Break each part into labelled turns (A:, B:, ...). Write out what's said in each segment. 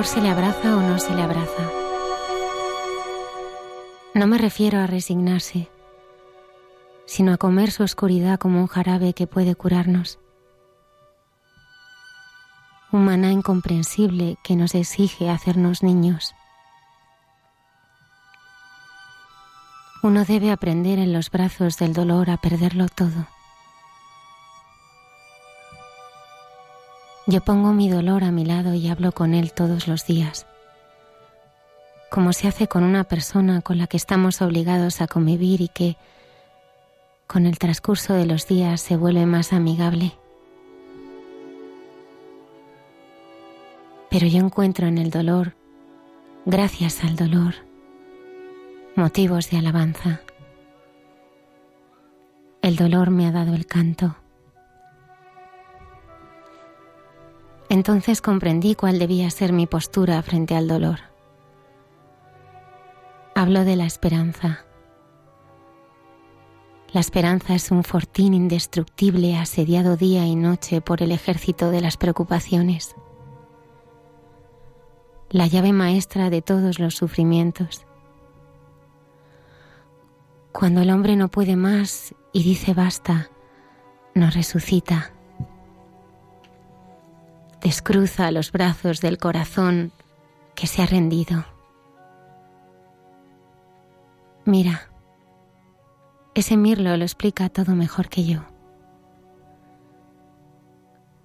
A: ¿Al dolor se le abraza o no se le abraza? No me refiero a resignarse, sino a comer su oscuridad como un jarabe que puede curarnos. Un maná incomprensible que nos exige hacernos niños. Uno debe aprender en los brazos del dolor a perderlo todo. Yo pongo mi dolor a mi lado y hablo con él todos los días, como se hace con una persona con la que estamos obligados a convivir y que, con el transcurso de los días, se vuelve más amigable. Pero yo encuentro en el dolor, gracias al dolor, motivos de alabanza. El dolor me ha dado el canto. Entonces comprendí cuál debía ser mi postura frente al dolor. Hablo de la esperanza. La esperanza es un fortín indestructible asediado día y noche por el ejército de las preocupaciones. La llave maestra de todos los sufrimientos. Cuando el hombre no puede más y dice basta, nos resucita descruza los brazos del corazón que se ha rendido. Mira, ese mirlo lo explica todo mejor que yo.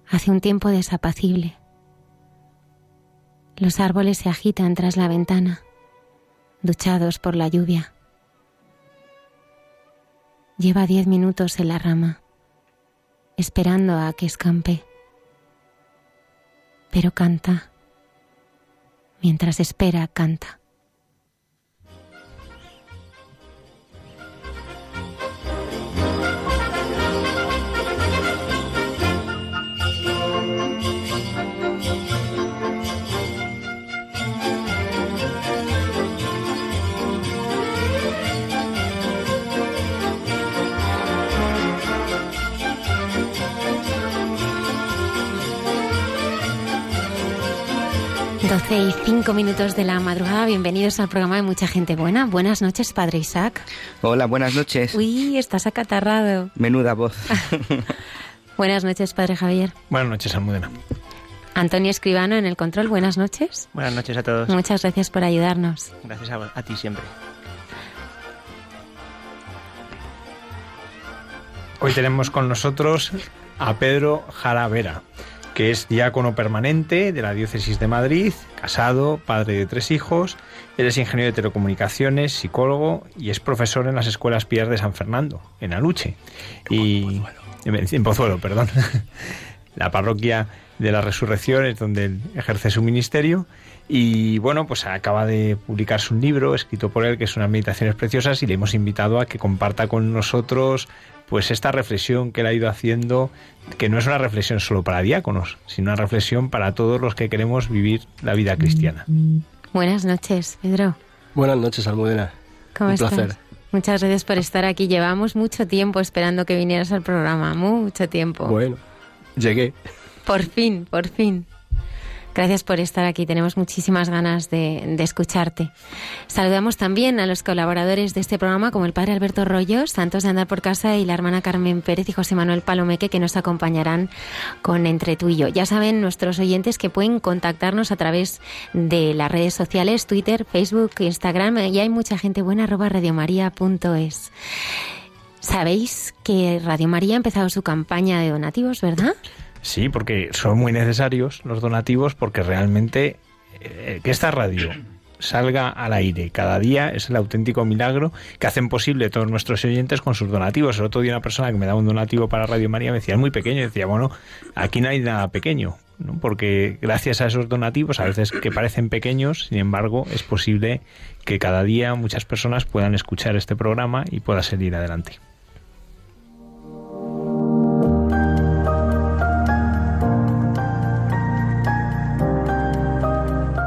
A: Hace un tiempo desapacible. Los árboles se agitan tras la ventana, duchados por la lluvia. Lleva diez minutos en la rama, esperando a que escampe pero canta. Mientras espera, canta. 12 y 5 minutos de la madrugada. Bienvenidos al programa de Mucha Gente Buena. Buenas noches, Padre Isaac.
B: Hola, buenas noches.
A: Uy, estás acatarrado.
B: Menuda voz.
A: buenas noches, Padre Javier.
C: Buenas noches, Almudena.
A: Antonio Escribano en el control. Buenas noches.
D: Buenas noches a todos.
A: Muchas gracias por ayudarnos.
D: Gracias a, a ti siempre.
C: Hoy tenemos con nosotros a Pedro Jaravera que es diácono permanente de la Diócesis de Madrid, casado, padre de tres hijos, él es ingeniero de telecomunicaciones, psicólogo y es profesor en las escuelas Pías de San Fernando, en Aluche. y en Pozuelo, perdón. la parroquia de la Resurrección es donde él ejerce su ministerio. Y bueno, pues acaba de publicarse un libro escrito por él que es unas meditaciones preciosas y le hemos invitado a que comparta con nosotros pues esta reflexión que él ha ido haciendo, que no es una reflexión solo para diáconos, sino una reflexión para todos los que queremos vivir la vida cristiana.
A: Buenas noches, Pedro.
E: Buenas noches, Almudena.
A: ¿Cómo Un placer. Muchas gracias por estar aquí. Llevamos mucho tiempo esperando que vinieras al programa, mucho tiempo.
E: Bueno, llegué.
A: Por fin, por fin. Gracias por estar aquí. Tenemos muchísimas ganas de, escucharte. Saludamos también a los colaboradores de este programa, como el padre Alberto Rollos, Santos de Andar por Casa, y la hermana Carmen Pérez y José Manuel Palomeque, que nos acompañarán con Entre tú y yo. Ya saben nuestros oyentes que pueden contactarnos a través de las redes sociales, Twitter, Facebook, Instagram, y hay mucha gente buena, arroba radiomaria.es. Sabéis que Radio María ha empezado su campaña de donativos, ¿verdad?
C: Sí, porque son muy necesarios los donativos porque realmente eh, que esta radio salga al aire cada día es el auténtico milagro que hacen posible todos nuestros oyentes con sus donativos. El otro día una persona que me daba un donativo para Radio María me decía, es muy pequeño, y decía, bueno, aquí no hay nada pequeño, porque gracias a esos donativos, a veces que parecen pequeños, sin embargo, es posible que cada día muchas personas puedan escuchar este programa y pueda seguir adelante.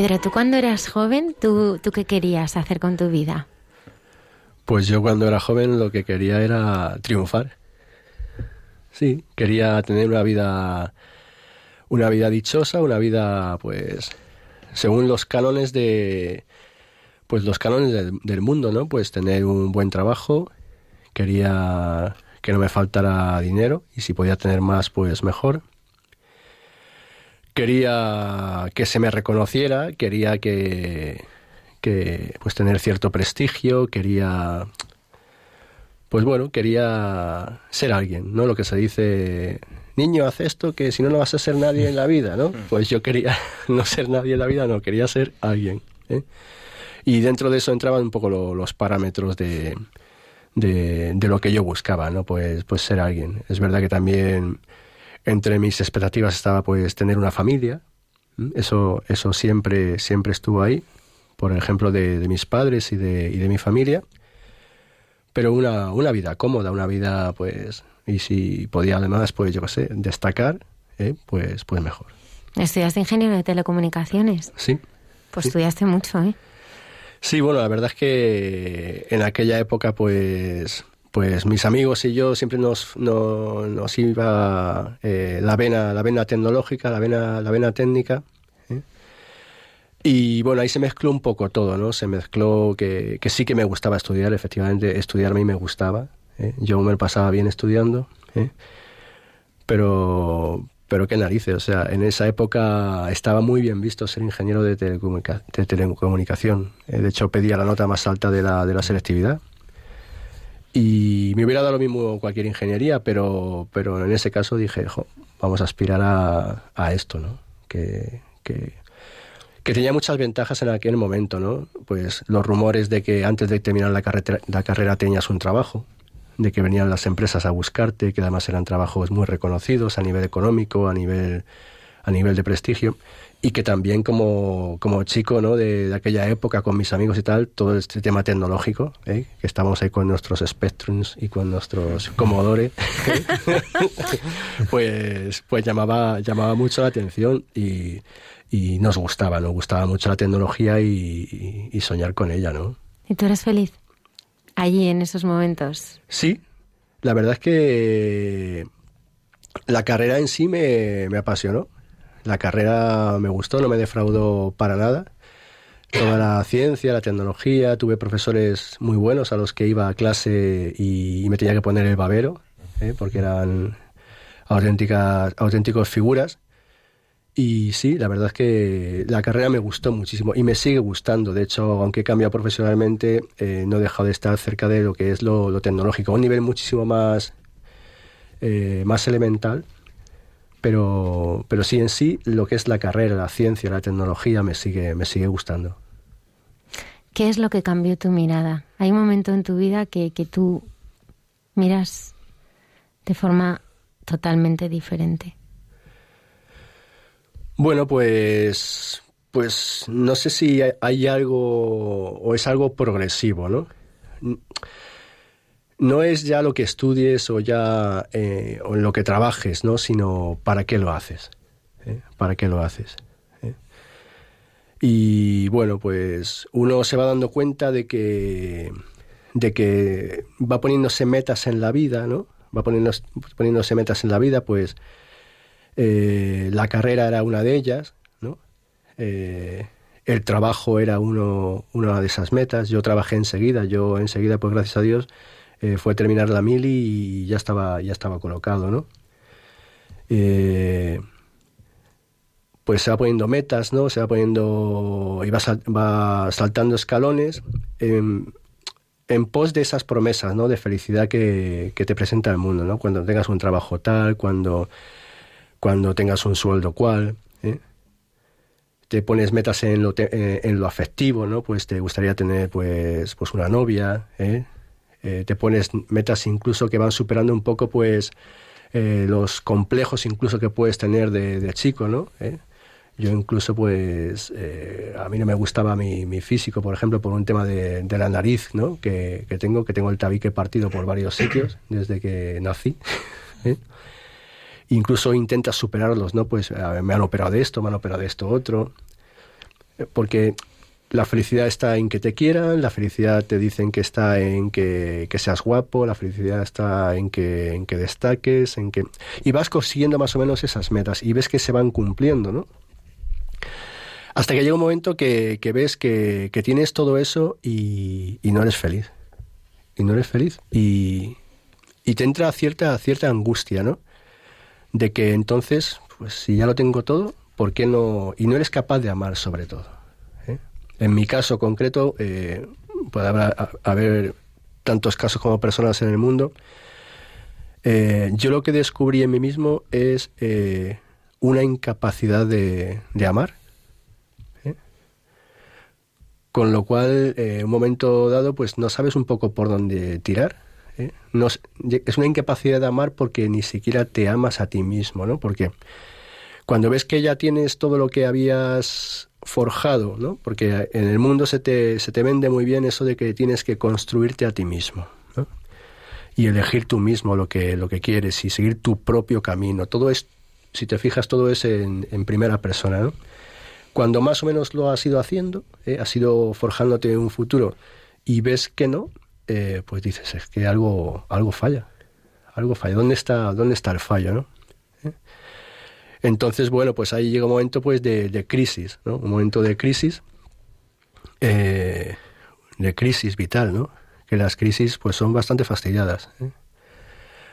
A: Pedro, tú cuando eras joven, ¿tú, ¿tú qué querías hacer con tu vida?
B: Pues yo cuando era joven lo que quería era triunfar. Sí, quería tener una vida una vida dichosa, una vida pues según los cánones de pues los cánones del, del mundo, ¿no? Pues tener un buen trabajo, quería que no me faltara dinero y si podía tener más pues mejor quería que se me reconociera, quería que, que pues tener cierto prestigio, quería pues bueno, quería ser alguien, ¿no? Lo que se dice, niño, haz esto que si no no vas a ser nadie en la vida, ¿no? Pues yo quería no ser nadie en la vida, no, quería ser alguien. ¿eh? Y dentro de eso entraban un poco los parámetros de, de, de, lo que yo buscaba, ¿no? Pues, pues ser alguien. Es verdad que también entre mis expectativas estaba pues tener una familia. Eso, eso siempre, siempre estuvo ahí, por ejemplo de, mis padres y de, y de mi familia. Pero una, una vida cómoda, una vida pues, y si podía además, pues yo qué sé, destacar, ¿eh? pues, pues mejor.
A: ¿Estudiaste ingeniero de telecomunicaciones?
B: Sí.
A: Pues estudiaste mucho, ¿eh?
B: Sí, bueno, la verdad es que en aquella época, pues, pues mis amigos y yo siempre nos, nos iba eh, la vena la vena tecnológica, la vena, la vena técnica. ¿eh? Y bueno, ahí se mezcló un poco todo, ¿no? Se mezcló que, que sí que me gustaba estudiar, efectivamente, estudiar a mí me gustaba. ¿eh? Yo me pasaba bien estudiando, pero, pero qué narices, o sea, en esa época estaba muy bien visto ser ingeniero de, de telecomunicación. de hecho, pedía la nota más alta de la, de la selectividad y me hubiera dado lo mismo cualquier ingeniería, pero, pero en ese caso dije, vamos a aspirar a, a esto, ¿no? Que, que, tenía muchas ventajas en aquel momento, ¿no? Pues los rumores de que antes de terminar la, carretera, la carrera tenías un trabajo, de que venían las empresas a buscarte, que además eran trabajos muy reconocidos a nivel económico, a nivel, a nivel de prestigio y que también como, como chico ¿no? De, de, aquella época con mis amigos y tal, todo este tema tecnológico, ¿eh? que estábamos ahí con nuestros Spectrums y con nuestros Commodore, ¿eh? pues, pues llamaba, llamaba mucho la atención y, y, nos gustaba, nos gustaba mucho la tecnología y, y, soñar con ella, ¿no?
A: ¿Y tú eres feliz allí en esos momentos?
B: Sí, la verdad es que la carrera en sí me, me apasionó la carrera me gustó, no me defraudó para nada. Toda la ciencia, la tecnología, tuve profesores muy buenos a los que iba a clase y, me tenía que poner el babero, ¿eh? porque eran auténticas, auténticos figuras. Y sí, la verdad es que la carrera me gustó muchísimo y me sigue gustando. De hecho, aunque he cambiado profesionalmente, eh, no he dejado de estar cerca de lo que es lo, tecnológico, a un nivel muchísimo más, eh, más elemental pero, pero sí en sí lo que es la carrera, la ciencia, la tecnología me sigue, me sigue gustando.
A: ¿Qué es lo que cambió tu mirada? Hay un momento en tu vida que, que tú miras de forma totalmente diferente.
B: Bueno, pues, pues no sé si hay algo o es algo progresivo, ¿no? No es ya lo que estudies o ya eh, o lo que trabajes, ¿no? sino para qué lo haces. ¿eh? ¿Para qué lo haces? ¿eh? Y bueno, pues uno se va dando cuenta de que, de que va poniéndose metas en la vida, ¿no? Va poniéndose, poniéndose metas en la vida, pues la carrera era una de ellas, ¿no? el trabajo era uno, una de esas metas. Yo trabajé enseguida, yo enseguida, pues gracias a Dios, eh, fue terminar la mili y ya estaba, ya estaba colocado, ¿no? Eh, pues se va poniendo metas, ¿no? Se va poniendo y va, va saltando escalones en, en, pos de esas promesas, ¿no? De felicidad que, que, te presenta el mundo, ¿no? Cuando tengas un trabajo tal, cuando, cuando tengas un sueldo cual, ¿eh? te pones metas en lo, te, eh, en lo afectivo, ¿no? Pues te gustaría tener, pues, pues una novia, ¿eh? Eh, te pones metas incluso que van superando un poco pues eh, los complejos incluso que puedes tener de, chico, ¿no? ¿Eh? Yo incluso pues a mí no me gustaba mi, físico, por ejemplo, por un tema de, la nariz, ¿no? Que, que, tengo, que tengo el tabique partido por varios sitios desde que nací. Incluso intentas superarlos, ¿no? Pues me han operado de esto, me han operado de esto otro. Porque la felicidad está en que te quieran, la felicidad te dicen que está en que, que, seas guapo, la felicidad está en que, en que destaques, en que... Y vas consiguiendo más o menos esas metas y ves que se van cumpliendo, ¿no? Hasta que llega un momento que, que ves que, que, tienes todo eso y, y, no eres feliz. Y no eres feliz. Y, y te entra cierta, cierta angustia, ¿no? De que entonces, pues si ya lo tengo todo, ¿por qué no...? Y no eres capaz de amar sobre todo. En mi caso concreto, eh, puede haber, haber, tantos casos como personas en el mundo. Eh, yo lo que descubrí en mí mismo es eh, una incapacidad de, de amar. Con lo cual, en un momento dado, pues no sabes un poco por dónde tirar. es una incapacidad de amar porque ni siquiera te amas a ti mismo, ¿no? Porque cuando ves que ya tienes todo lo que habías forjado, ¿no? Porque en el mundo se te, se te vende muy bien eso de que tienes que construirte a ti mismo. Y elegir tú mismo lo que, lo que quieres y seguir tu propio camino. Todo es, si te fijas, todo es en, primera persona, ¿no? Cuando más o menos lo has ido haciendo, ¿eh? has ido forjándote un futuro y ves que no, eh, pues dices, es que algo, algo falla, algo falla. ¿Dónde está, dónde está el fallo, no? Entonces, bueno, pues ahí llega un momento pues de, crisis, ¿no? Un momento de crisis, eh, de crisis vital, ¿no? Que las crisis pues son bastante fastidiadas. ¿eh?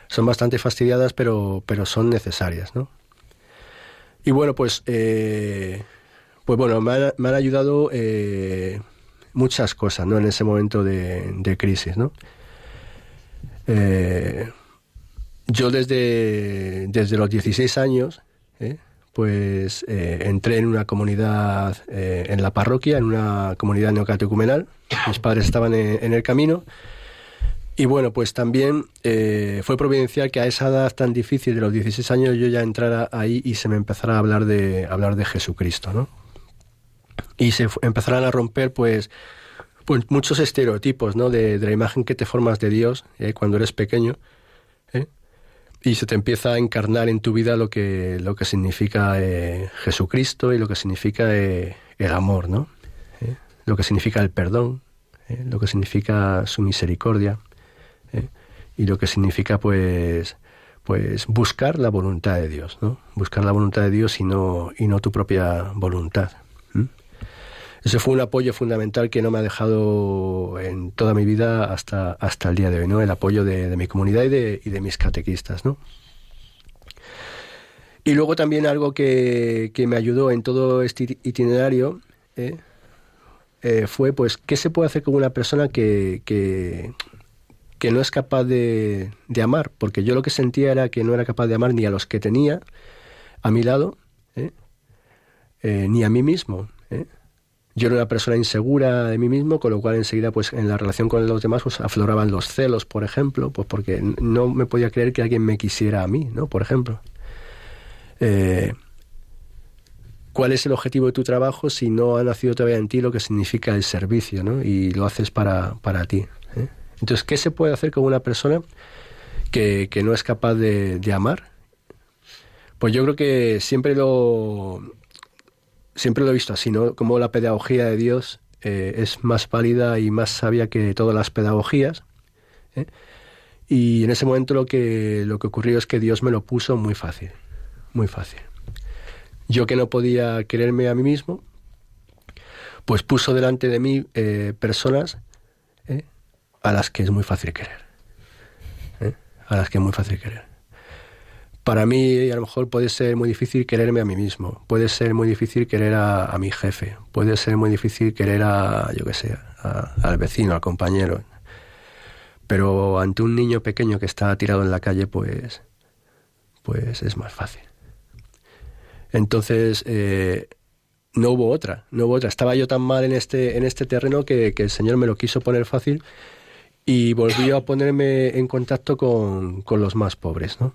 B: Son bastante fastidiadas, pero, pero son necesarias, ¿no? Y bueno, pues, eh, pues bueno, me han, ayudado muchas cosas, ¿no? En ese momento de, de crisis, ¿no? Yo desde, desde los 16 años, ¿eh? pues eh, entré en una comunidad eh, en la parroquia, en una comunidad neocatecumenal. Mis padres estaban en, el camino. Y bueno, pues también eh, fue providencial que a esa edad tan difícil de los 16 años yo ya entrara ahí y se me empezara a hablar de, hablar de Jesucristo, ¿no? Y se empezaran a romper, pues, pues muchos estereotipos, ¿no? De, la imagen que te formas de Dios eh, cuando eres pequeño. Y se te empieza a encarnar en tu vida lo que, lo que significa eh, Jesucristo y lo que significa eh, el amor, ¿no? ¿Eh? Lo que significa el perdón, ¿eh? lo que significa su misericordia y lo que significa pues pues buscar la voluntad de Dios, ¿no? Buscar la voluntad de Dios y no y no tu propia voluntad. Ese fue un apoyo fundamental que no me ha dejado en toda mi vida hasta, hasta el día de hoy, ¿no? El apoyo de, mi comunidad y de, y de mis catequistas, ¿no? Y luego también algo que, que me ayudó en todo este iti- itinerario ¿eh? Eh, fue, pues, ¿qué se puede hacer con una persona que, que, que no es capaz de, de amar? Porque yo lo que sentía era que no era capaz de amar ni a los que tenía a mi lado, ¿eh? Ni a mí mismo. Yo era una persona insegura de mí mismo, con lo cual enseguida, pues en la relación con los demás, pues afloraban los celos, por ejemplo, pues porque no me podía creer que alguien me quisiera a mí, ¿no? Por ejemplo. Eh, ¿Cuál es el objetivo de tu trabajo si no ha nacido todavía en ti lo que significa el servicio, ¿no? Y lo haces para, para ti. ¿eh? Entonces, ¿qué se puede hacer con una persona que, que no es capaz de, de amar? Pues yo creo que siempre lo, siempre lo he visto así, ¿no? Como la pedagogía de Dios eh, es más válida y más sabia que todas las pedagogías. ¿eh? Y en ese momento lo que, lo que ocurrió es que Dios me lo puso muy fácil, muy fácil. Yo que no podía quererme a mí mismo, pues puso delante de mí eh, personas a las que es muy fácil querer. A las que es muy fácil querer. Para mí a lo mejor puede ser muy difícil quererme a mí mismo, puede ser muy difícil querer a, mi jefe, puede ser muy difícil querer a, yo qué sé, a- al vecino, al compañero. Pero ante un niño pequeño que está tirado en la calle, pues, pues es más fácil. Entonces, eh, no hubo otra, no hubo otra. Estaba yo tan mal en este, en este terreno que, que el Señor me lo quiso poner fácil y volvió a ponerme en contacto con, con los más pobres, ¿no?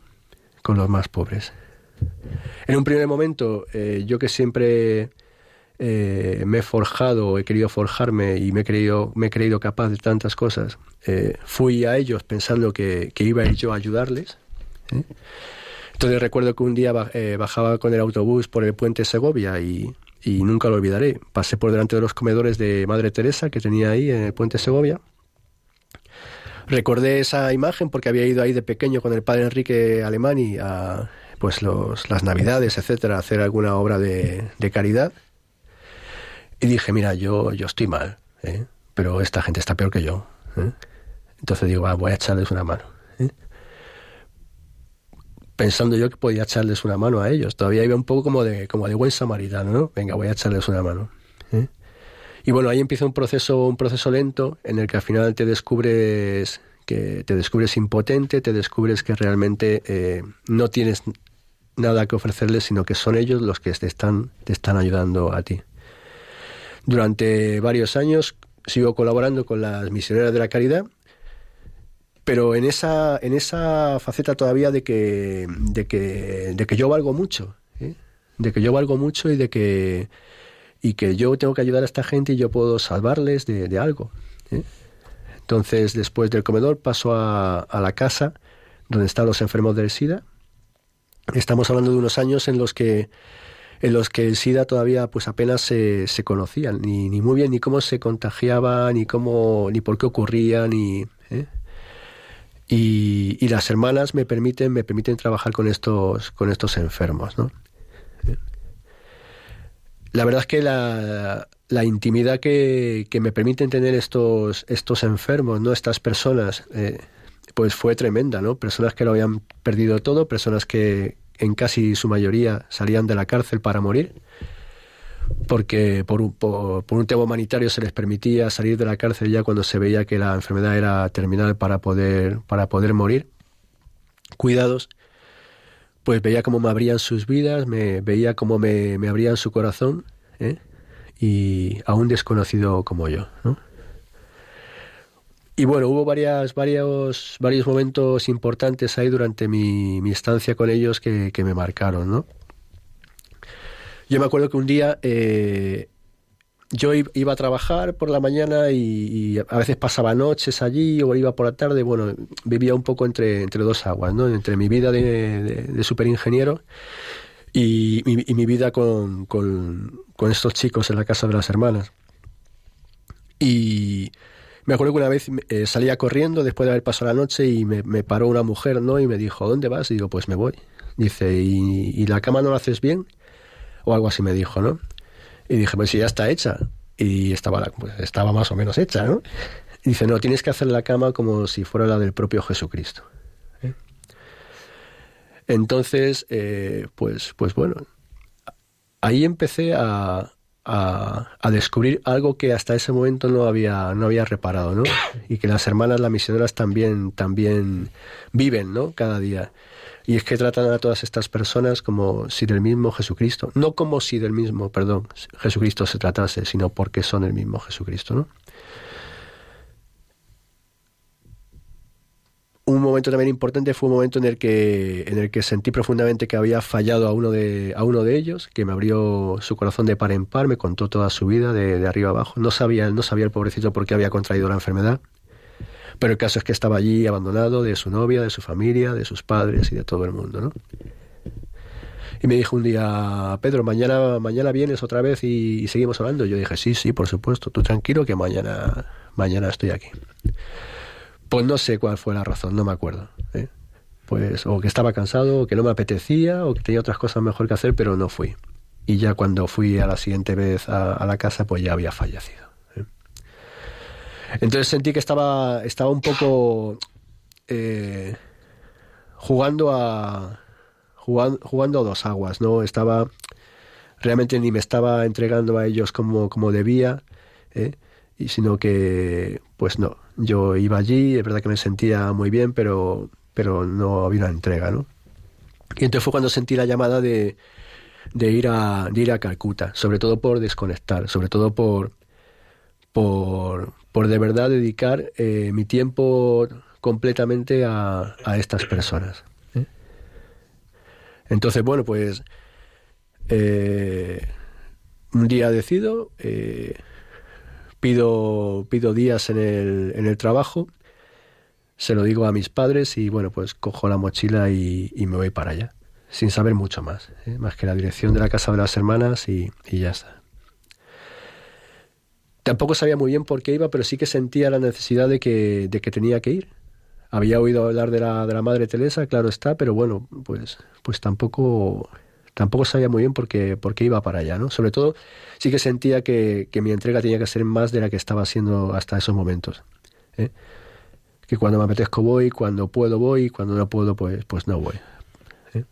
B: Con los más pobres. En un primer momento, eh, yo que siempre eh, me he forjado, he querido forjarme y me he creído, me he creído capaz de tantas cosas, eh, fui a ellos pensando que, que iba a ir yo a ayudarles. ¿eh? Entonces recuerdo que un día ba- bajaba con el autobús por el puente Segovia y, y nunca lo olvidaré. Pasé por delante de los comedores de Madre Teresa que tenía ahí en el puente Segovia. Recordé esa imagen porque había ido ahí de pequeño con el padre Enrique Alemani a pues los, las navidades, etcétera, a hacer alguna obra de, de caridad. Y dije, mira, yo, yo estoy mal, ¿eh? pero esta gente está peor que yo. ¿eh? Entonces digo, "Va, voy a echarles una mano. ¿eh? Pensando yo que podía echarles una mano a ellos. Todavía iba un poco como de, como de buen samaritano, ¿no? Venga, voy a echarles una mano. ¿eh? Y bueno, ahí empieza un proceso, un proceso lento en el que al final te descubres que te descubres impotente, te descubres que realmente eh, no tienes nada que ofrecerles, sino que son ellos los que te están, te están ayudando a ti. Durante varios años sigo colaborando con las misioneras de la caridad, pero en esa, en esa faceta todavía de que, de que, de que yo valgo mucho, ¿eh? de que yo valgo mucho y de que, y que yo tengo que ayudar a esta gente y yo puedo salvarles de, de algo. ¿eh? Entonces, después del comedor, paso a, a la casa donde están los enfermos del SIDA. Estamos hablando de unos años en los que en los que el SIDA todavía pues apenas se, se conocían, ni, ni muy bien ni cómo se contagiaba, ni cómo, ni por qué ocurría, ni ¿eh? y, y las hermanas me permiten, me permiten trabajar con estos, con estos enfermos, ¿no? La verdad es que la, la intimidad que, que, me permiten tener estos, estos enfermos, ¿no? Estas personas, eh, pues fue tremenda, ¿no? Personas que lo habían perdido todo, personas que en casi su mayoría salían de la cárcel para morir, porque por un, por, por un tema humanitario se les permitía salir de la cárcel ya cuando se veía que la enfermedad era terminal para poder, para poder morir. cuidados, pues veía cómo me abrían sus vidas, me veía cómo me, me abrían su corazón, ¿eh? y a un desconocido como yo. Y bueno, hubo varios, varios momentos importantes ahí durante mi, mi estancia con ellos que, que, me marcaron, ¿no? Yo me acuerdo que un día eh, yo iba a trabajar por la mañana y, a veces pasaba noches allí o iba por la tarde. Bueno, vivía un poco entre, entre dos aguas, ¿no? Entre mi vida de, superingeniero y, y, mi vida con, con, estos chicos en la casa de las hermanas. Y me acuerdo que una vez eh, salía corriendo después de haber pasado la noche y me, me, paró una mujer, ¿no? Y me dijo, ¿dónde vas? Y digo, pues me voy. Dice, ¿y, y la cama no la haces bien? O algo así me dijo, ¿no? Y dije, pues si ya está hecha. Y estaba, pues, estaba más o menos hecha, ¿no? Y dice, no, tienes que hacer la cama como si fuera la del propio Jesucristo. ¿eh? Entonces, eh, pues, pues bueno, ahí empecé a, a, a, descubrir algo que hasta ese momento no había, no había reparado, ¿no? Y que las hermanas, las misioneras también, también viven, ¿no? Cada día. Y es que tratan a todas estas personas como si del mismo Jesucristo, no como si del mismo, perdón, Jesucristo se tratase, sino porque son el mismo Jesucristo, ¿no? un momento también importante fue un momento en el que en el que sentí profundamente que había fallado a uno de a uno de ellos que me abrió su corazón de par en par me contó toda su vida de, de arriba abajo. No sabía no sabía el pobrecito por qué había contraído la enfermedad pero el caso es que estaba allí abandonado de su novia de su familia de sus padres y de todo el mundo no y me dijo un día Pedro mañana mañana vienes otra vez y, seguimos hablando yo dije sí sí por supuesto tú tranquilo que mañana mañana estoy aquí pues no sé cuál fue la razón, no me acuerdo. ¿eh? Pues o que estaba cansado, o que no me apetecía, o que tenía otras cosas mejor que hacer, pero no fui. Y ya cuando fui a la siguiente vez a la casa, pues ya había fallecido. Entonces sentí que estaba, estaba un poco eh, jugando a jugando, jugando a dos aguas, ¿no? Estaba realmente ni me estaba entregando a ellos como, como debía, ¿eh? y sino que pues no, yo iba allí, es verdad que me sentía muy bien, pero, pero no había una entrega, ¿no? Y entonces fue cuando sentí la llamada de, de, ir, a, de ir a Calcuta, sobre todo por desconectar, sobre todo por, por, por de verdad dedicar eh, mi tiempo completamente a, a estas personas. ¿eh? Entonces, bueno, pues eh, un día decido eh, pido, pido días en el, en el trabajo, se lo digo a mis padres y bueno, pues cojo la mochila y, y me voy para allá, sin saber mucho más, ¿eh? más que la dirección de la casa de las hermanas y, y ya está. Tampoco sabía muy bien por qué iba, pero sí que sentía la necesidad de que, de que tenía que ir. Había oído hablar de la, de la Madre Teresa, claro está, pero bueno, pues, pues tampoco tampoco sabía muy bien por qué, por qué iba para allá, ¿no? Sobre todo sí que sentía que, que, mi entrega tenía que ser más de la que estaba haciendo hasta esos momentos. ¿eh? Que cuando me apetezco voy, cuando puedo voy, cuando no puedo pues, pues no voy. ¿eh?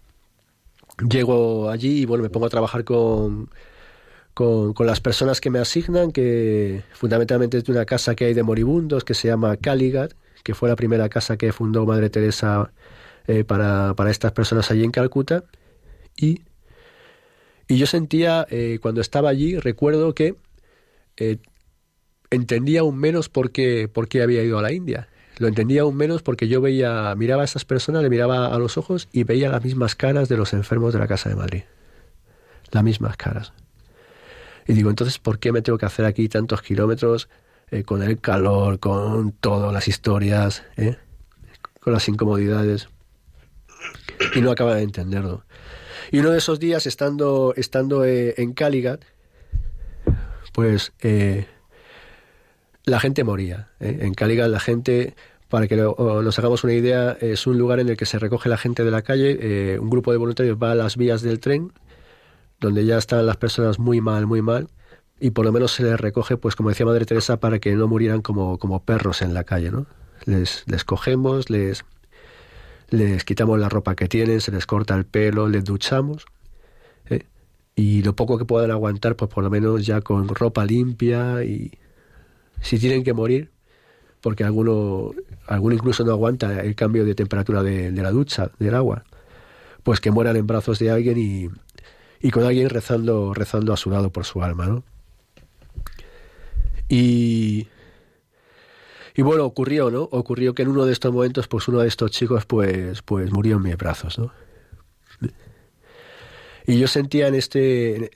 B: Llego allí y bueno, me pongo a trabajar con, con, las personas que me asignan, que fundamentalmente es de una casa que hay de moribundos que se llama Caligat, que fue la primera casa que fundó Madre Teresa eh, para, para estas personas allí en Calcuta. Y y yo sentía, eh, cuando estaba allí, recuerdo que eh, entendía aún menos por qué, por qué había ido a la India. Lo entendía aún menos porque yo veía, miraba a esas personas, le miraba a los ojos y veía las mismas caras de los enfermos de la Casa de Madrid. Las mismas caras. Y digo, entonces, ¿por qué me tengo que hacer aquí tantos kilómetros eh, con el calor, con todas las historias, eh, con las incomodidades? Y no acaba de entenderlo. Y uno de esos días, estando, estando eh, en Caligat, pues eh, la gente moría. En Caligat la gente, para que nos hagamos una idea, es un lugar en el que se recoge la gente de la calle, un grupo de voluntarios va a las vías del tren, donde ya están las personas muy mal, muy mal, y por lo menos se les recoge, pues como decía Madre Teresa, para que no murieran como, como perros en la calle, ¿no? Les, les cogemos, les, les quitamos la ropa que tienen, se les corta el pelo, les duchamos. ¿eh? Y lo poco que puedan aguantar, pues por lo menos ya con ropa limpia y si tienen que morir, porque alguno, alguno incluso no aguanta el cambio de temperatura de, la ducha, del agua, pues que mueran en brazos de alguien y, y con alguien rezando, rezando a su lado por su alma, ¿no? Y, y bueno, ocurrió, ¿no? Ocurrió que en uno de estos momentos, pues uno de estos chicos, pues, pues murió en mis brazos, ¿no? Y yo sentía en, este,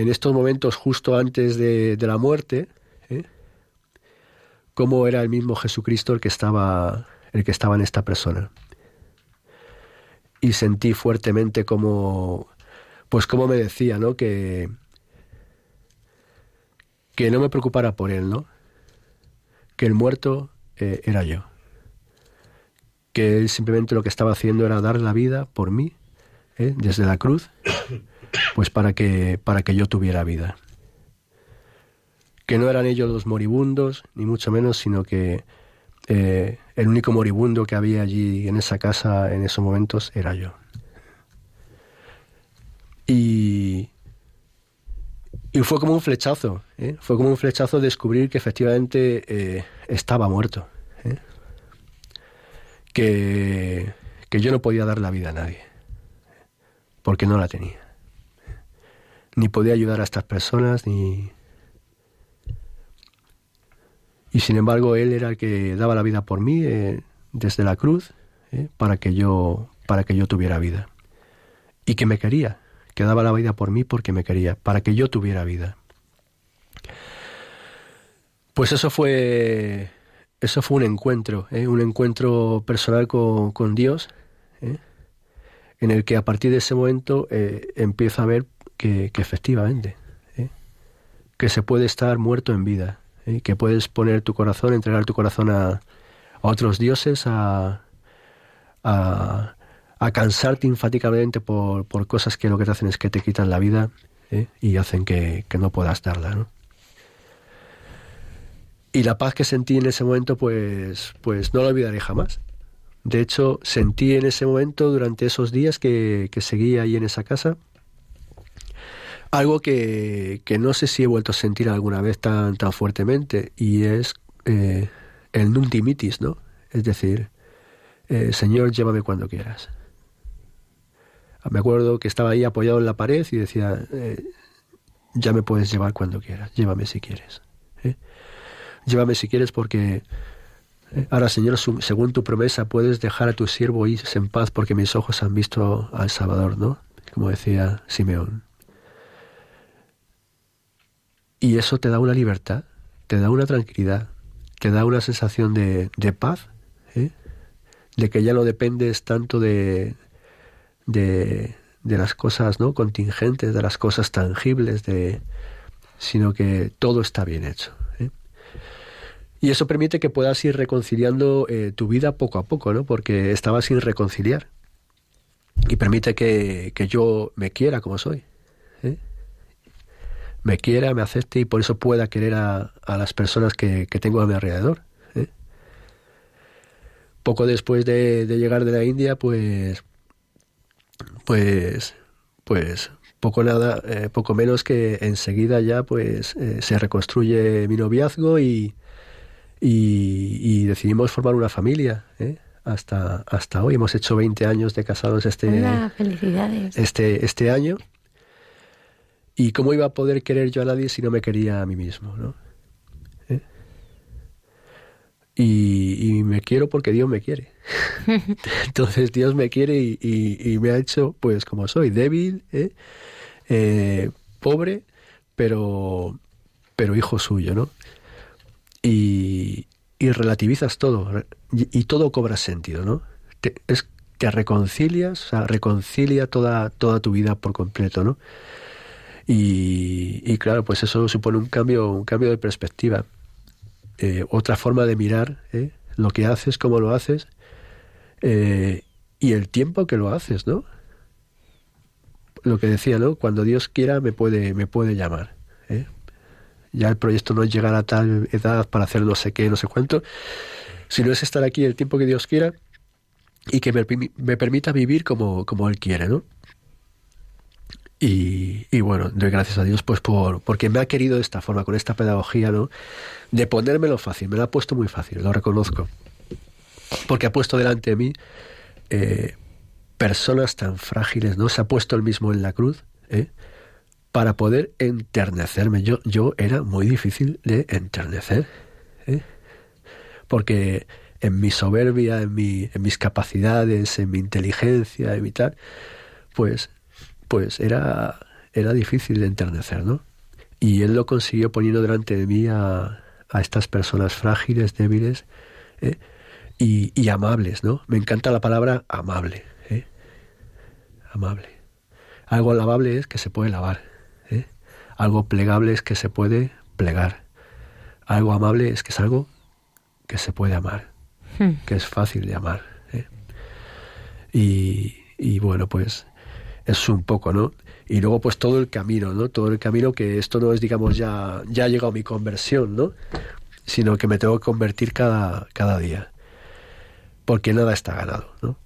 B: en, estos momentos, justo antes de, la muerte, ¿eh? cómo era el mismo Jesucristo el que estaba, el que estaba en esta persona. Y sentí fuertemente como, pues como me decía, ¿no? Que, que no me preocupara por él, ¿no? Que el muerto eh, era yo. Que él simplemente lo que estaba haciendo era dar la vida por mí ¿eh? desde la cruz, pues para que, para que yo tuviera vida. Que no eran ellos los moribundos, ni mucho menos, sino que eh, el único moribundo que había allí en esa casa en esos momentos era yo. Y, y fue como un flechazo, ¿eh? fue como un flechazo descubrir que efectivamente estaba muerto, que, que yo no podía dar la vida a nadie porque no la tenía. Ni podía ayudar a estas personas, ni... Y sin embargo, Él era el que daba la vida por mí eh, desde la cruz eh, para, que yo, para que yo tuviera vida. Y que me quería, que daba la vida por mí porque me quería, para que yo tuviera vida. Pues eso fue, eso fue un encuentro, eh, un encuentro personal con, con Dios en el que a partir de ese momento eh, empieza a ver que, efectivamente, ¿eh? que se puede estar muerto en vida, ¿eh? que puedes poner tu corazón, entregar tu corazón a, otros dioses, a, a, cansarte infáticamente por, por, cosas que lo que te hacen es que te quitan la vida y hacen que, que, no puedas darla. Y la paz que sentí en ese momento, pues, pues no la olvidaré jamás. De hecho, sentí en ese momento, durante esos días que, que seguía ahí en esa casa, algo que, que, no sé si he vuelto a sentir alguna vez tan, tan fuertemente, y es eh, el nuntimitis, ¿no? Es decir, eh, Señor, llévame cuando quieras. Me acuerdo que estaba ahí apoyado en la pared y decía, eh, ya me puedes llevar cuando quieras, llévame si quieres. Llévame si quieres porque Ahora, Señor, según tu promesa, puedes dejar a tu siervo irse en paz porque mis ojos han visto al Salvador, ¿no? Como decía Simeón. Y eso te da una libertad, te da una tranquilidad, te da una sensación de, paz, ¿eh? de que ya no dependes tanto de, de, de, las cosas ¿no? contingentes, de las cosas tangibles, de, sino que todo está bien hecho. Y eso permite que puedas ir reconciliando eh, tu vida poco a poco, ¿no? Porque estabas sin reconciliar. Y permite que, yo me quiera como soy. ¿eh? Me quiera, me acepte y por eso pueda querer a, las personas que, tengo a mi alrededor. ¿eh? Poco después de, llegar de la India, pues, pues, pues, poco nada, poco menos que enseguida ya, pues, se reconstruye mi noviazgo y, y, decidimos formar una familia. ¿eh? Hasta, hasta hoy hemos hecho 20 años de casados este, este, este año. ¿Y cómo iba a poder querer yo a nadie si no me quería a mí mismo? ¿no? ¿Eh? Y, me quiero porque Dios me quiere. Entonces Dios me quiere y, me ha hecho pues como soy, débil, ¿eh? pobre, pero, pero hijo suyo, ¿no? y, relativizas todo y, todo cobra sentido, ¿no? Te, es, te reconcilias, o sea, reconcilia toda, toda tu vida por completo, ¿no? Y, claro, pues eso supone un cambio, un cambio de perspectiva, eh, otra forma de mirar ¿eh? lo que haces, cómo lo haces eh, y el tiempo que lo haces, ¿no? Lo que decía, ¿no? Cuando Dios quiera me puede, me puede llamar. ¿eh? ya el proyecto no es llegar a tal edad para hacer no sé qué, no sé cuánto, sino es estar aquí el tiempo que Dios quiera y que me, permita vivir como, como Él quiere, ¿no? Y, y, bueno, doy gracias a Dios pues por porque me ha querido de esta forma, con esta pedagogía, ¿no? De ponérmelo fácil, me lo ha puesto muy fácil, lo reconozco. Porque ha puesto delante de mí eh, personas tan frágiles, ¿no? Se ha puesto el mismo en la cruz, ¿eh? Para poder enternecerme. Yo, yo era muy difícil de enternecer, ¿eh? Porque en mi soberbia, en, mi, en mis capacidades, en mi inteligencia, en mi tal, pues pues era, era difícil de enternecer, ¿no? Y él lo consiguió poniendo delante de mí a, a estas personas frágiles, débiles ¿eh? Y, y, amables, ¿no? Me encanta la palabra amable, ¿eh? Amable. Algo lavable es que se puede lavar, ¿eh? Algo plegable es que se puede plegar. Algo amable es que es algo que se puede amar, hmm. que es fácil de amar. ¿eh? Y, y bueno, pues es un poco, ¿no? Y luego pues todo el camino, ¿no? Todo el camino que esto no es, digamos, ya, ya ha llegado mi conversión, ¿no? Sino que me tengo que convertir cada, cada día. Porque nada está ganado, ¿no?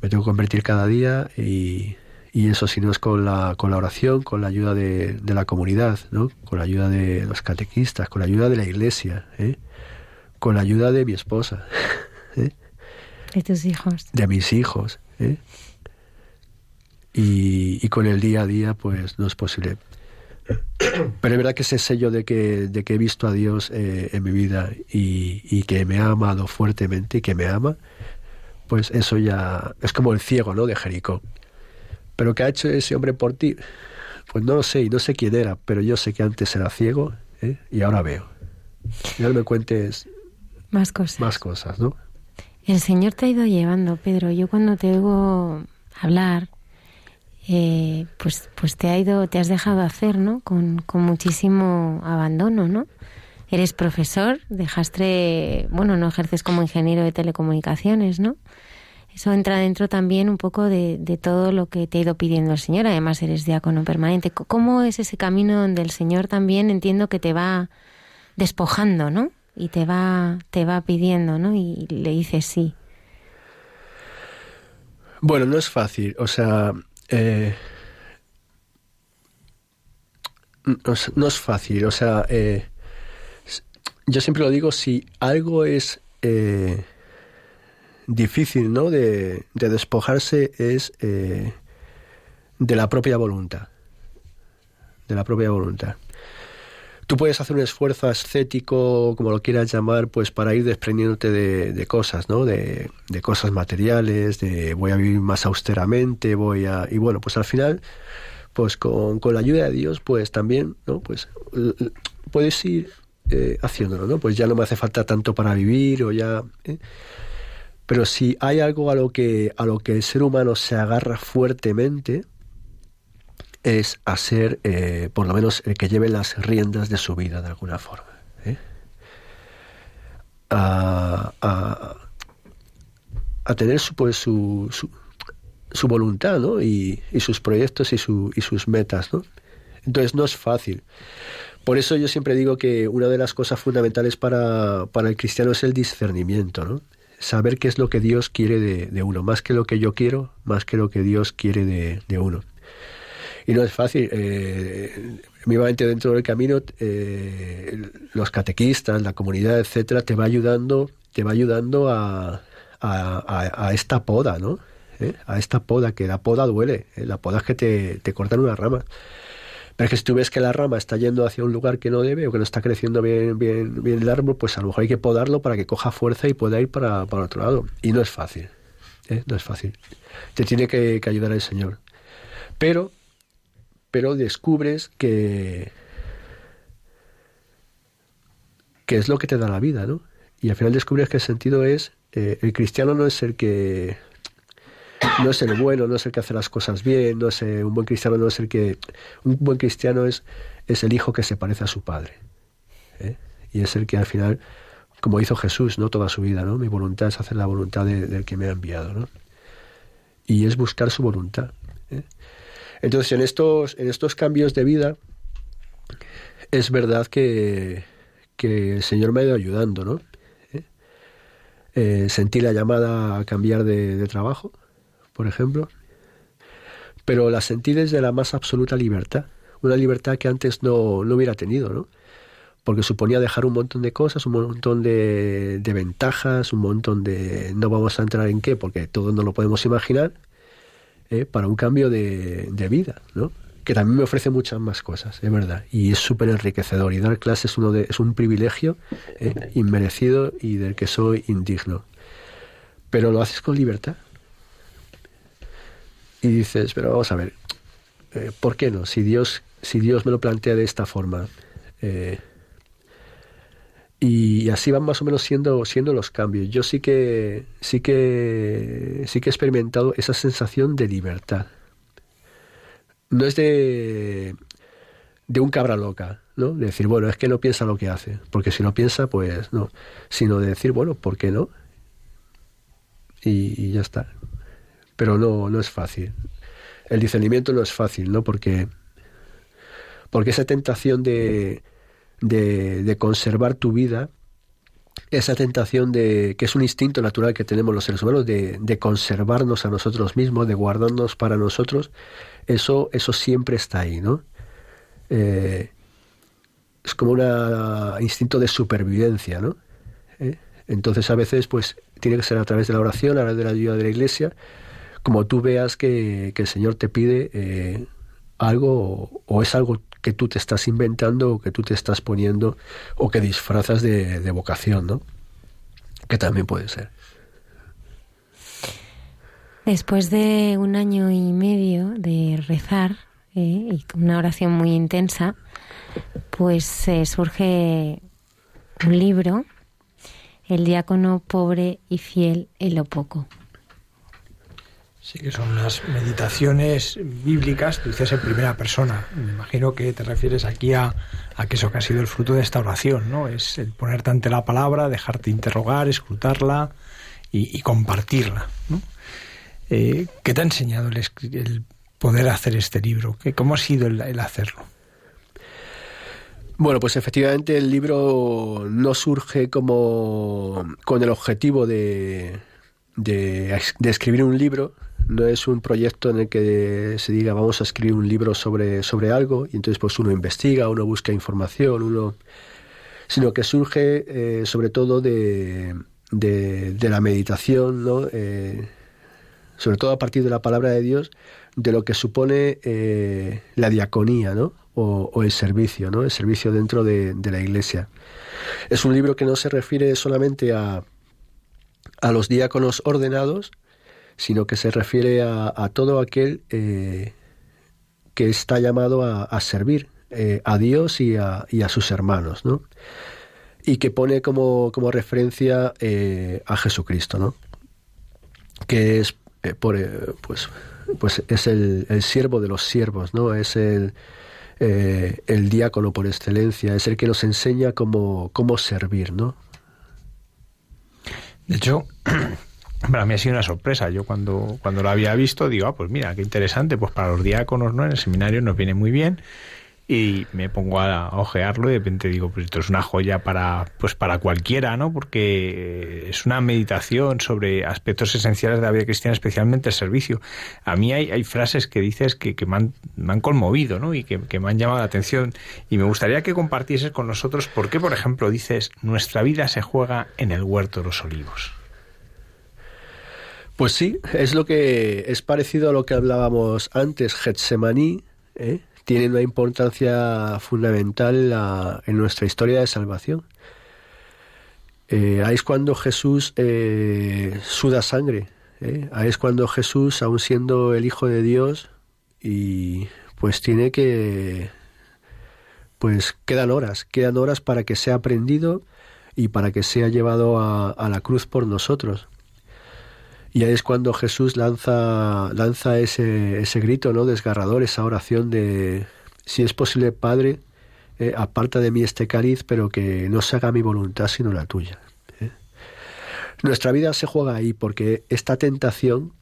B: Me tengo que convertir cada día y, y eso si no es con la, con la oración, con la ayuda de, de, la comunidad, ¿no? Con la ayuda de los catequistas, con la ayuda de la iglesia, ¿eh? Con la ayuda de mi esposa, ¿eh?
A: De tus hijos.
B: De mis hijos, ¿eh? y, y, con el día a día pues no es posible. Pero es verdad que ese sello de que, de que he visto a Dios eh, en mi vida y, y, que me ha amado fuertemente y que me ama, pues eso ya es como el ciego, ¿no? De Jericó. Pero ¿qué ha hecho ese hombre por ti? Pues no lo sé y no sé quién era, pero yo sé que antes era ciego ¿eh? y ahora veo. Y ahora me cuentes
A: más cosas.
B: Más cosas, ¿no?
A: El Señor te ha ido llevando, Pedro. Yo cuando te oigo hablar, eh, pues, pues te ha ido, te has dejado hacer, ¿no? Con, con muchísimo abandono, ¿no? Eres profesor, dejaste, bueno, no ejerces como ingeniero de telecomunicaciones, ¿no? Eso entra dentro también un poco de, de, todo lo que te ha ido pidiendo el Señor. Además, eres diácono permanente. ¿Cómo es ese camino donde el Señor también entiendo que te va despojando, ¿no? Y te va, te va pidiendo, ¿no? Y le dices sí.
B: Bueno, no es fácil. O sea, eh, no, es, no, es, fácil, o sea, eh, yo siempre lo digo, si algo es eh, difícil, ¿no? De, de despojarse es eh, de la propia voluntad, de la propia voluntad. Tú puedes hacer un esfuerzo ascético, como lo quieras llamar, pues para ir desprendiéndote de, de cosas, ¿no? De, de, cosas materiales, de voy a vivir más austeramente, voy a... Y bueno, pues al final, pues con, con la ayuda de Dios, pues también, ¿no? Pues puedes ir eh, haciéndolo, ¿no? Pues ya no me hace falta tanto para vivir o ya... ¿eh? Pero si hay algo a lo que, a lo que el ser humano se agarra fuertemente, es a ser, eh, por lo menos, el que lleve las riendas de su vida de alguna forma. A, a, a, tener su, pues, su, su, su voluntad ¿no? y, y, sus proyectos y, su, y sus metas. ¿no? Entonces no es fácil. Por eso yo siempre digo que una de las cosas fundamentales para, para el cristiano es el discernimiento, ¿no? saber qué es lo que Dios quiere de, de, uno, más que lo que yo quiero, más que lo que Dios quiere de, de uno y no es fácil. Eh, dentro del camino, eh, los catequistas, la comunidad, etcétera, te va ayudando, te va ayudando a, a, a esta poda, ¿no? ¿Eh? A esta poda, que la poda duele, ¿eh? la poda es que te, te cortan una rama. Pero es que si tú ves que la rama está yendo hacia un lugar que no debe o que no está creciendo bien, bien, bien el árbol, pues a lo mejor hay que podarlo para que coja fuerza y pueda ir para, para otro lado. Y no es fácil, ¿eh? no es fácil. Te tiene que, que ayudar el Señor. Pero pero descubres que que es lo que te da la vida, ¿no? Y al final descubres que el sentido es eh, el cristiano no es el que no es el bueno, no es el que hace las cosas bien, no es un buen cristiano no es el que un buen cristiano es es el hijo que se parece a su padre ¿eh? y es el que al final como hizo Jesús no toda su vida, ¿no? Mi voluntad es hacer la voluntad de, del que me ha enviado, ¿no? Y es buscar su voluntad. ¿eh? Entonces, en estos, en estos cambios de vida, es verdad que, que el Señor me ha ido ayudando, ¿no? ¿Eh? Eh, sentí la llamada a cambiar de, trabajo, por ejemplo. pero la sentí desde la más absoluta libertad, una libertad que antes no, no hubiera tenido, ¿no? porque suponía dejar un montón de cosas, un montón de, de, ventajas, un montón de... no vamos a entrar en qué, porque todos no lo podemos imaginar, ¿eh? para un cambio de, de, vida, ¿no? que también me ofrece muchas más cosas, es verdad, y es súper enriquecedor, y dar clases uno de, es un privilegio ¿eh? inmerecido y del que soy indigno. Pero lo haces con libertad. Y dices, pero vamos a ver, eh, ¿por qué no? Si Dios, si Dios me lo plantea de esta forma, eh, y así van más o menos siendo, siendo los cambios. Yo sí que, sí que, sí que he experimentado esa sensación de libertad. No es de, de un cabra loca, ¿no? De decir, bueno, es que no piensa lo que hace, porque si no piensa, pues no. Sino de decir, bueno, ¿por qué no? Y, y ya está. Pero no, no es fácil. El discernimiento no es fácil, ¿no? Porque, porque esa tentación de de, de, conservar tu vida, esa tentación de que es un instinto natural que tenemos los seres humanos de, de, conservarnos a nosotros mismos, de guardarnos para nosotros, eso, eso siempre está ahí, ¿no? Eh, es como un instinto de supervivencia, ¿no? ¿Eh? Entonces a veces pues tiene que ser a través de la oración, a través de la ayuda de la iglesia, como tú veas que, el Señor te pide eh, algo o es algo que tú te estás inventando o que tú te estás poniendo o que disfrazas de, de vocación, ¿no? Que también puede ser.
A: Después de un año y medio de rezar eh, y una oración muy intensa, pues eh, surge un libro, El diácono pobre y fiel en lo poco.
C: Sí, que son unas meditaciones bíblicas, dices en primera persona. Me imagino que te refieres aquí a, a, que eso que ha sido el fruto de esta oración, ¿no? Es el ponerte ante la palabra, dejarte interrogar, escrutarla y, compartirla, ¿no? Eh, ¿Qué te ha enseñado el, el, poder hacer este libro? ¿Cómo ha sido el, hacerlo?
B: Bueno, pues efectivamente el libro no surge como con el objetivo de, de escribir un libro, no es un proyecto en el que se diga vamos a escribir un libro sobre, sobre algo y entonces pues uno investiga, uno busca información, uno sino que surge eh, sobre todo de, de, de, la meditación, ¿no? Eh, sobre todo a partir de la palabra de Dios, de lo que supone eh, la diaconía, ¿no? O, o, el servicio, ¿no? El servicio dentro de, de la iglesia. Es un libro que no se refiere solamente a, a los diáconos ordenados, sino que se refiere a, todo aquel eh, que está llamado a, servir eh, a Dios y a, sus hermanos, ¿no? Y que pone como, como referencia eh, a Jesucristo, ¿no? Que es, por, pues, pues es el, el, siervo de los siervos, ¿no? Es el, el diácono por excelencia, es el que nos enseña cómo, cómo servir, ¿no?
C: De hecho, para mí ha sido una sorpresa. Yo cuando, cuando lo había visto digo, ah, pues mira, qué interesante, pues para los diáconos, ¿no? En el seminario nos viene muy bien. Y me pongo a, ojearlo y de repente digo, pues esto es una joya para, pues para cualquiera, ¿no? Porque es una meditación sobre aspectos esenciales de la vida cristiana, especialmente el servicio. A mí hay, hay frases que dices que, que me, han, me, han, conmovido, ¿no? Y que, que, me han llamado la atención. Y me gustaría que compartieses con nosotros por qué, por ejemplo, dices, nuestra vida se juega en el huerto de los olivos.
B: Pues sí, es lo que es parecido a lo que hablábamos antes, Getsemaní, ¿eh? tiene una importancia fundamental en, en, nuestra historia de salvación. Eh, ahí es cuando Jesús eh, suda sangre, ¿eh? ahí es cuando Jesús, aun siendo el Hijo de Dios, y pues tiene que, pues quedan horas, quedan horas para que sea aprendido y para que sea llevado a la cruz por nosotros. Y ahí es cuando Jesús lanza, lanza ese, ese grito no desgarrador, esa oración de, si es posible, Padre, eh, aparta de mí este cáliz, pero que no se haga mi voluntad sino la tuya. ¿eh? Nuestra vida se juega ahí porque esta tentación,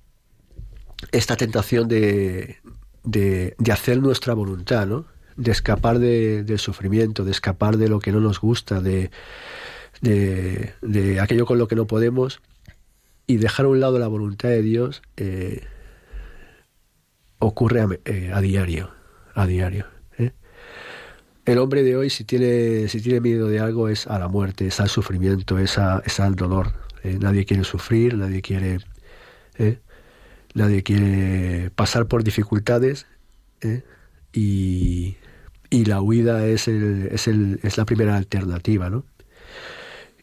B: esta tentación de, de, de hacer nuestra voluntad, ¿no? de escapar de, del sufrimiento, de escapar de lo que no nos gusta, de, de, de aquello con lo que no podemos, y dejar a un lado la voluntad de Dios eh, ocurre a, eh, a diario, a diario. ¿eh? El hombre de hoy, si tiene, si tiene miedo de algo, es a la muerte, es al sufrimiento, es, a, es al dolor. ¿eh? Nadie quiere sufrir, nadie quiere, nadie quiere pasar por dificultades y, y, la huida es, el, es, el, es la primera alternativa, ¿no?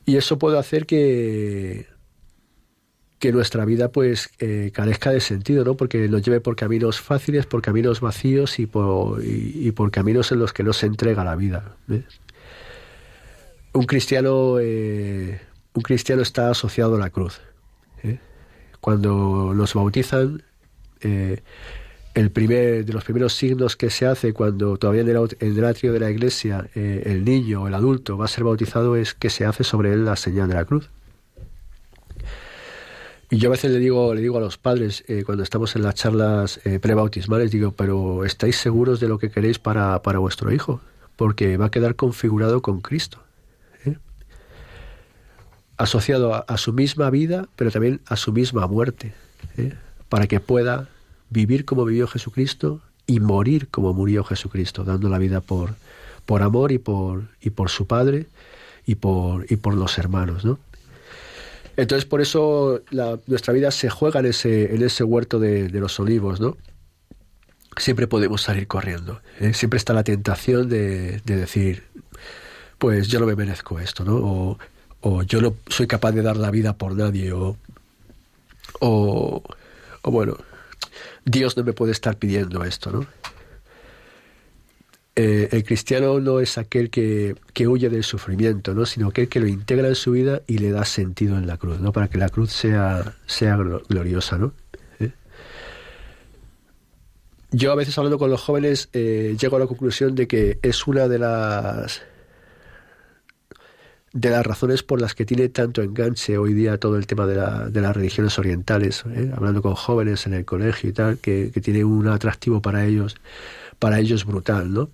B: Y eso puede hacer que que nuestra vida pues eh, carezca de sentido, ¿no? Porque nos lleve por caminos fáciles, por caminos vacíos y por, y, por caminos en los que no se entrega la vida. Un cristiano, eh, un cristiano está asociado a la cruz. ¿eh? Cuando nos bautizan, el primer de los primeros signos que se hace cuando todavía en el, en el atrio de la iglesia el niño o el adulto va a ser bautizado es que se hace sobre él la señal de la cruz. Y yo a veces le digo, le digo a los padres, eh, cuando estamos en las charlas eh, prebautismales, digo, pero ¿estáis seguros de lo que queréis para, para vuestro hijo? Porque va a quedar configurado con Cristo. ¿eh? Asociado a, su misma vida, pero también a su misma muerte. Para que pueda vivir como vivió Jesucristo y morir como murió Jesucristo, dando la vida por, por amor y por, y por su Padre y por, y por los hermanos, ¿no? Entonces, por eso nuestra vida se juega en ese, en ese huerto de, los olivos, ¿no? Siempre podemos salir corriendo. ¿eh? Siempre está la tentación de, decir, pues yo no me merezco esto, ¿no? O, yo no soy capaz de dar la vida por nadie, o, o, o bueno, Dios no me puede estar pidiendo esto, ¿no? Eh, el cristiano no es aquel que, huye del sufrimiento, ¿no? sino aquel que lo integra en su vida y le da sentido en la cruz, ¿no? para que la cruz sea, sea gloriosa. ¿no? ¿Eh? Yo a veces hablando con los jóvenes eh, llego a la conclusión de que es una de las de las razones por las que tiene tanto enganche hoy día todo el tema de las religiones orientales, hablando con jóvenes en el colegio y tal, que, que tiene un atractivo para ellos, para ellos brutal, ¿no?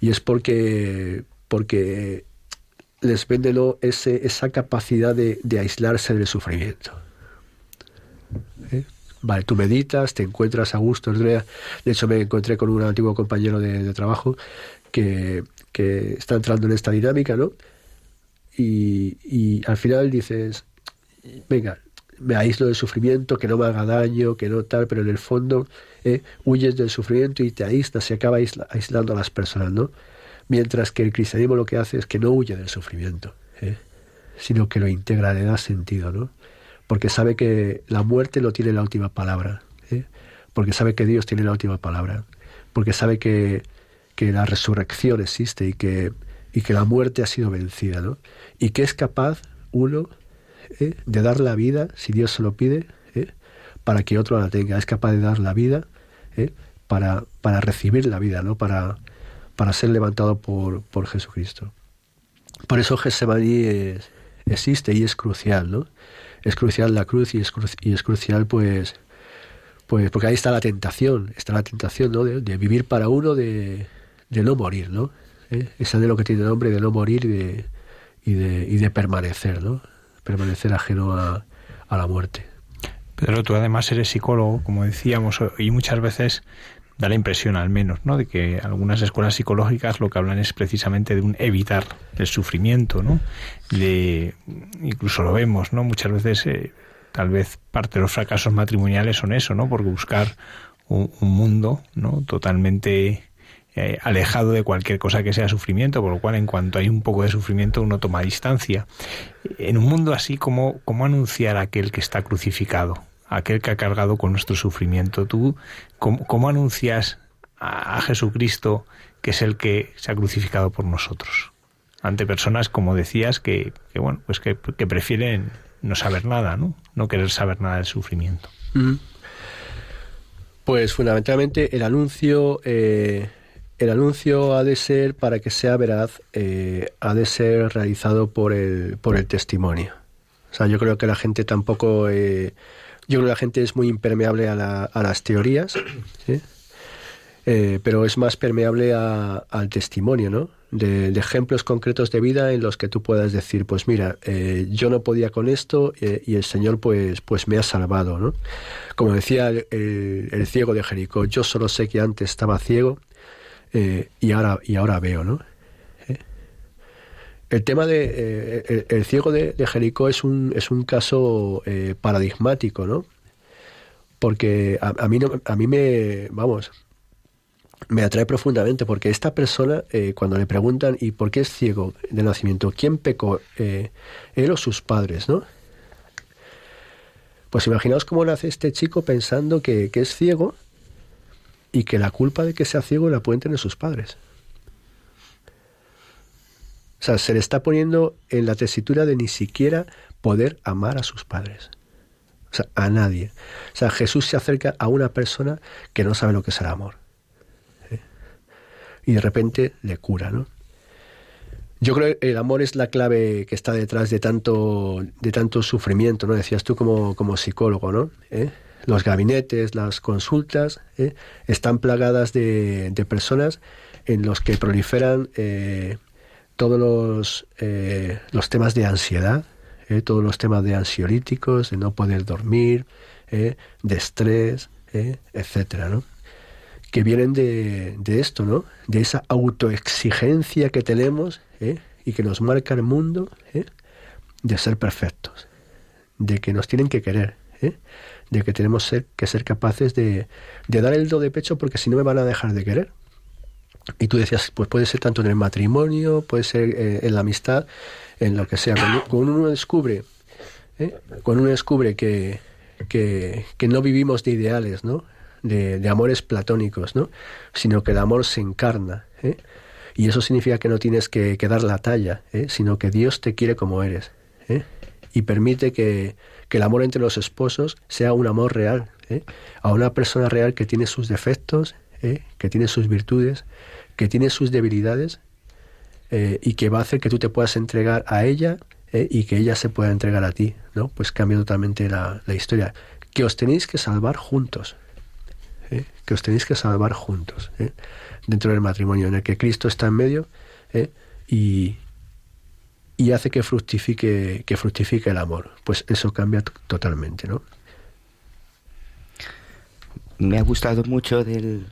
B: Y es porque, porque les vende ese, esa capacidad de, aislarse del sufrimiento. ¿Eh? Vale, tú meditas, te encuentras a gusto. De hecho, me encontré con un antiguo compañero de, trabajo que, que, está entrando en esta dinámica, ¿no? Y, y al final dices, venga, me aíslo del sufrimiento, que no me haga daño, que no tal, pero en el fondo eh, huyes del sufrimiento y te aíslas, se acaba aislando a las personas, ¿no? Mientras que el cristianismo lo que hace es que no huye del sufrimiento, ¿eh? sino que lo integra, le da sentido, ¿no? Porque sabe que la muerte no tiene la última palabra, ¿eh? porque sabe que Dios tiene la última palabra, porque sabe que, que la resurrección existe y que, y que la muerte ha sido vencida, ¿no? Y que es capaz, uno, ¿eh? de dar la vida, si Dios se lo pide, ¿eh? para que otro la tenga. Es capaz de dar la vida ¿eh? para, para recibir la vida, ¿no? para, para ser levantado por, por Jesucristo. Por eso Getsemaní existe y es crucial, ¿no? Es crucial la cruz y es, y es crucial, pues, pues, porque ahí está la tentación, está la tentación, ¿no? De, vivir para uno, de, de no morir, ¿no? ¿Eh? Ese anhelo que tiene el hombre de no morir y de, y de, y de permanecer, ¿no? permanecer ajeno a, la muerte.
C: Pedro, tú además eres psicólogo, como decíamos, y muchas veces da la impresión al menos, ¿no? De que algunas escuelas psicológicas lo que hablan es precisamente de un evitar el sufrimiento, ¿no? De, incluso lo vemos, ¿no? Muchas veces, eh, tal vez parte de los fracasos matrimoniales son eso, ¿no? Porque buscar un, un mundo, ¿no? Totalmente eh, alejado de cualquier cosa que sea sufrimiento, por lo cual en cuanto hay un poco de sufrimiento uno toma distancia. En un mundo así, ¿cómo, cómo anunciar a aquel que está crucificado, aquel que ha cargado con nuestro sufrimiento? ¿Tú cómo, anuncias a, Jesucristo que es el que se ha crucificado por nosotros? Ante personas, como decías, que, bueno, pues que, prefieren no saber nada, ¿no? No querer saber nada del sufrimiento.
B: Pues fundamentalmente el anuncio eh, el anuncio ha de ser, para que sea veraz, eh, ha de ser realizado por el, por el testimonio. O sea, yo creo que la gente tampoco... Eh, yo creo que la gente es muy impermeable a, las teorías, eh, pero es más permeable al testimonio, ¿no? De, ejemplos concretos de vida en los que tú puedas decir, pues mira, yo no podía con esto y el Señor pues, pues me ha salvado, ¿no? Como decía el, ciego de Jericó, yo solo sé que antes estaba ciego eh, y, ahora, y ahora veo, ¿no? El tema de el, ciego de, Jericó es un, es un caso paradigmático, ¿no? Porque a, a, mí no, a mí me, vamos, me atrae profundamente porque esta persona, eh, cuando le preguntan, ¿y por qué es ciego de nacimiento? ¿Quién pecó? Eh, ¿Él o sus padres? ¿no? Pues imaginaos cómo nace este chico pensando que, que, es ciego y que la culpa de que sea ciego la pueden tener sus padres. O sea, se le está poniendo en la tesitura de ni siquiera poder amar a sus padres. O sea, a nadie. O sea, Jesús se acerca a una persona que no sabe lo que es el amor y de repente le cura, ¿no? Yo creo que el amor es la clave que está detrás de tanto, de tanto sufrimiento, ¿no? Decías tú como, como psicólogo, ¿no? ¿Eh? Los gabinetes, las consultas, ¿eh? están plagadas de, de, personas en los que proliferan eh, todos los, los temas de ansiedad, todos los temas de ansiolíticos, de no poder dormir, de estrés, etcétera, ¿no? que vienen de, esto, ¿no? De esa autoexigencia que tenemos ¿eh? y que nos marca el mundo ¿eh? de ser perfectos, de que nos tienen que querer, ¿eh? De que tenemos ser, que ser capaces de, dar el do de pecho porque si no me van a dejar de querer. Y tú decías, pues puede ser tanto en el matrimonio, puede ser en la amistad, en lo que sea. Cuando, uno descubre, cuando uno descubre que, que, que no vivimos de ideales, ¿no? de, amores platónicos, ¿no? sino que el amor se encarna. ¿eh? Y eso significa que no tienes que, dar la talla, ¿eh? sino que Dios te quiere como eres. ¿eh? Y permite que, el amor entre los esposos sea un amor real, a una persona real que tiene sus defectos, que tiene sus virtudes, que tiene sus debilidades y que va a hacer que tú te puedas entregar a ella y que ella se pueda entregar a ti. ¿no? Pues cambia totalmente la, la historia. Que os tenéis que salvar juntos. ¿eh? que os tenéis que salvar juntos, ¿eh? dentro del matrimonio, en el que Cristo está en medio ¿eh? y, y hace que fructifique, que fructifique el amor. Pues eso cambia totalmente, ¿no?
D: Me ha gustado mucho del,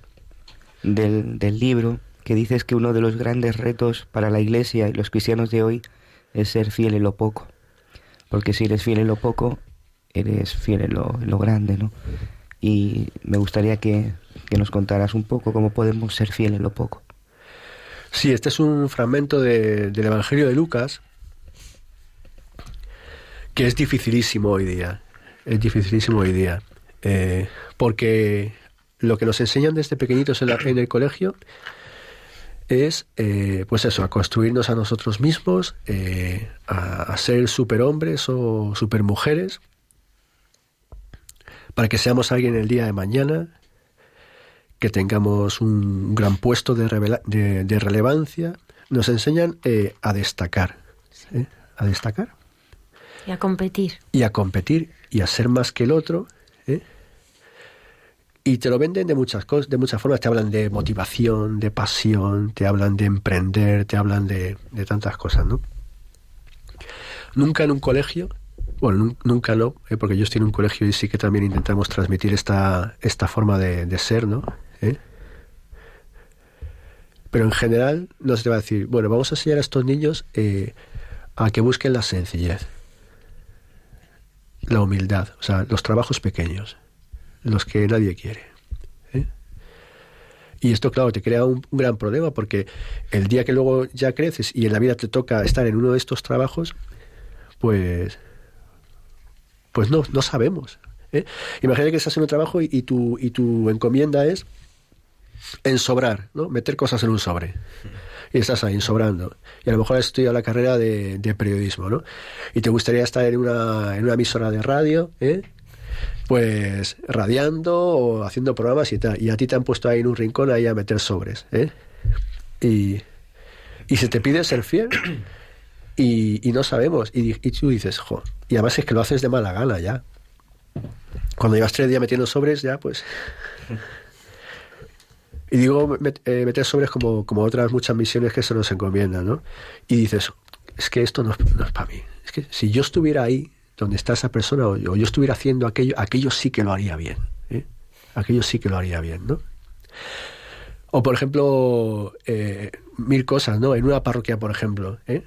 D: del, del libro que dices que uno de los grandes retos para la Iglesia y los cristianos de hoy es ser fiel en lo poco. Porque si eres fiel en lo poco, eres fiel en lo, en lo grande, ¿no? y me gustaría que, nos contaras un poco cómo podemos ser fieles en lo poco.
B: Sí, este es un fragmento del Evangelio de Lucas que es dificilísimo hoy día. Es dificilísimo hoy día. Eh, porque lo que nos enseñan desde pequeñitos en, el colegio es, eh, pues eso, a construirnos a nosotros mismos, eh, a, a, ser superhombres o supermujeres, para que seamos alguien el día de mañana, que tengamos un gran puesto de, de, relevancia, nos enseñan eh, a destacar, a destacar.
A: Y a competir.
B: Y a competir y a ser más que el otro. ¿eh? Y te lo venden de muchas cosas, de muchas formas. Te hablan de motivación, de pasión, te hablan de emprender, te hablan de, de tantas cosas, ¿no? Nunca en un colegio bueno, nunca no, eh, porque yo estoy en un colegio y sí que también intentamos transmitir esta, esta forma de, ser, ¿no? ¿Eh? Pero en general no se te va a decir, bueno, vamos a enseñar a estos niños eh, a que busquen la sencillez, la humildad, o sea, los trabajos pequeños, los que nadie quiere. Y esto, claro, te crea un, gran problema porque el día que luego ya creces y en la vida te toca estar en uno de estos trabajos, pues pues no, no sabemos. ¿eh? Imagínate que estás en un trabajo y, tu, y tu encomienda es ensobrar, ¿no? meter cosas en un sobre. Y estás ahí ensobrando. Y a lo mejor has estudiado la carrera de, periodismo, ¿no? Y te gustaría estar en una, en una emisora de radio, ¿eh? pues radiando o haciendo programas y tal. Y a ti te han puesto ahí en un rincón ahí a meter sobres. ¿eh? Y, y se te pide ser fiel. Y, no sabemos. Y, y, tú dices, jo, y además es que lo haces de mala gana ya. Cuando llevas tres días metiendo sobres, ya pues. Y digo eh, meter sobres como, como otras muchas misiones que se nos encomiendan, ¿no? Y dices, es que esto no, es para mí. Es que si yo estuviera ahí, donde está esa persona, o yo, estuviera haciendo aquello, aquello sí que lo haría bien. ¿eh? Aquello sí que lo haría bien, ¿no? O, por ejemplo, eh, mil cosas, ¿no? En una parroquia, por ejemplo, ¿eh?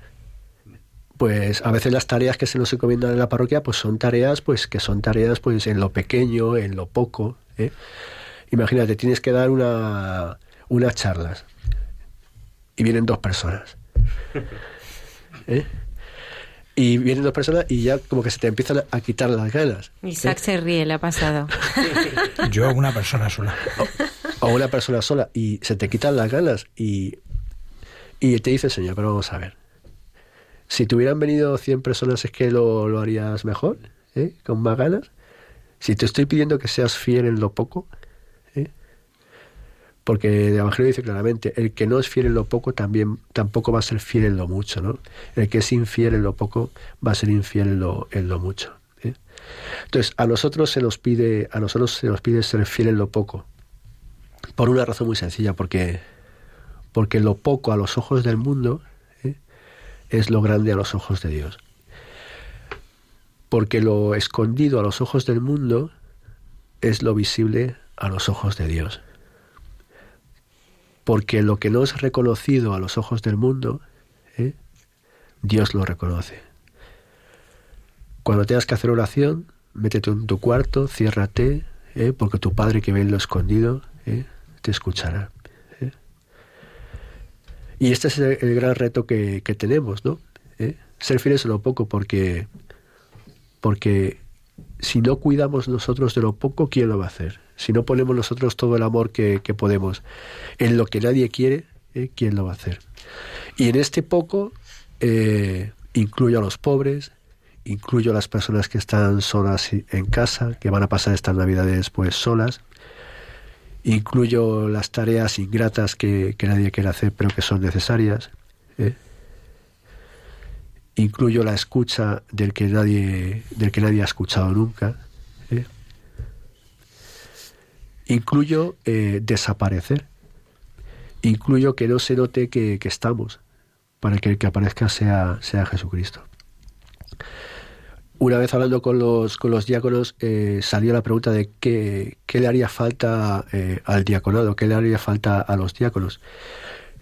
B: pues a veces las tareas que se nos encomiendan en la parroquia pues son tareas pues que son tareas pues en lo pequeño en lo poco ¿eh? Imagínate tienes que dar una unas charlas y vienen dos personas ¿eh? y vienen dos personas y ya como que se te empiezan a quitar las ganas
A: Isaac se ríe le ha pasado
C: yo una persona sola
B: o, una persona sola y se te quitan las ganas y y te dice señor pero vamos a ver si te hubieran venido 100 personas, ¿es que lo, lo harías mejor? ¿eh? ¿Con más ganas? Si te estoy pidiendo que seas fiel en lo poco, ¿eh? Porque el Evangelio dice claramente, el que no es fiel en lo poco también tampoco va a ser fiel en lo mucho, ¿no? El que es infiel en lo poco va a ser infiel en lo, mucho. ¿eh? Entonces, a nosotros se nos pide, a nosotros se nos pide ser fiel en lo poco. Por una razón muy sencilla, porque, porque lo poco a los ojos del mundo es lo grande a los ojos de Dios. Porque lo escondido a los ojos del mundo es lo visible a los ojos de Dios. Porque lo que no es reconocido a los ojos del mundo, ¿eh? Dios lo reconoce. Cuando tengas que hacer oración, métete en tu cuarto, ciérrate, ¿eh? porque tu Padre que ve en lo escondido ¿eh? te escuchará. Y este es el, gran reto que, tenemos, ¿no? ¿Eh? Ser fieles en lo poco, porque, porque si no cuidamos nosotros de lo poco, ¿quién lo va a hacer? Si no ponemos nosotros todo el amor que, podemos en lo que nadie quiere, ¿eh? ¿quién lo va a hacer? Y en este poco eh, incluyo a los pobres, incluyo a las personas que están solas en casa, que van a pasar estas navidades pues solas, Incluyo las tareas ingratas que, nadie quiere hacer pero que son necesarias. ¿eh? Incluyo la escucha del que nadie, del que nadie ha escuchado nunca. ¿eh? Incluyo eh, desaparecer. Incluyo que no se note que, estamos, para que el que aparezca sea, sea Jesucristo una vez hablando con los, con los diáconos, eh, salió la pregunta de qué, qué le haría falta eh, al diaconado, qué le haría falta a los diáconos.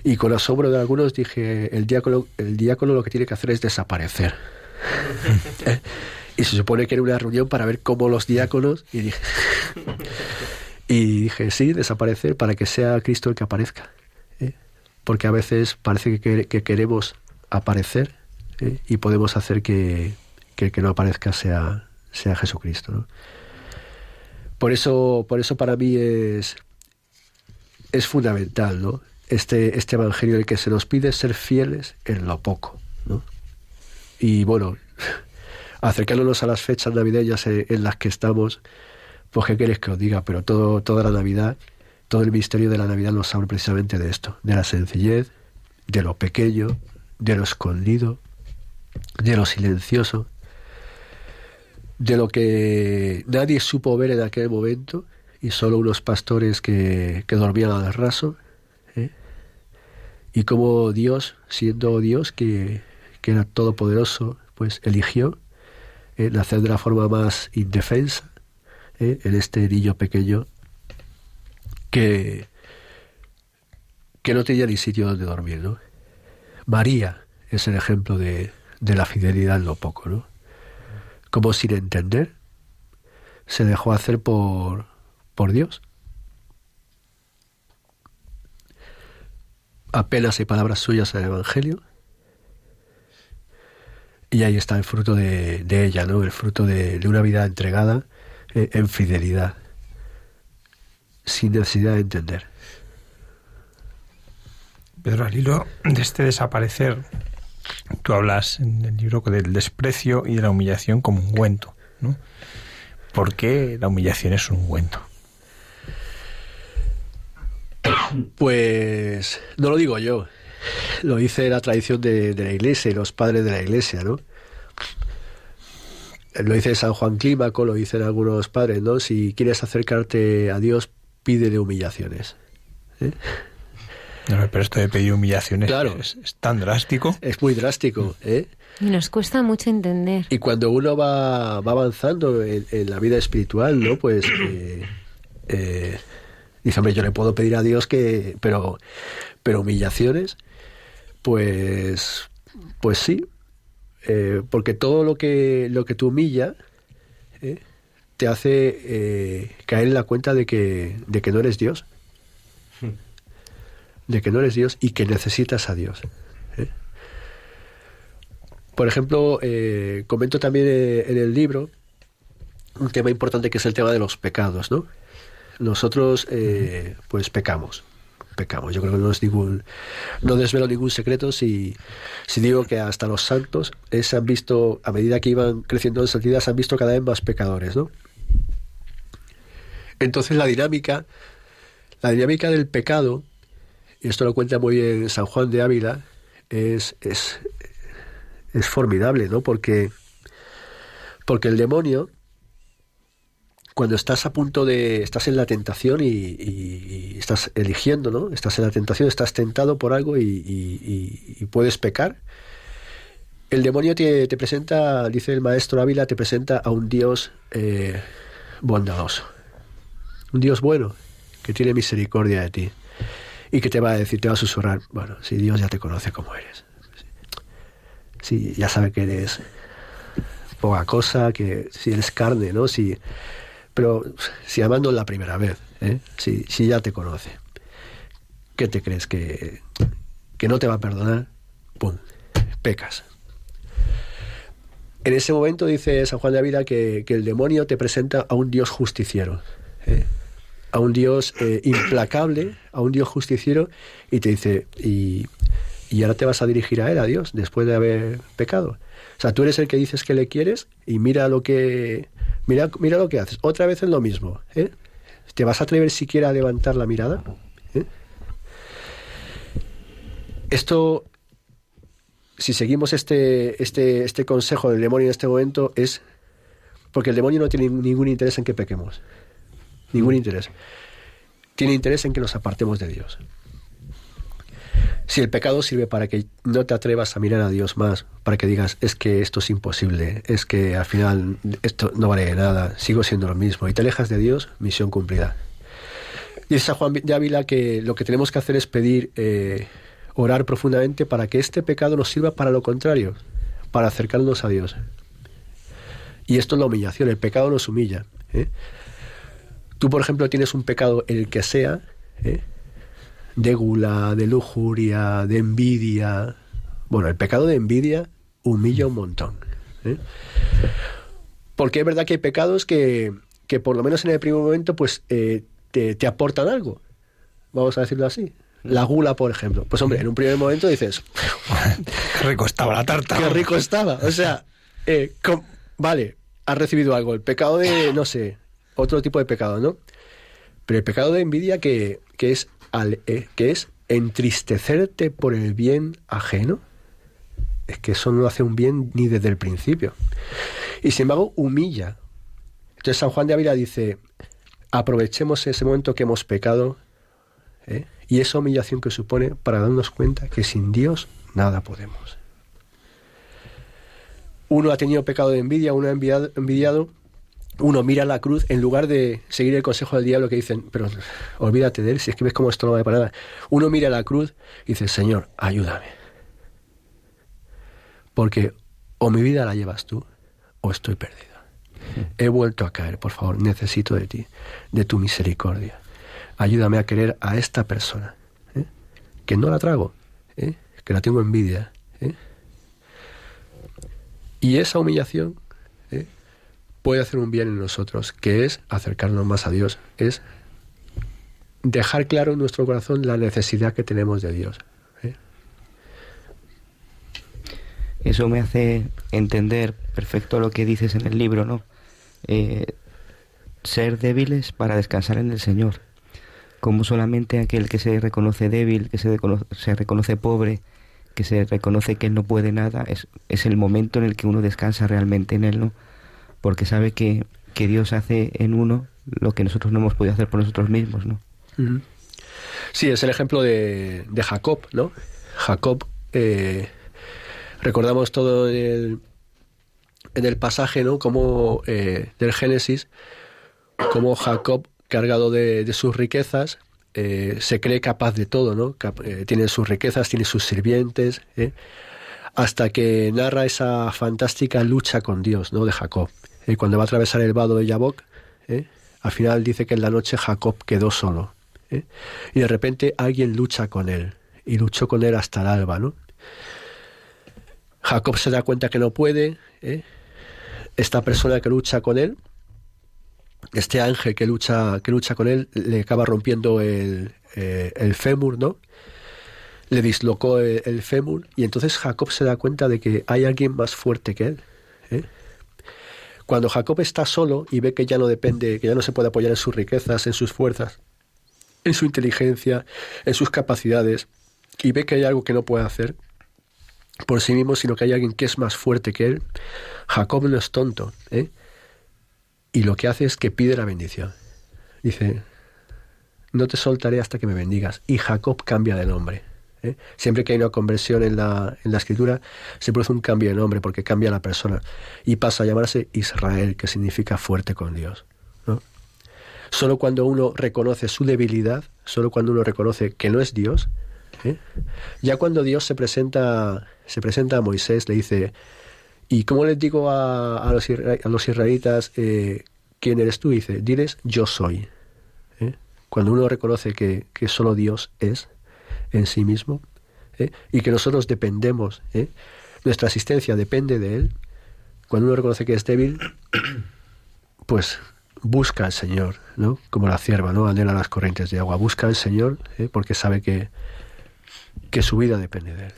B: Y con asombro de algunos dije, el diácono, el diácono lo que tiene que hacer es desaparecer. Y se supone que era una reunión para ver cómo los diáconos... Y dije, y dije sí, desaparecer para que sea Cristo el que aparezca. Porque a veces parece que, que queremos aparecer y podemos hacer que que el que no aparezca sea, sea Jesucristo. Por, eso, por eso para mí es, es fundamental ¿no? este, este Evangelio en el que se nos pide ser fieles en lo poco. ¿no? Y bueno, acercándonos a las fechas navideñas en, las que estamos, pues qué queréis que os diga, pero todo, toda la Navidad, todo el misterio de la Navidad nos habla precisamente de esto, de la sencillez, de lo pequeño, de lo escondido, de lo silencioso, de lo que nadie supo ver en aquel momento y solo unos pastores que, que dormían al raso ¿eh? y como Dios siendo Dios que, que, era todopoderoso pues eligió ¿eh? nacer de la forma más indefensa ¿eh? en este niño pequeño que que no tenía ni sitio donde dormir. María es el ejemplo de, de la fidelidad en lo poco ¿no? como sin entender, se dejó hacer por, por Dios. Apenas hay palabras suyas en el Evangelio. Y ahí está el fruto de, ella, ¿no? El fruto de, una vida entregada en fidelidad, sin necesidad de entender.
C: Pedro, al hilo de este desaparecer Tú hablas en el libro del desprecio y de la humillación como un ungüento. ¿no? ¿Por qué la humillación es un ungüento?
B: Pues no lo digo yo, lo dice la tradición de, la iglesia y los padres de la iglesia, ¿no? Lo dice San Juan Clímaco, lo dicen algunos padres, ¿no? Si quieres acercarte a Dios, pídele humillaciones. ¿eh?
C: pero esto de pedir humillaciones
B: claro,
C: es, tan drástico.
B: Es muy drástico. ¿eh?
A: Y nos cuesta mucho entender.
B: Y cuando uno va, va avanzando en, la vida espiritual, ¿no? Pues eh, eh, dice, hombre, yo le puedo pedir a Dios que... Pero, pero humillaciones, pues, pues sí. Eh, porque todo lo que, lo que tú humilla te hace caer en la cuenta de que, de que no eres Dios. Hmm. De que no eres Dios y que necesitas a Dios. Por ejemplo, eh, comento también eh, en el libro un tema importante que es el tema de los pecados, ¿no? Nosotros, eh, pues, pecamos, pecamos. Yo creo que no es ningún, no desvelo ningún secreto si, si digo que hasta los santos se han visto, a medida que iban creciendo en santidad, se han visto cada vez más pecadores, ¿no? Entonces la dinámica, la dinámica del pecado, y esto lo cuenta muy bien San Juan de Ávila, es, es, es formidable, ¿no? Porque, porque el demonio, cuando estás a punto de, estás en la tentación y, estás eligiendo, ¿no? Estás en la tentación, estás tentado por algo y, puedes pecar. El demonio te, presenta, dice el maestro Ávila, te presenta a un Dios eh, bondadoso, un Dios bueno, que tiene misericordia de ti y que te va a decir, te va a susurrar, bueno, si Dios ya te conoce como eres si ya sabe que eres poca cosa, que si eres carne, ¿no? Si, pero si amando la primera vez, ¿eh? si, si ya te conoce, ¿qué te crees? ¿Que, que no te va a perdonar? ¡Pum! Pecas. En ese momento dice San Juan de Ávila que, que el demonio te presenta a un Dios justiciero, ¿eh? a un Dios eh, implacable, a un Dios justiciero, y te dice, y y ahora te vas a dirigir a él, a Dios, después de haber pecado. O sea, tú eres el que dices que le quieres y mira lo que mira, mira lo que haces. Otra vez es lo mismo. ¿eh? ¿Te vas a atrever siquiera a levantar la mirada? ¿Eh? Esto, si seguimos este, este, este consejo del demonio en este momento, es porque el demonio no tiene ningún interés en que pequemos. Ningún mm. interés. Tiene interés en que nos apartemos de Dios. Si el pecado sirve para que no te atrevas a mirar a Dios más, para que digas, es que esto es imposible, es que al final esto no vale nada, sigo siendo lo mismo, y te alejas de Dios, misión cumplida. Dice Juan de Ávila que lo que tenemos que hacer es pedir, eh, orar profundamente para que este pecado nos sirva para lo contrario, para acercarnos a Dios. Y esto es la humillación, el pecado nos humilla. ¿eh? Tú, por ejemplo, tienes un pecado, el que sea, ¿eh? De gula, de lujuria, de envidia. Bueno, el pecado de envidia humilla un montón. ¿eh? Porque es verdad que hay pecados que, que, por lo menos en el primer momento, pues eh, te, te, aportan algo. Vamos a decirlo así. La gula, por ejemplo. Pues hombre, en un primer momento dices...
C: qué rico estaba la tarta.
B: Qué rico estaba. O sea, eh, vale, has recibido algo. El pecado de, no sé, otro tipo de pecado, ¿no? Pero el pecado de envidia que, que es eh, que es entristecerte por el bien ajeno, es que eso no hace un bien ni desde el principio. Y sin embargo, humilla. Entonces San Juan de Ávila dice, aprovechemos ese momento que hemos pecado ¿eh? y esa humillación que supone para darnos cuenta que sin Dios nada podemos. Uno ha tenido pecado de envidia, uno ha envidiado uno mira la cruz en lugar de seguir el consejo del diablo que dicen, pero olvídate de él, si es que ves cómo esto no va para nada. Uno mira la cruz y dice, Señor, ayúdame. Porque o mi vida la llevas tú o estoy perdido. He vuelto a caer, por favor, necesito de ti, de tu misericordia. Ayúdame a querer a esta persona, ¿eh? que no la trago, ¿eh? que la tengo envidia. ¿eh? Y esa humillación puede hacer un bien en nosotros, que es acercarnos más a Dios, es dejar claro en nuestro corazón la necesidad que tenemos de Dios. ¿eh?
D: Eso me hace entender perfecto lo que dices en el libro, ¿no? Eh, ser débiles para descansar en el Señor. Como solamente aquel que se reconoce débil, que se, reconoce pobre, que se reconoce que él no puede nada, es, es el momento en el que uno descansa realmente en él, ¿no? Porque sabe que, Dios hace en uno lo que nosotros no hemos podido hacer por nosotros mismos, ¿no?
B: Sí, es el ejemplo de, de Jacob, ¿no? Jacob, eh, recordamos todo en el, pasaje, ¿no? Como eh, del Génesis, como Jacob, cargado de, sus riquezas, eh, se cree capaz de todo, ¿no? Tiene sus riquezas, tiene sus sirvientes, hasta que narra esa fantástica lucha con Dios, ¿no? De Jacob. Cuando va a atravesar el vado de Yabok, al final dice que en la noche Jacob quedó solo. Y de repente alguien lucha con él, y luchó con él hasta el alba, ¿no? Jacob se da cuenta que no puede, esta persona que lucha con él, este ángel que lucha, que lucha con él le acaba rompiendo el, eh, el fémur, ¿no? Le dislocó el, fémur y entonces Jacob se da cuenta de que hay alguien más fuerte que él. Cuando Jacob está solo y ve que ya no depende, que ya no se puede apoyar en sus riquezas, en sus fuerzas, en su inteligencia, en sus capacidades, y ve que hay algo que no puede hacer por sí mismo, sino que hay alguien que es más fuerte que él, Jacob no es tonto, ¿eh? y lo que hace es que pide la bendición. Dice, no te soltaré hasta que me bendigas. Y Jacob cambia de nombre. ¿Eh? Siempre que hay una conversión en la, en la escritura, se produce un cambio de nombre porque cambia la persona. Y pasa a llamarse Israel, que significa fuerte con Dios. Solo cuando uno reconoce su debilidad, solo cuando uno reconoce que no es Dios, ¿eh? ya cuando Dios se presenta, se presenta a Moisés, le dice, ¿Y cómo les digo a, los, israelitas eh, quién eres tú? Dice, diles yo soy. Cuando uno reconoce que, solo Dios es en sí mismo ¿eh? y que nosotros dependemos, ¿eh? nuestra asistencia depende de Él, cuando uno reconoce que es débil, pues busca al Señor, ¿no? Como la cierva, ¿no? Anhela las corrientes de agua. Busca al Señor ¿eh? porque sabe que, que su vida depende de Él.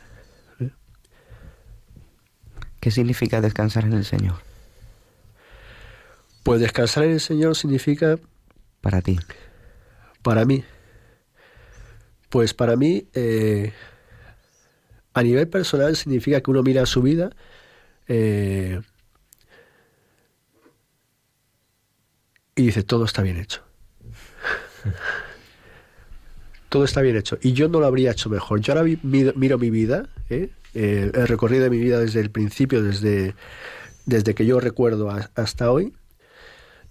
D: ¿Qué significa descansar en el Señor?
B: Pues descansar en el Señor significa...
D: Para ti.
B: Para mí. Pues para mí, eh, a nivel personal, significa que uno mira su vida eh, y dice, todo está bien hecho. todo está bien hecho. Y yo no lo habría hecho mejor. Yo ahora miro mi vida, ¿eh? eh, el recorrido de mi vida desde el principio, desde, desde que yo recuerdo hasta hoy,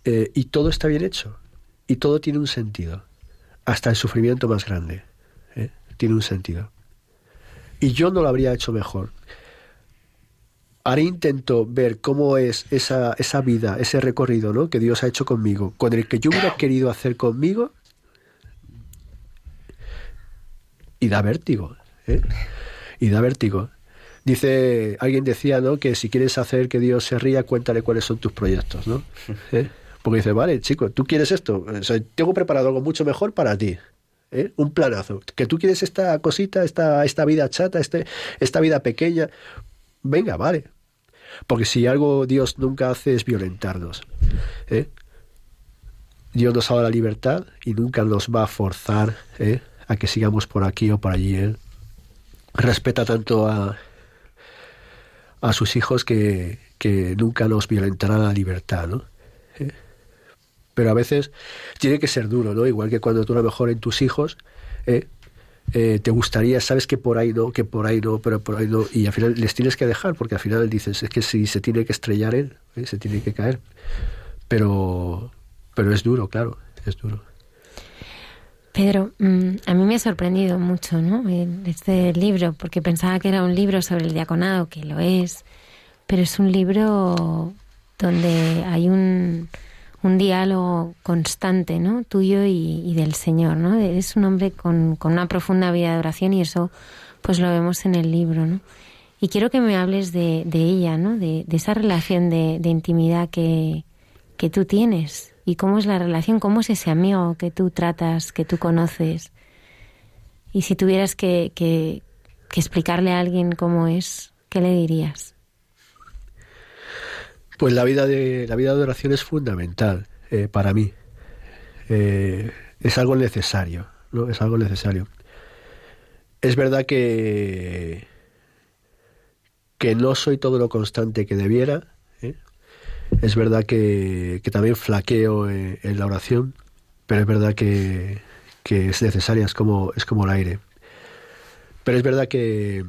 B: eh, y todo está bien hecho, y todo tiene un sentido, hasta el sufrimiento más grande, ¿eh? Tiene un sentido. Y yo no lo habría hecho mejor. Ahora intento ver cómo es esa, esa vida, ese recorrido ¿no? que Dios ha hecho conmigo, con el que yo hubiera querido hacer conmigo, y da vértigo. ¿eh? Y da vértigo. Dice, alguien decía, ¿no? Que si quieres hacer que Dios se ría, cuéntale cuáles son tus proyectos, ¿no? ¿Eh? Porque dice, vale, chico, tú quieres esto, tengo preparado algo mucho mejor para ti. ¿Eh? Un planazo. Que tú quieres esta cosita, esta, esta vida chata, este, esta vida pequeña. Venga, vale. Porque si algo Dios nunca hace es violentarnos. ¿eh? Dios nos ha dado la libertad y nunca nos va a forzar ¿eh? a que sigamos por aquí o por allí. ¿eh? Respeta tanto a, a sus hijos que, que nunca los violentará la libertad, ¿no? ¿Eh? Pero a veces tiene que ser duro, ¿no? Igual que cuando tú a lo mejor en tus hijos ¿eh? Eh, te gustaría, sabes que por ahí no, que por ahí no, pero por ahí no, y al final les tienes que dejar, porque al final dices, es que si se tiene que estrellar él, se tiene que caer. Pero, pero es duro, claro, es duro.
A: Pedro, mm, a mí me ha sorprendido mucho ¿no? este libro, porque pensaba que era un libro sobre el diaconado, que lo es, pero es un libro donde hay un, un diálogo constante ¿no? tuyo y, del Señor. ¿no? Es un hombre con, con, una profunda vida de oración y eso pues lo vemos en el libro. ¿no? Y quiero que me hables de, de ella, ¿no? de, esa relación de, de intimidad que, que tú tienes ¿Y cómo es la relación? ¿Cómo es ese amigo que tú tratas, que tú conoces? Y si tuvieras que, que, explicarle a alguien cómo es, ¿qué le dirías?
B: Pues la vida de, la vida de oración es fundamental eh, para mí. Eh, es algo necesario, ¿no? Es algo necesario. Es verdad que, que no soy todo lo constante que debiera, es verdad que, también flaqueo en, la oración, pero es verdad que, que es necesaria, es como, es como el aire. Pero es verdad que,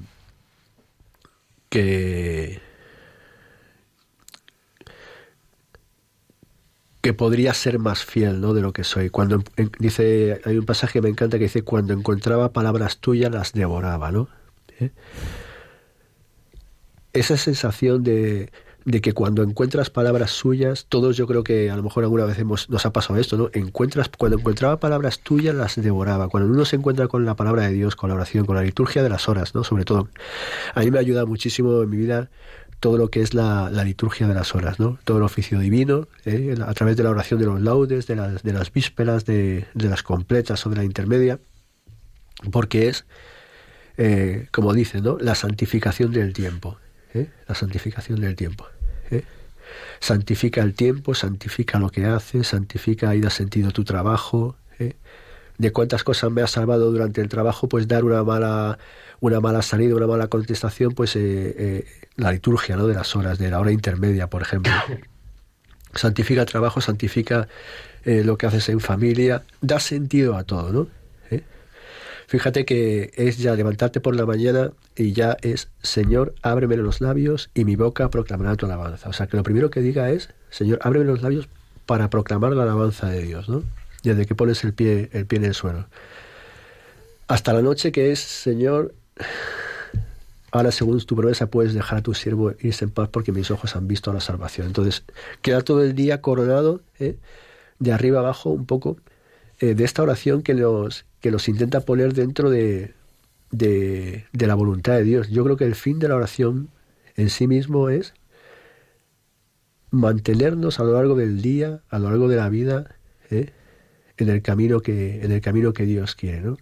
B: que, que podría ser más fiel ¿no? de lo que soy. Cuando dice, hay un pasaje que me encanta que dice, cuando encontraba palabras tuyas las devoraba, ¿no? ¿Eh? Esa sensación de, de que cuando encuentras palabras suyas, todos yo creo que a lo mejor alguna vez hemos, nos ha pasado esto, ¿no? Encuentras, cuando encontraba palabras tuyas las devoraba. Cuando uno se encuentra con la palabra de Dios, con la oración, con la liturgia de las horas, ¿no? Sobre todo. A mí me ayuda muchísimo en mi vida todo lo que es la, liturgia de las horas, ¿no? Todo el oficio divino, ¿eh? a través de la oración de los laudes, de las, de las vísperas, de, de las completas o de la intermedia, porque es, eh, como dice, ¿no? La santificación del tiempo. ¿eh? La santificación del tiempo. ¿eh? Santifica el tiempo, santifica lo que haces, santifica y da sentido tu trabajo. De cuántas cosas me ha salvado durante el trabajo, pues dar una mala, una mala salida, una mala contestación, pues la liturgia ¿no? de las horas, de la hora intermedia, por ejemplo. santifica el trabajo, santifica lo que haces en familia, da sentido a todo, ¿no? Fíjate que es ya levantarte por la mañana y ya es, Señor, ábreme los labios y mi boca proclamará tu alabanza. O sea, que lo primero que diga es, Señor, ábreme los labios para proclamar la alabanza de Dios, ¿no? Desde que pones el pie, el pie en el suelo. Hasta la noche que es, Señor, ahora según tu promesa puedes dejar a tu siervo irse en paz porque mis ojos han visto la salvación. Entonces, queda todo el día coronado, ¿eh? de arriba abajo un poco, eh, de esta oración que los, que intenta poner dentro de, de, la voluntad de Dios. Yo creo que el fin de la oración en sí mismo es mantenernos a lo largo del día, a lo largo de la vida, ¿eh? en el camino que, en el camino que Dios quiere, ¿no?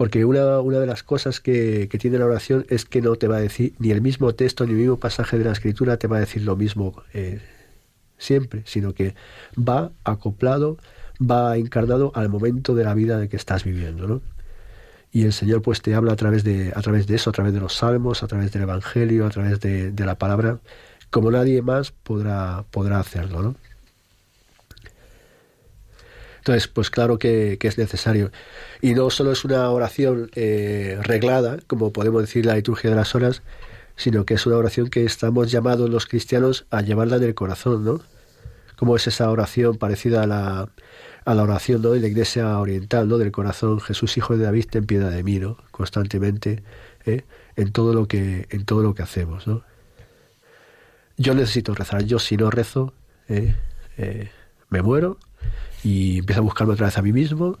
B: Porque una, una de las cosas que, que, tiene la oración es que no te va a decir, ni el mismo texto, ni el mismo pasaje de la escritura te va a decir lo mismo eh, siempre, sino que va acoplado va encarnado al momento de la vida de que estás viviendo, ¿no? Y el Señor pues te habla a través de, a través de eso, a través de los salmos, a través del Evangelio, a través de, la palabra, como nadie más podrá, podrá hacerlo, ¿no? Entonces, pues claro que, es necesario. Y no solo es una oración eh, reglada, como podemos decir la liturgia de las horas, sino que es una oración que estamos llamados los cristianos a llevarla en el corazón, ¿no? Como es esa oración parecida a la, a la oración ¿no? de la iglesia oriental, ¿no? del corazón, Jesús hijo de David, ten piedad de mí, ¿no? constantemente, ¿eh? en todo lo que, en todo lo que hacemos. ¿no? Yo necesito rezar, yo si no rezo, ¿eh? Eh, me muero y empiezo a buscarme otra vez a mí mismo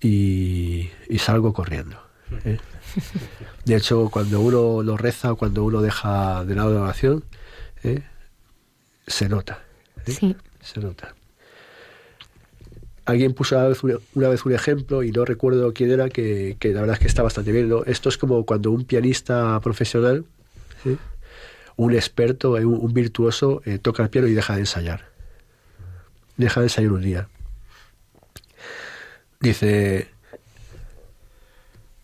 B: y, y, salgo corriendo. De hecho, cuando uno lo reza, cuando uno deja de lado la oración, se nota.
A: Sí.
B: Se nota. Alguien puso una vez, un ejemplo, y no recuerdo quién era, que, la verdad es que está bastante bien. Esto es como cuando un pianista profesional, un experto, eh, un, virtuoso, eh, toca el piano y deja de ensayar. Deja de ensayar un día. Dice,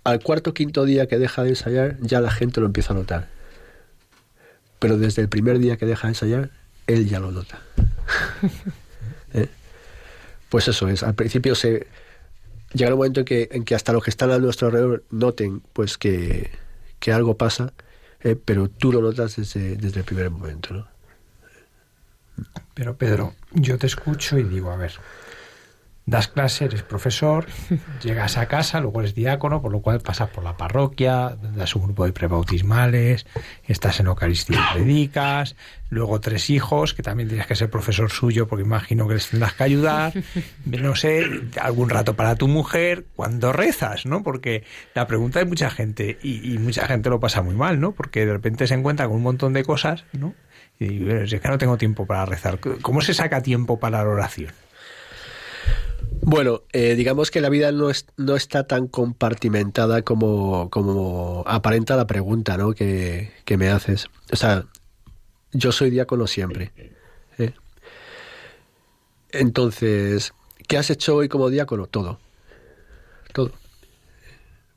B: al cuarto o quinto día que deja de ensayar, ya la gente lo empieza a notar. Pero desde el primer día que deja de ensayar, él ya lo nota. ¿Eh? pues eso es, al principio se llega un momento en que, en que hasta los que están a nuestro alrededor noten pues que, algo pasa, eh, pero tú lo notas desde, desde el primer momento, ¿no?
C: Pero Pedro, yo te escucho y digo, a ver, das clase, eres profesor, llegas a casa, luego eres diácono, por lo cual pasas por la parroquia, das un grupo de prebautismales, estás en Eucaristía y predicas, luego tres hijos, que también tienes que ser profesor suyo, porque imagino que les tendrás que ayudar, no sé, algún rato para tu mujer, cuando rezas, ¿no? Porque la pregunta de mucha gente, y, mucha gente lo pasa muy mal, ¿no? Porque de repente se encuentra con un montón de cosas, ¿no? Y es que no tengo tiempo para rezar. ¿Cómo se saca tiempo para la oración?
B: Bueno, eh, digamos que la vida no, es, no está tan compartimentada como, como aparenta la pregunta ¿no? que, que me haces. O sea, yo soy diácono siempre. ¿eh? Entonces, ¿qué has hecho hoy como diácono? Todo. Todo.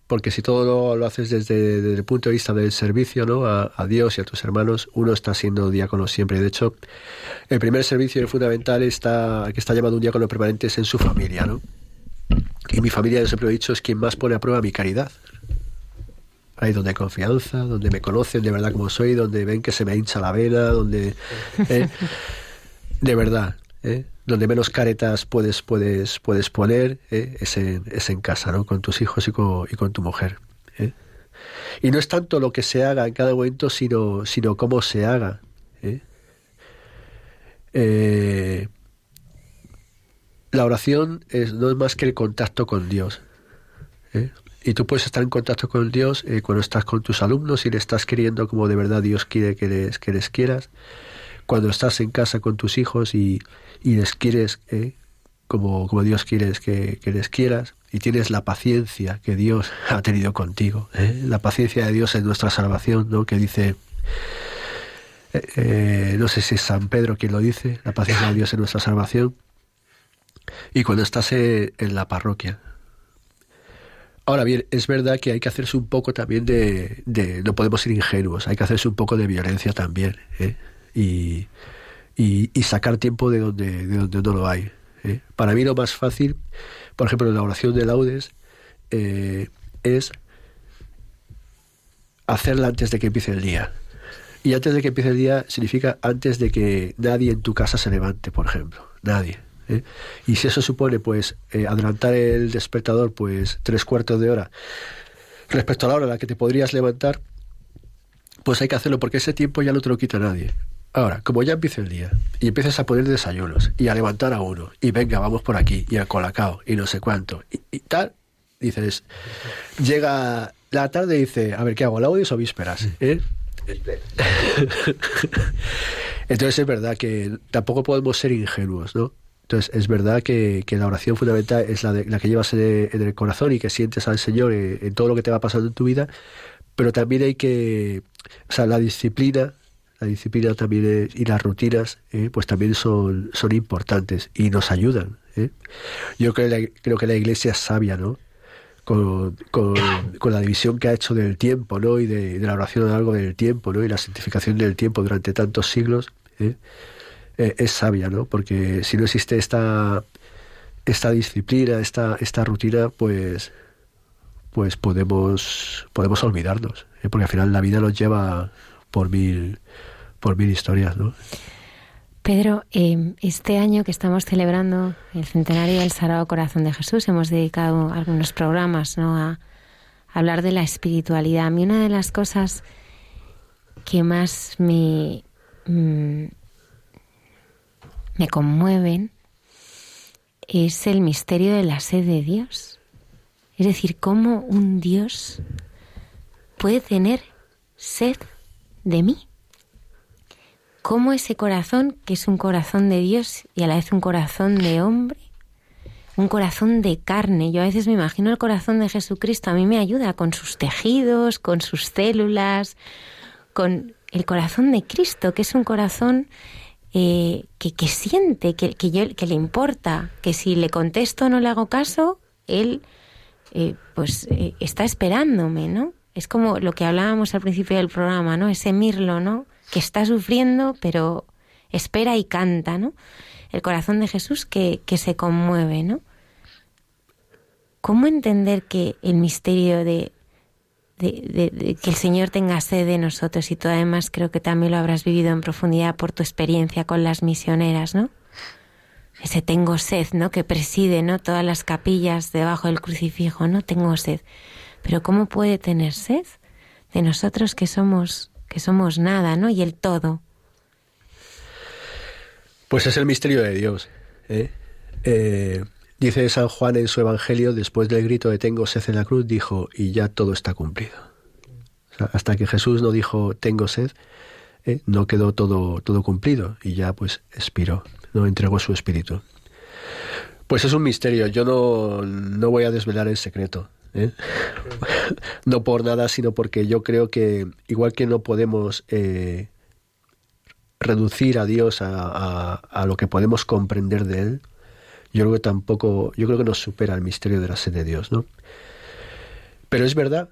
B: Porque si todo lo, haces desde, el punto de vista del servicio ¿no? A, Dios y a tus hermanos, uno está siendo diácono siempre. De hecho, el primer servicio y fundamental está, que está llamado un diácono permanente es en su familia. ¿no? Y mi familia, yo siempre he dicho, es quien más pone a prueba mi caridad. Ahí donde hay confianza, donde me conocen de verdad como soy, donde ven que se me hincha la vena, donde... ¿eh? de verdad, ¿eh? Donde menos caretas puedes, puedes, puedes poner ¿eh? es, en, es, en, casa, ¿no? con tus hijos y con, y con tu mujer. ¿eh? Y no es tanto lo que se haga en cada momento, sino, sino cómo se haga. ¿eh? La oración no es más que el contacto con Dios. Y tú puedes estar en contacto con Dios cuando estás con tus alumnos y le estás queriendo como de verdad Dios quiere que les, que les quieras. Cuando estás en casa con tus hijos y, y les quieres eh, como, como Dios quiere que, que, les quieras. Y tienes la paciencia que Dios ha tenido contigo. La paciencia de Dios en nuestra salvación, ¿no? que dice... no sé si es San Pedro quien lo dice, la paciencia de Dios en nuestra salvación, y cuando estás en la parroquia. Ahora bien, es verdad que hay que hacerse un poco también de, no podemos ser ingenuos, hay que hacerse un poco de violencia también, ¿eh? y, y, sacar tiempo de donde, de donde no lo hay. ¿eh? Para mí lo más fácil, por ejemplo, en la oración de laudes, eh, es hacerla antes de que empiece el día. Y antes de que empiece el día significa antes de que nadie en tu casa se levante, por ejemplo. Nadie. ¿eh? Y si eso supone pues eh, adelantar el despertador pues tres cuartos de hora respecto a la hora en la que te podrías levantar, pues hay que hacerlo porque ese tiempo ya no te lo quita nadie. Ahora, como ya empieza el día y empiezas a poner desayunos y a levantar a uno y venga, vamos por aquí y al colacao y no sé cuánto y, tal, dices, llega la tarde y dice, a ver, ¿qué hago? ¿Laudes o vísperas? ¿Eh? Entonces es verdad que tampoco podemos ser ingenuos, ¿no? Entonces, es verdad que, la oración fundamental es la, de, la que llevas en el, corazón y que sientes al Señor en, todo lo que te va pasando en tu vida, pero también hay que, o sea, la disciplina, la disciplina también y las rutinas, eh, pues también son, son importantes y nos ayudan. Eh. Yo creo, creo que la Iglesia es sabia, ¿no? Con, con, la división que ha hecho del tiempo, ¿no? Y de, la oración a lo del tiempo, ¿no? Y la santificación del tiempo durante tantos siglos. ¿eh? Eh, es sabia, ¿no? Porque si no existe esta, esta disciplina, esta, esta rutina, pues, pues podemos, podemos olvidarnos, ¿eh? porque al final la vida nos lleva por mil, por mil historias, ¿no?
A: Pedro, em, este año que estamos celebrando el centenario del Sagrado Corazón de Jesús, hemos dedicado algunos programas ¿no? a, hablar de la espiritualidad. A mí una de las cosas que más me, mm, me conmueven es el misterio de la sed de Dios. Es decir, cómo un Dios puede tener sed de mí. Cómo ese corazón, que es un corazón de Dios y a la vez un corazón de hombre, un corazón de carne. Yo a veces me imagino el corazón de Jesucristo, a mí me ayuda con sus tejidos, con sus células, con el corazón de Cristo, que es un corazón eh, que, siente, que, que, le importa, que si le contesto no le hago caso, él eh, pues eh, está esperándome, ¿no? Es como lo que hablábamos al principio del programa, ¿no? Ese mirlo, ¿no? Que está sufriendo, pero espera y canta, ¿no? El corazón de Jesús que, que se conmueve, ¿no? ¿Cómo entender que el misterio de, de, que el Señor tenga sed de nosotros y tú además creo que también lo habrás vivido en profundidad por tu experiencia con las misioneras, ¿no? Ese tengo sed, ¿no? Que preside, ¿no? Todas las capillas debajo del crucifijo, ¿no? Tengo sed. Pero ¿cómo puede tener sed de nosotros que somos que somos nada, ¿no? Y el todo.
B: Pues es el misterio de Dios. ¿eh? Eh, Dice San Juan en su Evangelio, después del grito de tengo sed en la cruz, dijo, y ya todo está cumplido. hasta que Jesús no dijo tengo sed, eh, no quedó todo, todo cumplido y ya pues expiró, no entregó su espíritu. Pues es un misterio, yo no, no voy a desvelar el secreto. ¿Eh? no por nada, sino porque yo creo que igual que no podemos eh, reducir a Dios a, lo que podemos comprender de Él, yo creo que tampoco, yo creo que nos supera el misterio de la sed de Dios, ¿no? Pero es verdad,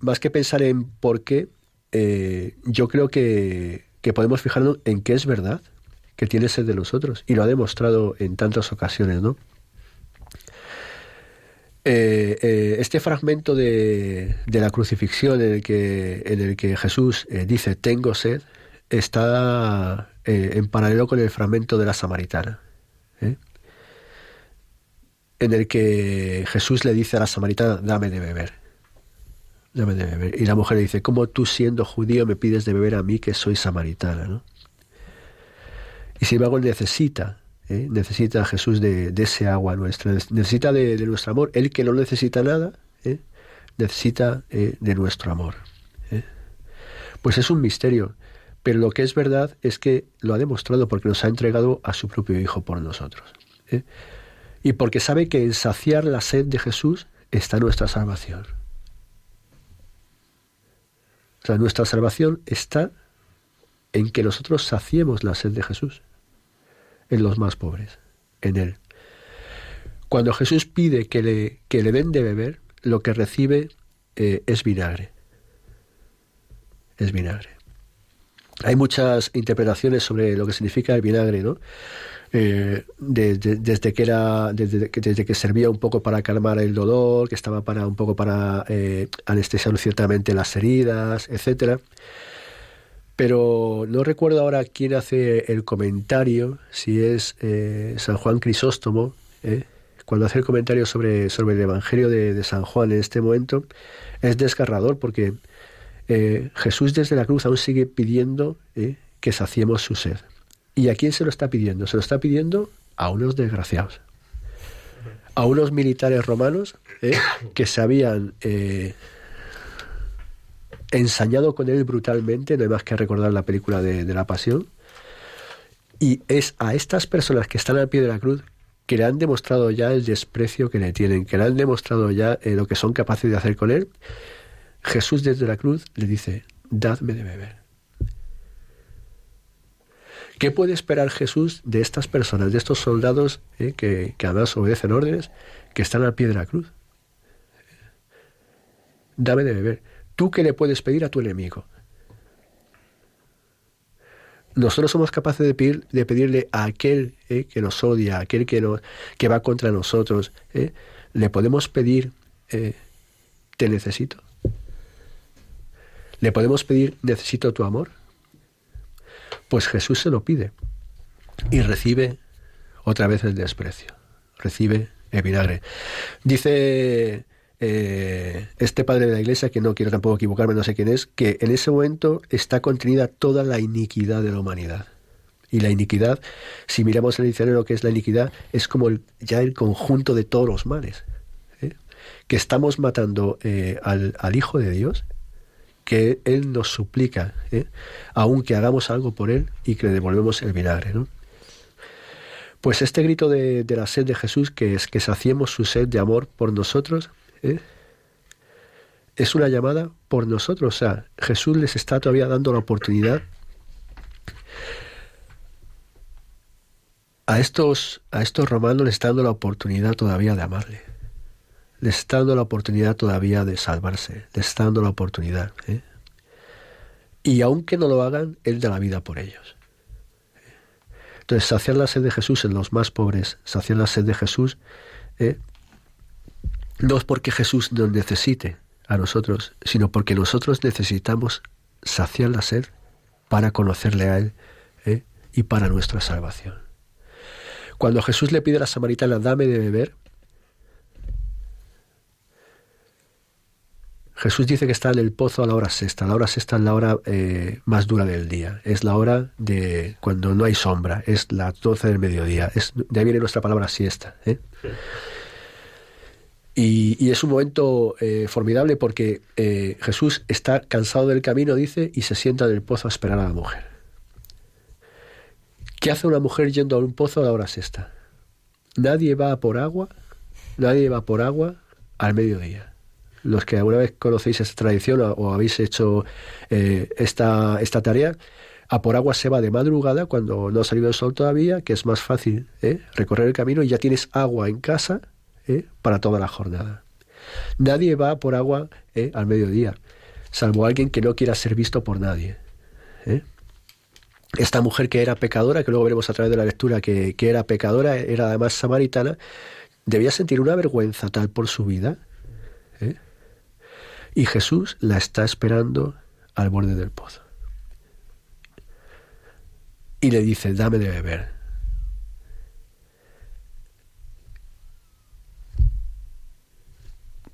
B: más que pensar en por qué, eh, yo creo que, que podemos fijarnos en qué es verdad que tiene sed de nosotros. Y lo ha demostrado en tantas ocasiones, ¿no? Eh, eh, este fragmento de, la crucifixión en el que, en el que Jesús eh, dice tengo sed está en paralelo con el fragmento de la samaritana, en el que Jesús le dice a la samaritana dame de beber, dame de beber. Y la mujer le dice, ¿cómo tú siendo judío me pides de beber a mí que soy samaritana? ¿no? Y sin embargo necesita ¿eh? necesita Jesús de, ese agua nuestra, necesita de, nuestro amor. Él que no necesita nada, ¿eh? necesita eh, de nuestro amor. Pues es un misterio, pero lo que es verdad es que lo ha demostrado porque nos ha entregado a su propio Hijo por nosotros. Y porque sabe que en saciar la sed de Jesús está nuestra salvación. O sea, nuestra salvación está en que nosotros saciemos la sed de Jesús en los más pobres, en Él. Cuando Jesús pide que le, que le den de beber, lo que recibe eh, es vinagre. Es vinagre. Hay muchas interpretaciones sobre lo que significa el vinagre, ¿no? Eh, desde que era desde que, desde que servía un poco para calmar el dolor que estaba para un poco para eh, anestesiar ciertamente las heridas etcétera pero no recuerdo ahora quién hace el comentario, si es eh, San Juan Crisóstomo, eh, cuando hace el comentario sobre, sobre el Evangelio de, San Juan en este momento, es desgarrador porque eh, Jesús desde la cruz aún sigue pidiendo que saciemos su sed. ¿Y a quién se lo está pidiendo? Se lo está pidiendo a unos desgraciados, a unos militares romanos que se habían ensañado con él brutalmente, no hay más que recordar la película de, la Pasión. Y es a estas personas que están al pie de la cruz que le han demostrado ya el desprecio que le tienen, que le han demostrado ya eh, lo que son capaces de hacer con él. Jesús desde la cruz le dice, dadme de beber. ¿Qué puede esperar Jesús de estas personas, de estos soldados eh, que, que además obedecen órdenes, que están al pie de la cruz? Dame de beber. ¿Tú qué le puedes pedir a tu enemigo? Nosotros somos capaces de, pedir, de pedirle a aquel eh, que nos odia, a aquel que va contra nosotros, eh, le podemos pedir, eh, te necesito. Le podemos pedir, necesito tu amor. Pues Jesús se lo pide y recibe otra vez el desprecio, recibe el vinagre. Dice eh, este padre de la iglesia, que no quiero tampoco equivocarme, no sé quién es, que en ese momento está contenida toda la iniquidad de la humanidad. Y la iniquidad, si miramos el diccionario que es la iniquidad, es como ya el conjunto de todos los males. ¿eh? Que estamos matando eh, al, Hijo de Dios, que Él nos suplica, aunque hagamos algo por Él y que le devolvemos el vinagre. Pues este grito de, de, la sed de Jesús, que es que saciemos su sed de amor por nosotros, ¿eh? es una llamada por nosotros. O sea, Jesús les está todavía dando la oportunidad a estos, a estos romanos les está dando la oportunidad todavía de amarle. Les está dando la oportunidad todavía de salvarse. Les está dando la oportunidad. ¿eh? Y aunque no lo hagan, Él da la vida por ellos. Entonces, saciar la sed de Jesús en los más pobres, saciar la sed de Jesús ¿eh? No es porque Jesús nos necesite a nosotros, sino porque nosotros necesitamos saciar la sed para conocerle a Él ¿eh? y para nuestra salvación. Cuando Jesús le pide a la samaritana, dame de beber, Jesús dice que está en el pozo a la hora sexta. La hora sexta es la hora eh, más dura del día. Es la hora de cuando no hay sombra. Es la doce del mediodía. Es, de viene nuestra palabra siesta. ¿eh? Y, es un momento eh, formidable porque eh, Jesús está cansado del camino, dice, y se sienta en el pozo a esperar a la mujer. ¿Qué hace una mujer yendo a un pozo a la hora sexta? Nadie va por agua, nadie va por agua al mediodía. Los que alguna vez conocéis esta tradición o, habéis hecho eh, esta, esta tarea, a por agua se va de madrugada cuando no ha salido el sol todavía, que es más fácil recorrer el camino y ya tienes agua en casa ¿eh? para toda la jornada. Nadie va por agua ¿eh? al mediodía, salvo alguien que no quiera ser visto por nadie. ¿eh? Esta mujer que era pecadora, que luego veremos a través de la lectura que, era pecadora, era además samaritana, debía sentir una vergüenza tal por su vida. ¿eh? Y Jesús la está esperando al borde del pozo. Y le dice, dame de beber.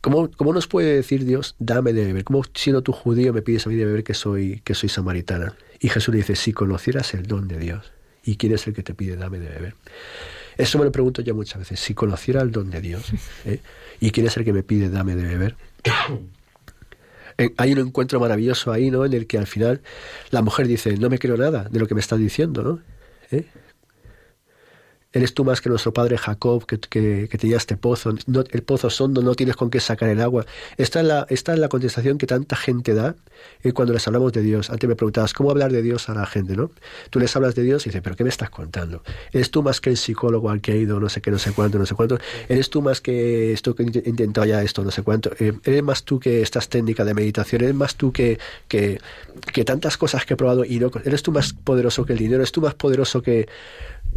B: ¿Cómo, ¿Cómo, nos puede decir Dios, dame de beber? ¿Cómo siendo tú judío me pides a mí de beber que soy, que soy samaritana? Y Jesús le dice, si conocieras el don de Dios, ¿y quién es el que te pide, dame de beber? Eso me lo pregunto ya muchas veces, si conociera el don de Dios, ¿eh? ¿y quién es el que me pide, dame de beber? hay un encuentro maravilloso ahí, ¿no? En el que al final la mujer dice, no me creo nada de lo que me estás diciendo, ¿no? ¿Eh? Eres tú más que nuestro padre Jacob, que, que, que tenía este pozo, el pozo sondo, no tienes con qué sacar el agua. Esta es la, esta es la contestación que tanta gente da eh, cuando les hablamos de Dios. Antes me preguntabas, ¿cómo hablar de Dios a la gente? ¿no? Tú les hablas de Dios y dices, ¿pero qué me estás contando? Eres tú más que el psicólogo al que he ido, no sé qué, no sé cuánto, no sé cuánto. Eres tú más que esto que he intentado ya esto, no sé cuánto. Eh, eres más tú que estas técnicas de meditación, eres más tú que, que tantas cosas que he probado y no. Eres tú más poderoso que el dinero, eres tú más poderoso que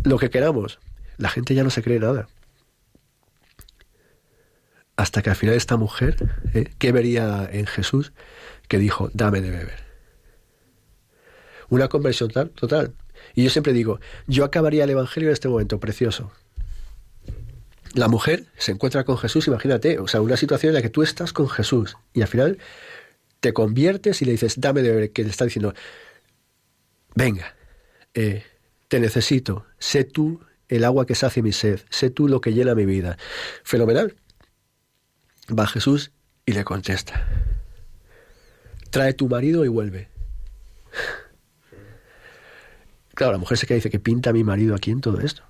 B: lo que queramos la gente ya no se cree nada. Hasta que al final esta mujer, ¿eh? ¿qué vería en Jesús? Que dijo, dame de beber. Una conversión total. Y yo siempre digo, yo acabaría el Evangelio en este momento precioso. La mujer se encuentra con Jesús, imagínate, o sea, una situación en la que tú estás con Jesús y al final te conviertes y le dices, dame de beber, que le está diciendo, venga, eh, te necesito, sé tú el agua que sacia mi sed, sé tú lo que llena mi vida. Fenomenal. Va Jesús y le contesta, trae tu marido y vuelve. Claro, la mujer se queda y dice, que pinta mi marido aquí en todo esto?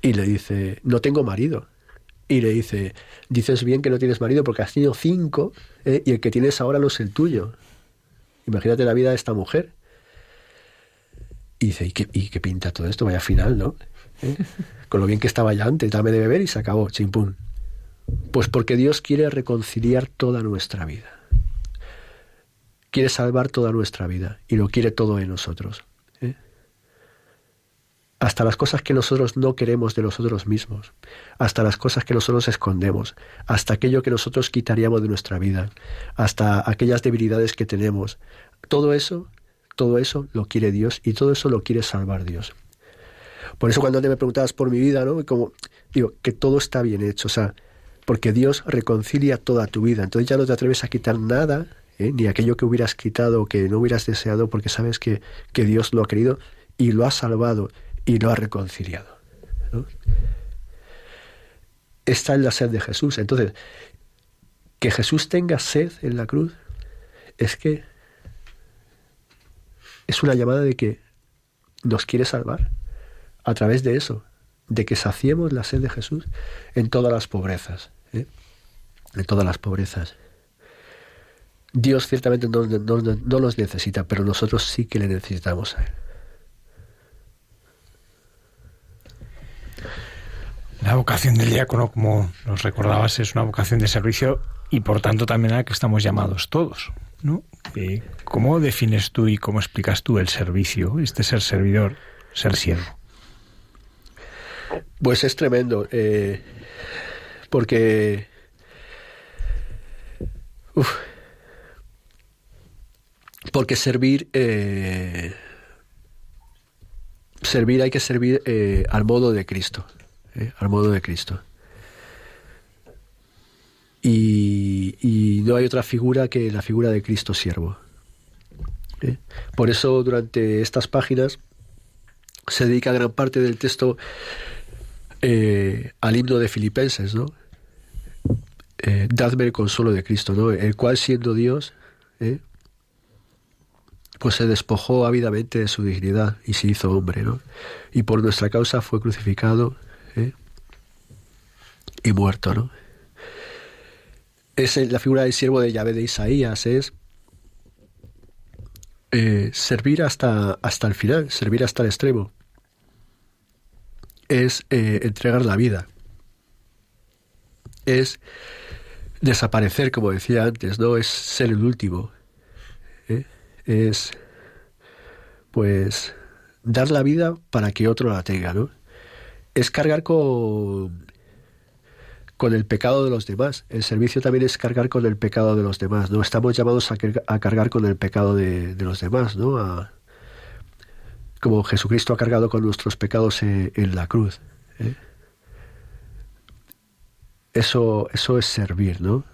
B: Y le dice, no tengo marido. Y le dice, dices bien que no tienes marido porque has tenido cinco ¿eh? y el que tienes ahora no es el tuyo. Imagínate la vida de esta mujer. Y dice, ¿y y qué pinta todo esto? Vaya final, ¿no? ¿Eh? con lo bien que estaba ya antes, dame de beber y se acabó, chimpún. Pues porque Dios quiere reconciliar toda nuestra vida. Quiere salvar toda nuestra vida y lo quiere todo en nosotros. ¿eh? Hasta las cosas que nosotros no queremos de nosotros mismos, hasta las cosas que nosotros escondemos, hasta aquello que nosotros quitaríamos de nuestra vida, hasta aquellas debilidades que tenemos. Todo eso, todo eso lo quiere Dios y todo eso lo quiere salvar Dios. Por eso cuando te me preguntabas por mi vida, ¿no? Digo, que todo está bien hecho, o sea, porque Dios reconcilia toda tu vida. Entonces ya no te atreves a quitar nada, ¿eh? ni aquello que hubieras quitado o que no hubieras deseado, porque sabes que, que, Dios lo ha querido y lo ha salvado y lo ha reconciliado. Está en la sed de Jesús. Entonces, que Jesús tenga sed en la cruz es que es una llamada de que nos quiere salvar a través de eso, de que saciemos la sed de Jesús en todas las pobrezas, ¿eh? en todas las pobrezas. Dios ciertamente no, no, no, los necesita, pero nosotros sí que le necesitamos a Él.
C: La vocación del diácono, como nos recordabas, es una vocación de servicio y por tanto también a la que estamos llamados todos. ¿no? ¿Cómo defines tú y cómo explicas tú el servicio, este ser servidor, ser siervo?
B: Pues es tremendo, eh, porque... Porque servir... Eh, servir hay que servir eh, al modo de Cristo, eh, al modo de Cristo. Y, y, no hay otra figura que la figura de Cristo siervo. Por eso durante estas páginas se dedica gran parte del texto eh, al himno de Filipenses, ¿no? Eh, dadme el consuelo de Cristo, ¿no? El cual siendo Dios, ¿eh? pues se despojó ávidamente de su dignidad y se hizo hombre, ¿no? Y por nuestra causa fue crucificado ¿eh? y muerto, ¿no? Es la figura del siervo de Yahvé de Isaías, es servir hasta, hasta el final, servir hasta el extremo es eh, entregar la vida. Es desaparecer, como decía antes, ¿no? Es ser el último. ¿eh? Es, pues, dar la vida para que otro la tenga, ¿no? Es cargar con, con el pecado de los demás. El servicio también es cargar con el pecado de los demás, ¿no? Estamos llamados a, cargar con el pecado de, de los demás, ¿no? Como Jesucristo ha cargado con nuestros pecados en, en la cruz. ¿eh? Eso, eso es servir, ¿no?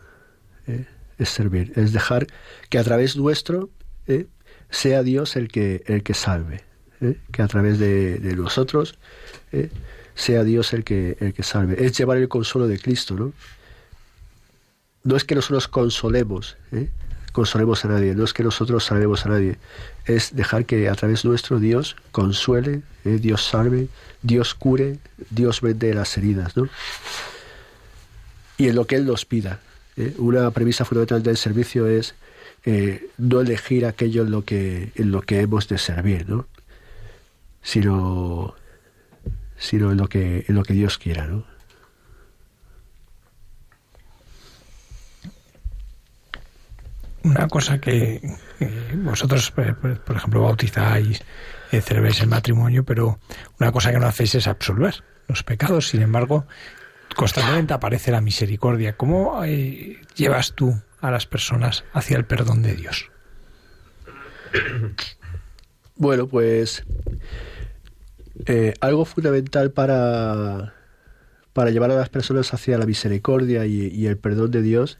B: ¿Eh? Es servir, es dejar que a través nuestro ¿eh? sea Dios el que, el que salve, ¿eh? que a través de, nosotros ¿eh? sea Dios el que, el que salve. Es llevar el consuelo de Cristo, ¿no? No es que nosotros consolemos, ¿eh? Consolemos a nadie, no es que nosotros salvemos a nadie, es dejar que a través nuestro Dios consuele, ¿eh? Dios salve, Dios cure, Dios vende las heridas, ¿no? Y en lo que Él nos pida. ¿eh? Una premisa fundamental del servicio es eh, no elegir aquello en lo que en lo que hemos de servir, ¿no? Sino, sino en lo que en lo que Dios quiera, ¿no?
C: Una cosa que, vosotros, por ejemplo, bautizáis, eh, celebráis el matrimonio, pero una cosa que no hacéis es absolver los pecados. Sin embargo, constantemente aparece la misericordia. ¿Cómo eh, llevas tú a las personas hacia el perdón de Dios?
B: Bueno, pues eh, algo fundamental para, para llevar a las personas hacia la misericordia y, el perdón de Dios.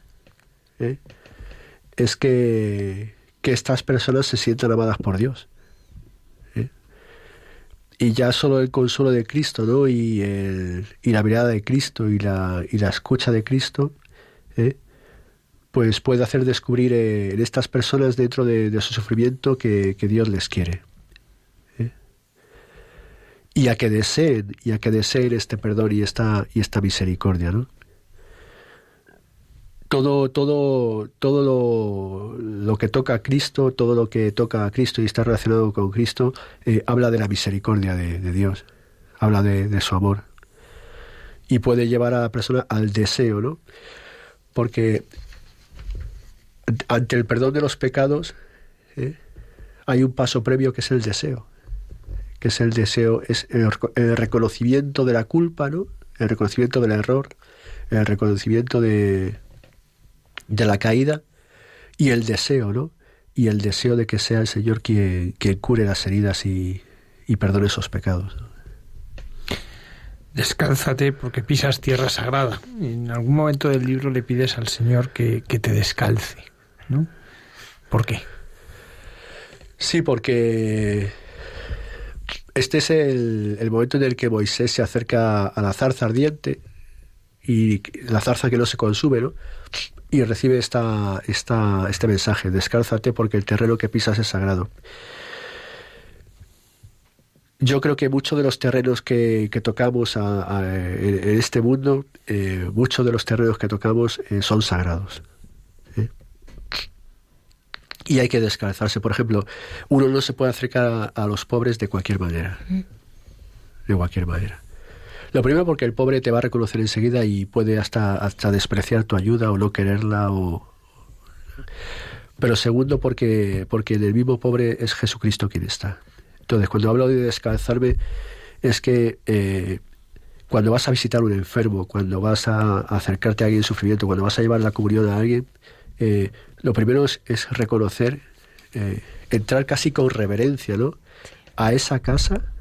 B: Es que, que estas personas se sientan amadas por Dios. ¿eh? Y ya solo el consuelo de Cristo, ¿no? Y, el, y la mirada de Cristo y la, y la escucha de Cristo, ¿eh? pues puede hacer descubrir eh, en estas personas dentro de, de su sufrimiento que, que, Dios les quiere. ¿eh? Y a que deseen, y a que deseen este perdón y esta, y esta misericordia, ¿no? Todo, todo, todo lo, que toca a Cristo, todo lo que toca a Cristo y está relacionado con Cristo, eh, habla de la misericordia de, Dios, habla de, su amor. Y puede llevar a la persona al deseo, ¿no? Porque ante el perdón de los pecados ¿eh? hay un paso previo que es el deseo, que es el deseo, es el reconocimiento de la culpa, ¿no? El reconocimiento del error, el reconocimiento de, de la caída y el deseo, ¿no? Y el deseo de que sea el Señor quien, quien cure las heridas y, y perdone esos pecados.
C: Descálzate porque pisas tierra sagrada. En algún momento del libro le pides al Señor que, que te descalce, ¿no? ¿Por qué?
B: Sí, porque este es el, el, momento en el que Moisés se acerca a la zarza ardiente y la zarza que no se consume, ¿no? Y recibe esta, esta, este mensaje, descálzate porque el terreno que pisas es sagrado. Yo creo que muchos de los terrenos que, que tocamos en, este mundo, eh, muchos de los terrenos que tocamos eh, son sagrados. ¿eh? Y hay que descalzarse. Por ejemplo, uno no se puede acercar a, a los pobres de cualquier manera. De cualquier manera. Lo primero porque el pobre te va a reconocer enseguida y puede hasta, hasta despreciar tu ayuda o no quererla o... Pero segundo porque, porque en el mismo pobre es Jesucristo quien está. Entonces, cuando hablo de descalzarme, es que eh, cuando vas a visitar a un enfermo, cuando vas a, acercarte a alguien en sufrimiento, cuando vas a llevar la comunión a alguien, eh, lo primero es, reconocer, eh, entrar casi con reverencia, ¿no? A esa casa.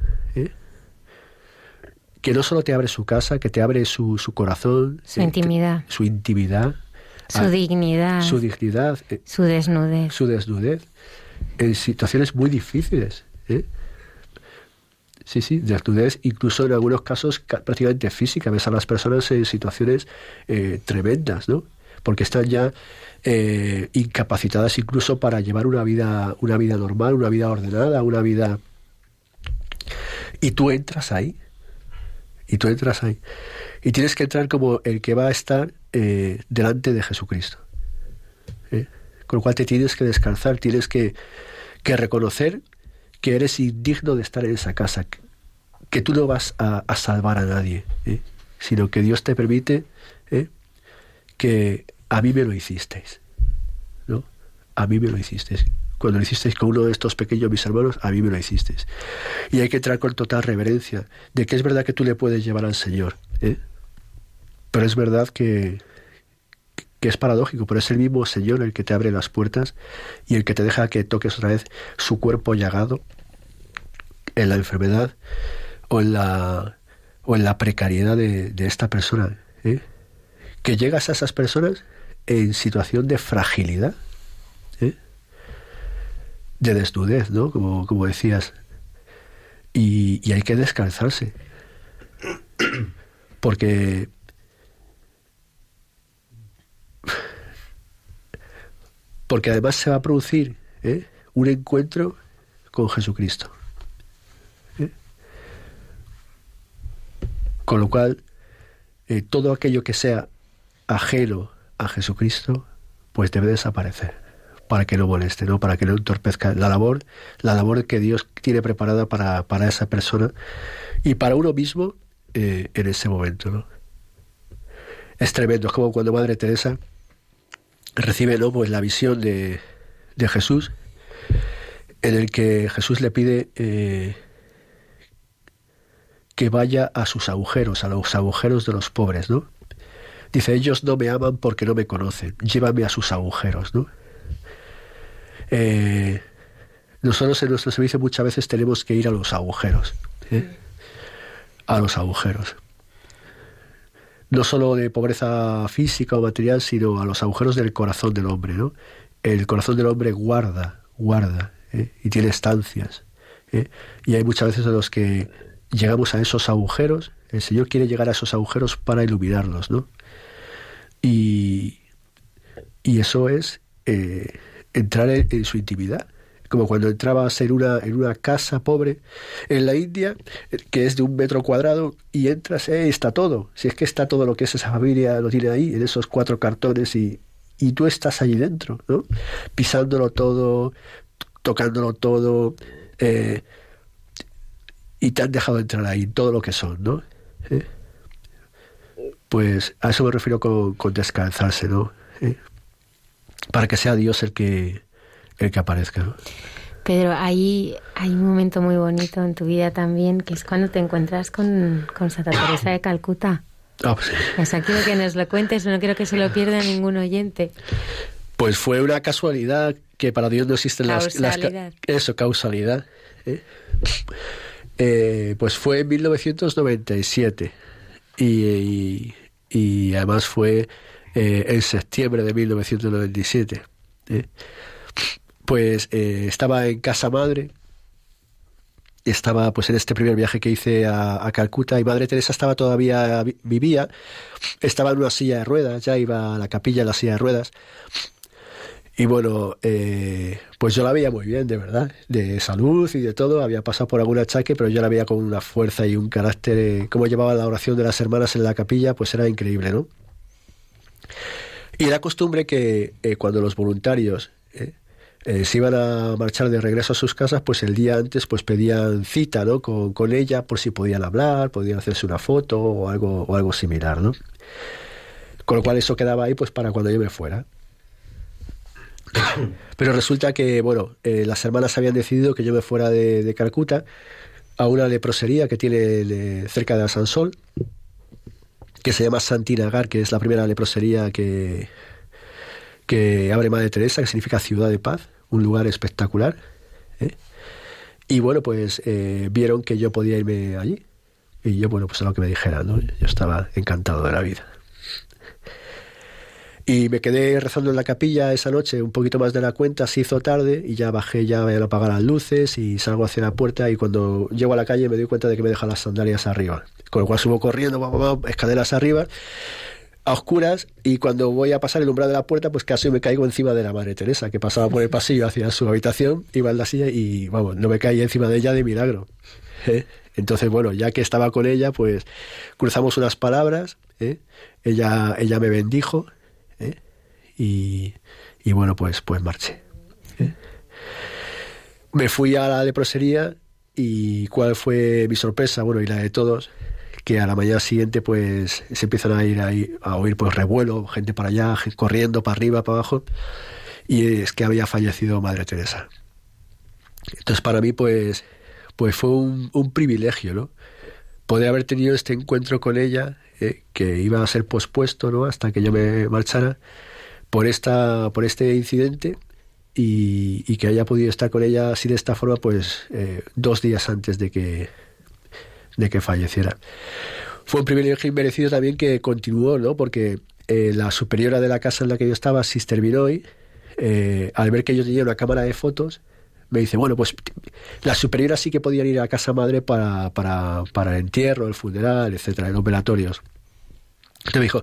B: Que no solo te abre su casa, que te abre su, su corazón,
A: su eh, intimidad,
B: su intimidad,
A: su a, dignidad,
B: su dignidad,
A: eh, su desnudez,
B: su desnudez, en situaciones muy difíciles. ¿eh? Sí, sí, desnudez, incluso en algunos casos prácticamente física. Ves a las personas en situaciones eh, tremendas, ¿no? Porque están ya eh, incapacitadas incluso para llevar una vida, una vida normal, una vida ordenada, una vida. Y tú entras ahí y tú entras ahí. Y tienes que entrar como el que va a estar eh, delante de Jesucristo. ¿eh? Con lo cual te tienes que descansar, tienes que, que, reconocer que eres indigno de estar en esa casa, que, tú no vas a, salvar a nadie, ¿eh? sino que Dios te permite que, a mí me lo hicisteis. ¿No? A mí me lo hicisteis. Cuando lo hicisteis con uno de estos pequeños mis hermanos, a mí me lo hicisteis. Y hay que entrar con total reverencia de que es verdad que tú le puedes llevar al Señor. ¿eh? Pero es verdad que, que es paradójico, pero es el mismo Señor el que te abre las puertas y el que te deja que toques otra vez su cuerpo llagado en la enfermedad o en la, o en la precariedad de, esta persona. ¿eh? Que llegas a esas personas en situación de fragilidad. De desnudez, ¿no? Como, como decías. Y, y hay que descansarse. Porque porque además se va a producir ¿eh? un encuentro con Jesucristo. ¿eh? Con lo cual, eh, todo aquello que sea ajeno a Jesucristo, pues debe desaparecer para que no moleste, ¿no? para que no entorpezca la labor, la labor que Dios tiene preparada para, para esa persona y para uno mismo en ese momento. ¿no? Es tremendo, es como cuando Madre Teresa recibe ¿no? pues la visión de, de Jesús, en el que Jesús le pide eh, que vaya a sus agujeros, a los agujeros de los pobres, ¿no? Dice, ellos no me aman porque no me conocen, llévame a sus agujeros, ¿no? Eh, nosotros en nuestro servicio muchas veces tenemos que ir a los agujeros, a los agujeros no solo de pobreza física o material, sino a los agujeros del corazón del hombre. ¿no? El corazón del hombre guarda, guarda, ¿eh? y tiene estancias. ¿eh? Y hay muchas veces en los que llegamos a esos agujeros, el Señor quiere llegar a esos agujeros para iluminarlos. ¿no? Y, y eso es entrar en su intimidad como cuando entrabas en una, en una casa pobre en la India, que es de un metro cuadrado, y entras, eh, está todo. Si es que está todo lo que es esa familia, lo tiene ahí, en esos cuatro cartones, y, y tú estás allí dentro, ¿no? Pisándolo todo, tocándolo todo, eh, y te han dejado entrar ahí, todo lo que son, ¿no? ¿Eh? Pues a eso me refiero con, con descansarse, ¿no? Para que sea Dios el que, el que aparezca.
A: Pedro, hay, hay un momento muy bonito en tu vida también, que es cuando te encuentras con, Santa Teresa de Calcuta.
B: Ah, pues sí.
A: O sea, quiero que nos lo cuentes, no quiero que se lo pierda ningún oyente.
B: Pues fue una casualidad que para Dios no existen
A: las,
B: las... Eso, causalidad. ¿eh? Eh, pues fue en 1997 y, y, además fue eh, en septiembre de 1997 pues eh, estaba en casa madre, estaba pues en este primer viaje que hice a, Calcuta y Madre Teresa estaba todavía, vivía, estaba en una silla de ruedas, ya iba a la capilla en la silla de ruedas. Y bueno, eh, pues yo la veía muy bien, de verdad, de salud y de todo. Había pasado por algún achaque, pero yo la veía con una fuerza y un carácter. Eh, cómo llevaba la oración de las hermanas en la capilla, pues era increíble, ¿no? Y era costumbre que cuando los voluntarios eh, se iban a marchar de regreso a sus casas, pues el día antes pues pedían cita ¿no? con, con ella por si podían hablar, podían hacerse una foto o algo, o algo similar. ¿no? Con lo cual eso quedaba ahí pues para cuando yo me fuera. Pero resulta que, bueno, eh, las hermanas habían decidido que yo me fuera de, de Calcuta a una leprosería que tiene cerca de Asansol, que se llama Santinagar, que es la primera leprosería que, que abre Madre Teresa, que significa ciudad de paz, un lugar espectacular. ¿eh? Y bueno, pues eh, vieron que yo podía irme allí. Y yo, bueno, pues a lo que me dijeran, ¿no? Yo estaba encantado de la vida. Y me quedé rezando en la capilla esa noche un poquito más de la cuenta, se hizo tarde y ya bajé, ya a apagar las luces y salgo hacia la puerta y cuando llego a la calle me doy cuenta de que me dejan las sandalias arriba. Con lo cual subo corriendo, escaleras arriba a oscuras y cuando voy a pasar el umbral de la puerta, pues casi me caigo encima de la Madre Teresa, que pasaba por el pasillo hacia su habitación, iba en la silla y, vamos, no me caí encima de ella de milagro. ¿eh? Entonces, bueno, ya que estaba con ella, pues cruzamos unas palabras, ¿eh? ella, ella me bendijo ¿eh? y, y, bueno, pues, pues marché. Me fui a la leprosería y cuál fue mi sorpresa, bueno, y la de todos, que a la mañana siguiente pues se empiezan a ir ahí, a oír pues revuelo, gente para allá, corriendo para arriba, para abajo, y es que había fallecido Madre Teresa. Entonces para mí pues, pues fue un, un privilegio, ¿no? Poder haber tenido este encuentro con ella, eh, que iba a ser pospuesto, ¿no? Hasta que yo me marchara por esta, por este incidente y, que haya podido estar con ella así de esta forma, pues eh, dos días antes de que de que falleciera. Fue un privilegio inmerecido también que continuó, ¿no? Porque eh, la superiora de la casa en la que yo estaba, Sister Vinoy, eh, al ver que yo tenía una cámara de fotos, me dice, bueno, pues las superioras sí que podían ir a casa madre para, para, para el entierro, el funeral, etcétera, los velatorios. Entonces me dijo,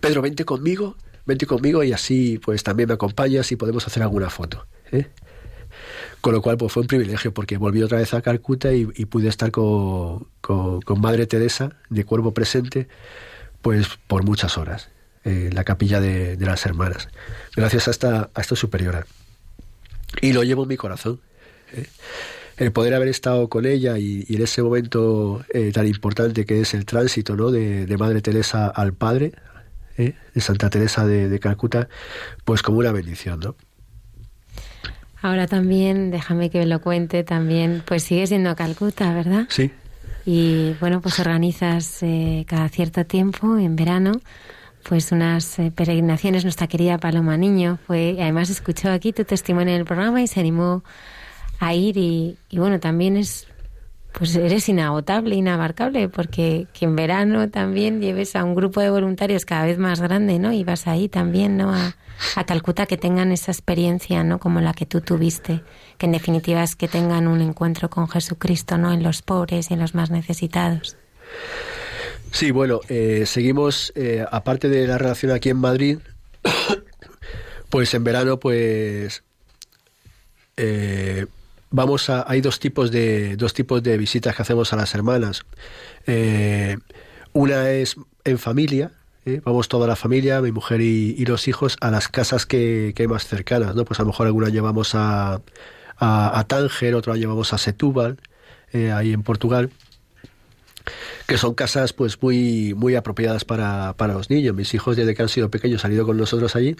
B: Pedro, vente conmigo, vente conmigo y así pues también me acompañas y podemos hacer alguna foto. ¿eh? Con lo cual, pues fue un privilegio porque volví otra vez a Calcuta y, pude estar con, Madre Teresa de cuerpo presente, pues por muchas horas, en la capilla de, las hermanas, gracias a esta, a esta superiora. Y lo llevo en mi corazón. ¿eh? El poder haber estado con ella y, en ese momento eh, tan importante que es el tránsito ¿no? de, Madre Teresa al Padre, ¿eh? de Santa Teresa de, de Calcuta, pues como una bendición, ¿no?
A: Ahora también, déjame que lo cuente también, pues sigue siendo Calcuta, ¿verdad?
B: Sí.
A: Y bueno, pues organizas eh, cada cierto tiempo, en verano, pues unas eh, peregrinaciones. Nuestra querida Paloma Niño fue, además escuchó aquí tu testimonio en el programa y se animó a ir y, y bueno, también es pues eres inagotable, inabarcable, porque que en verano también lleves a un grupo de voluntarios cada vez más grande, ¿no? Y vas ahí también, ¿no? A, a Calcuta que tengan esa experiencia, ¿no? Como la que tú tuviste, que en definitiva es que tengan un encuentro con Jesucristo, ¿no? En los pobres y en los más necesitados.
B: Sí, bueno, eh, seguimos, eh, aparte de la relación aquí en Madrid, pues en verano, pues eh, vamos a, hay dos tipos de dos tipos de visitas que hacemos a las hermanas. Eh, una es en familia, ¿eh? vamos toda la familia, mi mujer y, los hijos, a las casas que, que, hay más cercanas, ¿no? Pues a lo mejor alguna llevamos a, a, Tánger, otra llevamos a Setúbal, eh, ahí en Portugal que son casas pues muy muy apropiadas para, para, los niños. Mis hijos desde que han sido pequeños han ido con nosotros allí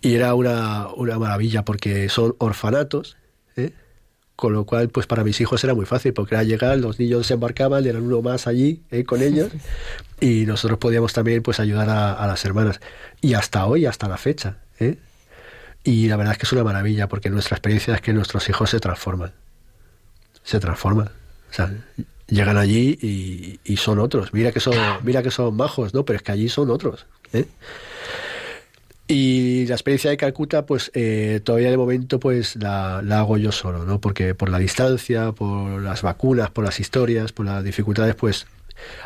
B: y era una, una maravilla porque son orfanatos, ¿eh? Con lo cual, pues para mis hijos era muy fácil, porque era llegar, los niños se embarcaban, eran uno más allí eh, con ellos, y nosotros podíamos también pues ayudar a, las hermanas. Y hasta hoy, hasta la fecha. ¿eh? Y la verdad es que es una maravilla, porque nuestra experiencia es que nuestros hijos se transforman. Se transforman. O sea, llegan allí y, y son otros. Mira que son, mira que son majos, ¿no? Pero es que allí son otros. ¿eh? Y la experiencia de Calcuta, pues eh, todavía de momento pues la, hago yo solo, ¿no? Porque por la distancia, por las vacunas, por las historias, por las dificultades, pues,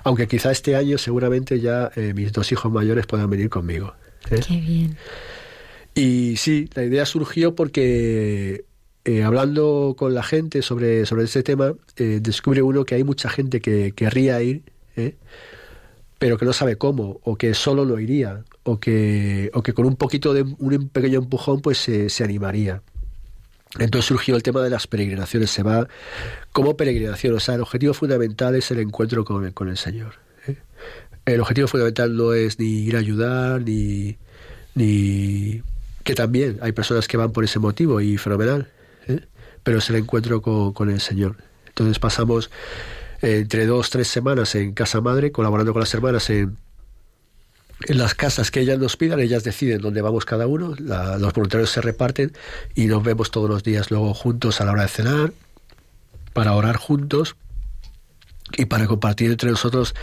B: aunque quizá este año seguramente ya eh, mis dos hijos mayores puedan venir conmigo.
A: ¿eh? Qué bien.
B: Y sí, la idea surgió porque hablando con la gente sobre, sobre ese tema, descubre uno que hay mucha gente que querría ir, pero que no sabe cómo, o que solo no iría, o que, o que con un poquito de un pequeño empujón pues se, animaría. Entonces surgió el tema de las peregrinaciones. Se va como peregrinación. O sea, el objetivo fundamental es el encuentro con, con el Señor. ¿eh? El objetivo fundamental no es ni ir a ayudar, ni, ni. que también hay personas que van por ese motivo y fenomenal. ¿Eh? Pero es el encuentro con, el Señor. Entonces pasamos entre dos, tres semanas en casa madre, colaborando con las hermanas en, las casas que ellas nos pidan, ellas deciden dónde vamos cada uno, los voluntarios se reparten y nos vemos todos los días luego juntos a la hora de cenar, para orar juntos y para compartir entre nosotros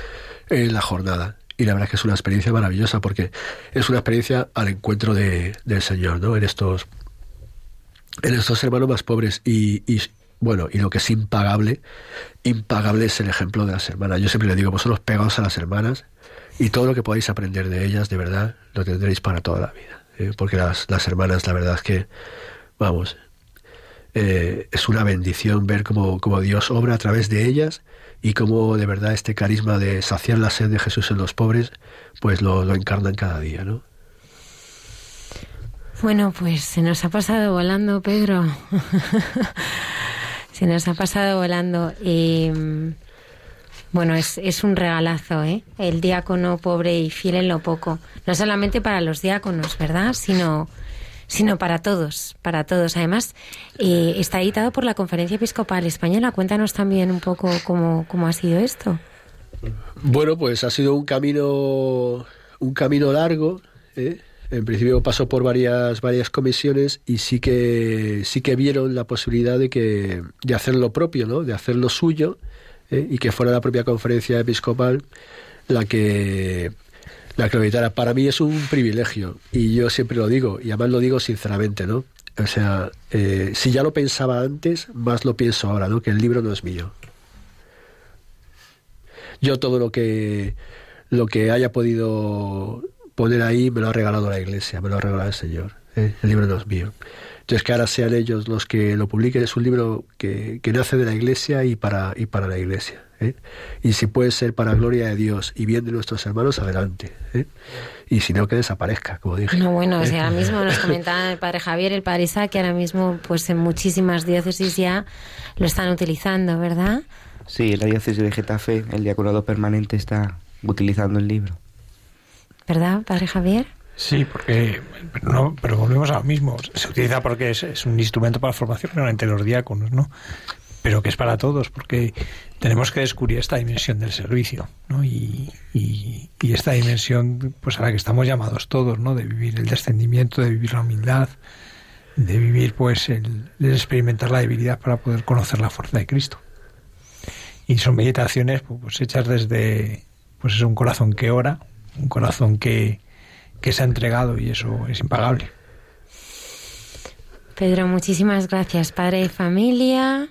B: en la jornada. Y la verdad es que es una experiencia maravillosa porque es una experiencia al encuentro de, del Señor, ¿no? En estos, en estos hermanos más pobres y, bueno, y lo que es impagable, impagable es el ejemplo de las hermanas. Yo siempre le digo, vosotros pegaos a las hermanas y todo lo que podáis aprender de ellas, de verdad, lo tendréis para toda la vida. ¿eh? Porque las, las, hermanas, la verdad es que, vamos, eh, es una bendición ver cómo, cómo, Dios obra a través de ellas y cómo de verdad este carisma de saciar la sed de Jesús en los pobres, pues lo, lo encarnan cada día, ¿no?
A: Bueno, pues se nos ha pasado volando, Pedro. se nos ha pasado volando. Y Bueno, es, es un regalazo, ¿eh? El diácono pobre y fiel en lo poco. No solamente para los diáconos, ¿verdad? Sino, sino para todos, para todos. Además, eh, está editado por la Conferencia Episcopal Española. Cuéntanos también un poco cómo, cómo ha sido esto.
B: Bueno, pues ha sido un camino, un camino largo. ¿eh? En principio pasó por varias, varias comisiones y sí que, sí que vieron la posibilidad de, que, de hacer lo propio, ¿no? de hacer lo suyo ¿eh? y que fuera la propia conferencia episcopal la que la que lo. Para mí es un privilegio y yo siempre lo digo y además lo digo sinceramente, ¿no? O sea, eh, si ya lo pensaba antes, más lo pienso ahora, ¿no? Que el libro no es mío. Yo todo lo que lo que haya podido poner ahí me lo ha regalado la Iglesia, me lo ha regalado el Señor. ¿eh? El libro no es mío. Entonces que ahora sean ellos los que lo publiquen es un libro que, que nace de la Iglesia y para, y para la Iglesia. ¿eh? Y si puede ser para gloria de Dios y bien de nuestros hermanos, adelante. ¿eh? Y si no, que desaparezca, como dije.
A: No, bueno, o
B: ¿Eh?
A: sea, ahora mismo nos comentaba el padre Javier, el padre Isaac, que ahora mismo pues en muchísimas diócesis ya lo están utilizando, ¿verdad?
D: Sí, en la diócesis de Getafe el diaconado permanente está utilizando el libro.
A: ¿Verdad, padre Javier?
C: Sí, porque pero, no, pero volvemos a lo mismo. Se utiliza porque es, es un instrumento para la formación realmente los diáconos, ¿no? Pero que es para todos, porque tenemos que descubrir esta dimensión del servicio, ¿no? Y, y, esta dimensión, pues a la que estamos llamados todos, ¿no? De vivir el descendimiento, de vivir la humildad, de vivir, pues, el, experimentar la debilidad para poder conocer la fuerza de Cristo. Y son meditaciones, pues, hechas desde, pues, es un corazón que ora, un corazón que, que se ha entregado y eso es impagable.
A: Pedro, muchísimas gracias, padre de familia.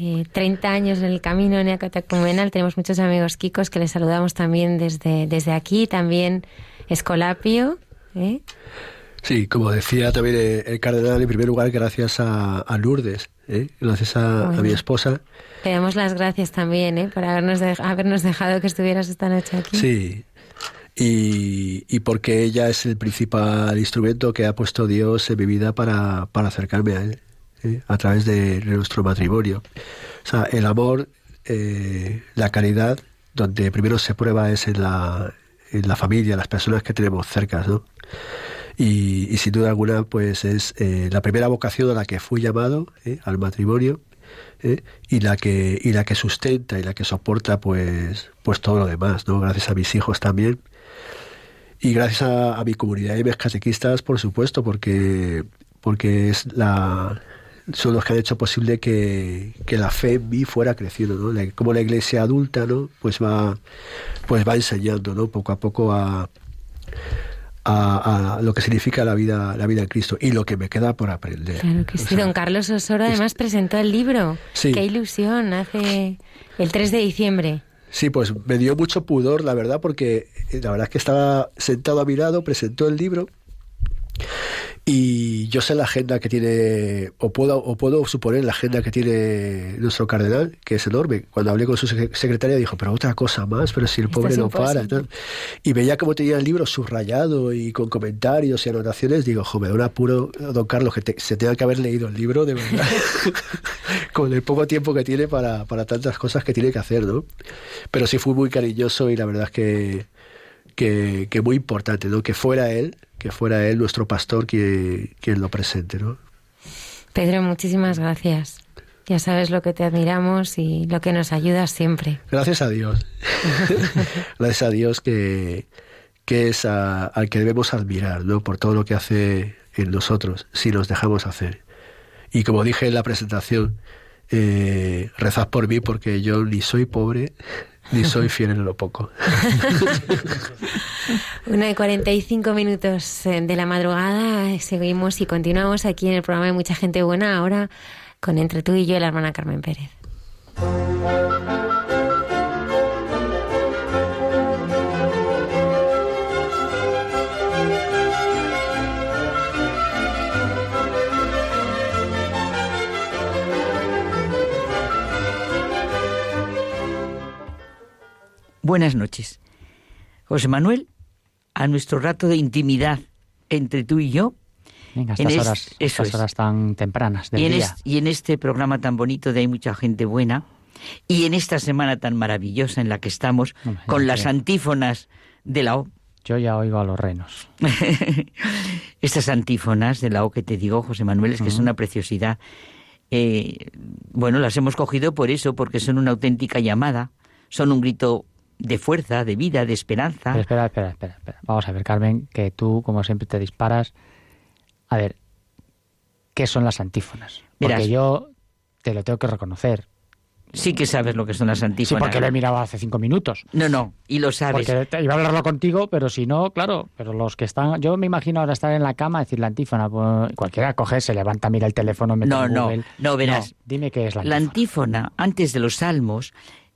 A: Eh, 30 años en el camino neocatecumenal. Tenemos muchos amigos kikos que les saludamos también desde, desde aquí. También Escolapio. ¿eh?
B: Sí, como decía también el cardenal, en primer lugar, gracias a, a Lourdes, ¿eh? gracias a, bueno. a, mi esposa.
A: Le damos las gracias también ¿eh? por habernos, de, habernos dejado que estuvieras esta noche aquí.
B: Sí, y, y, porque ella es el principal instrumento que ha puesto Dios en mi vida para, para acercarme a Él, ¿eh? a través de nuestro matrimonio. O sea, el amor, eh, la caridad, donde primero se prueba es en la, en la familia, las personas que tenemos cerca, ¿no? Y, y sin duda alguna, pues es eh, la primera vocación a la que fui llamado, ¿eh? al matrimonio, ¿eh? y la que y la que sustenta y la que soporta pues pues todo lo demás no gracias a mis hijos también y gracias a, a mi comunidad de catequistas por supuesto porque porque es la son los que han hecho posible que, que la fe en mí fuera creciendo no la, como la iglesia adulta no pues va pues va enseñando no poco a poco a a, a, lo que significa la vida la vida en Cristo y lo que me queda por aprender.
A: Claro que sí. O sea, Don Carlos Osoro además es... presentó el libro.
B: Sí.
A: Qué ilusión, hace el 3 de diciembre.
B: Sí, pues me dio mucho pudor, la verdad, porque la verdad es que estaba sentado a mi lado, presentó el libro y yo sé la agenda que tiene, o puedo, o puedo suponer la agenda que tiene nuestro cardenal, que es enorme. Cuando hablé con su secretaria dijo, pero otra cosa más, pero si el pobre no para. ¿no? Y veía cómo tenía el libro subrayado y con comentarios y anotaciones. Digo, jo, me da un apuro, don Carlos, que te, se tenga que haber leído el libro, de verdad. con el poco tiempo que tiene para, para tantas cosas que tiene que hacer, ¿no? Pero sí fui muy cariñoso y la verdad es que, que, que muy importante, ¿no? Que fuera él que fuera él nuestro pastor quien, quien lo presente, ¿no?
A: Pedro, muchísimas gracias. Ya sabes lo que te admiramos y lo que nos ayudas siempre.
B: Gracias a Dios. Gracias a Dios que, que es a, al que debemos admirar, ¿no? Por todo lo que hace en nosotros, si nos dejamos hacer. Y como dije en la presentación, eh, rezad por mí porque yo ni soy pobre, ni soy fiel en lo poco.
A: Una y 45 minutos eh, de la madrugada, seguimos y continuamos aquí en el programa de Mucha Gente Buena, ahora con Entre tú y yo, la hermana Carmen Pérez.
E: Buenas noches. José Manuel, a nuestro rato de intimidad entre tú y yo.
F: Venga, estas, en horas, estas horas tan tempranas del
E: y en
F: día.
E: Es, y en este programa tan bonito de Hay mucha gente buena, Y en esta semana tan maravillosa en la que estamos, con las antífonas de la O,
F: Yo ya oigo a los renos.
E: Estas antífonas de la O que te digo, José Manuel, es que es una preciosidad. Eh, bueno, las hemos cogido por eso, porque son una auténtica llamada, son un grito de fuerza, de vida, de esperanza.
F: Pero espera, espera, espera, espera. Vamos a ver, Carmen, que tú, como siempre, te disparas. A ver, ¿qué son las antífonas? Porque
E: Verás.
F: yo te lo tengo que reconocer.
E: Sí que sabes lo que son las
F: Sí,
E: antífonas.
F: porque lo he mirado hace cinco minutos.
E: No, no, y lo sabes.
F: Porque te- iba a hablarlo contigo, pero si no, claro, pero los que están, yo me imagino ahora estar en la cama, decir la antífona, pues, cualquiera coge, se levanta, mira el teléfono, mete
E: No, no,
F: Google.
E: no, verás.
F: dime qué es la
E: La
F: antífona.
E: antífona, antes de los salmos,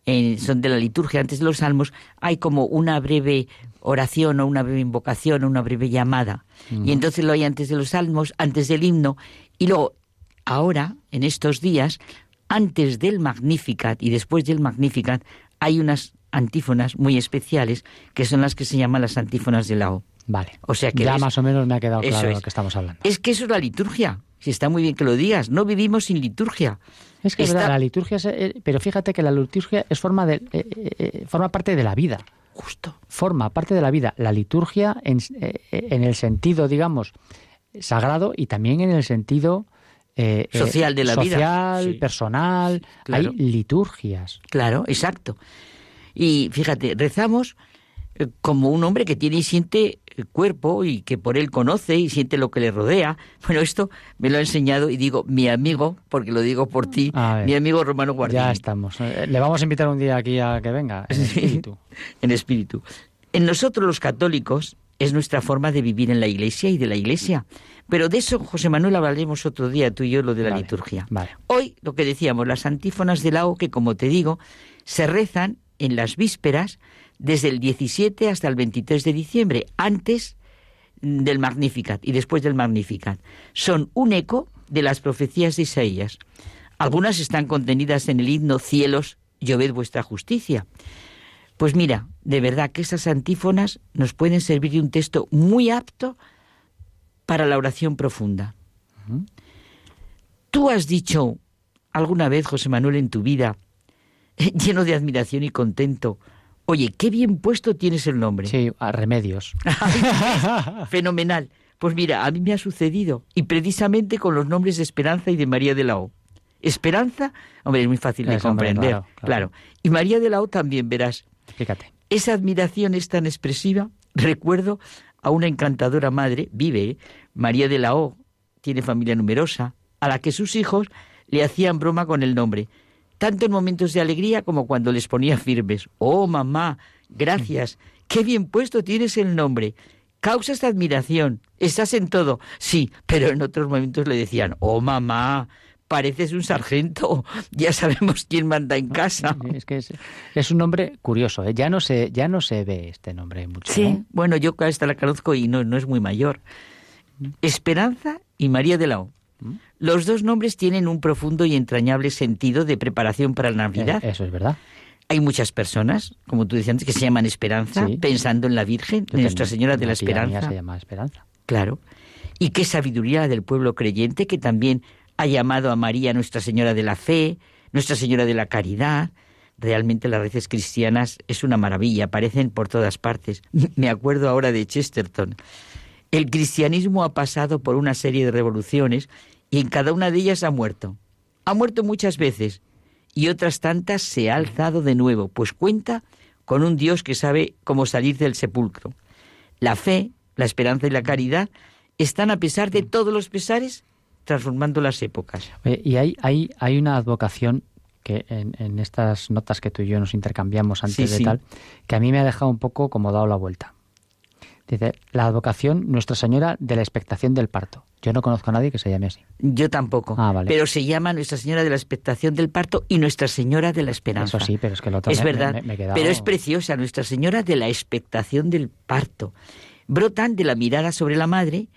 E: eh, son de la liturgia, antes de los salmos, hay como una breve oración o una breve invocación o una breve llamada. Y entonces lo hay antes de los salmos, antes del himno, y luego, ahora, en estos días, antes del Magnificat y después del Magnificat, hay unas antífonas muy especiales que son las que se llaman las antífonas de la O.
F: Vale.
E: O sea que
F: ya
E: ves-
F: más o menos me ha quedado claro de
E: es.
F: lo que estamos hablando.
E: Es que eso es la liturgia. Si está muy bien que lo digas, no vivimos sin liturgia.
F: Es que es verdad, la liturgia, es, eh, pero fíjate que la liturgia es forma de, eh, eh, forma parte de la vida.
E: Justo.
F: Forma parte de la vida. La liturgia en, en el sentido, digamos, sagrado y también en el sentido eh,
E: Social de la vida.
F: social,
E: Sí.
F: personal.
E: claro.
F: Hay liturgias.
E: Claro, exacto. Y fíjate, rezamos como un hombre que tiene y siente el cuerpo y que por él conoce y siente lo que le rodea. Bueno, esto me lo ha enseñado y digo mi amigo, porque lo digo por ti, mi amigo Romano Guardini.
F: Ya estamos. Eh, Le vamos a invitar un día aquí a que venga, en espíritu.
E: en espíritu. En nosotros los católicos es nuestra forma de vivir en la iglesia y de la iglesia. Pero de eso, José Manuel, hablaremos otro día, tú y yo, lo de la
F: Vale,
E: liturgia.
F: Vale.
E: Hoy, lo que decíamos, las antífonas de la O, que como te digo, se rezan en las vísperas desde el 17 hasta el 23 de diciembre, antes del Magnificat y después del Magnificat. Son un eco de las profecías de Isaías. Algunas están contenidas en el himno Cielos, lloved vuestra justicia. Pues mira, de verdad que esas antífonas nos pueden servir de un texto muy apto para la oración profunda. Tú has dicho alguna vez, José Manuel, en tu vida, lleno de admiración y contento, oye, qué bien puesto tienes el nombre.
F: Sí, a remedios.
E: Fenomenal. Pues mira, a mí me ha sucedido, y precisamente con los nombres de Esperanza y de María de la O. Esperanza, hombre, es muy fácil de
F: Es, hombre,
E: comprender,
F: claro,
E: claro,
F: claro.
E: Y María de la O también, verás.
F: Fíjate.
E: Esa admiración es tan expresiva. Recuerdo a una encantadora madre, vive, ¿eh? María de la O, tiene familia numerosa, a la que sus hijos le hacían broma con el nombre, tanto en momentos de alegría como cuando les ponía firmes. Oh, mamá, gracias, qué bien puesto tienes el nombre. Causas de admiración, estás en todo. Sí, pero en otros momentos le decían, oh, mamá, pareces un sargento, ya sabemos quién manda en casa.
F: Es que es, es un nombre curioso. ¿eh? Ya no se ya no se ve este nombre mucho.
E: Sí,
F: ¿no?
E: bueno, yo esta la conozco y no, no es muy mayor. Esperanza y María de la O. Los dos nombres tienen un profundo y entrañable sentido de preparación para la Navidad.
F: Eh, Eso es verdad.
E: Hay muchas personas, como tú decías antes, que se llaman Esperanza,
F: Sí.
E: pensando en la Virgen, en Nuestra Señora de la Esperanza.
F: se llama Esperanza.
E: Claro. Y qué sabiduría del pueblo creyente que también ha llamado a María Nuestra Señora de la Fe, Nuestra Señora de la Caridad. Realmente las reces cristianas es una maravilla, aparecen por todas partes. Me acuerdo ahora de Chesterton. El cristianismo ha pasado por una serie de revoluciones y en cada una de ellas ha muerto. Ha muerto muchas veces y otras tantas se ha alzado de nuevo, pues cuenta con un Dios que sabe cómo salir del sepulcro. La fe, la esperanza y la caridad están a pesar de todos los pesares transformando las épocas.
F: Y hay, hay, hay una advocación que en, en estas notas que tú y yo nos intercambiamos antes
E: Sí,
F: de
E: sí.
F: tal, que a mí me ha dejado un poco como dado la vuelta. Dice, la advocación Nuestra Señora de la expectación del parto. Yo no conozco a nadie que se llame así.
E: Yo tampoco.
F: Ah, vale.
E: Pero se llama Nuestra Señora de la Expectación del Parto y Nuestra Señora de la Esperanza.
F: Eso sí, pero es que el otro
E: Es
F: me-
E: verdad,
F: me- quedado-
E: pero es preciosa Nuestra Señora de la Expectación del Parto. Brotan de la mirada sobre la madre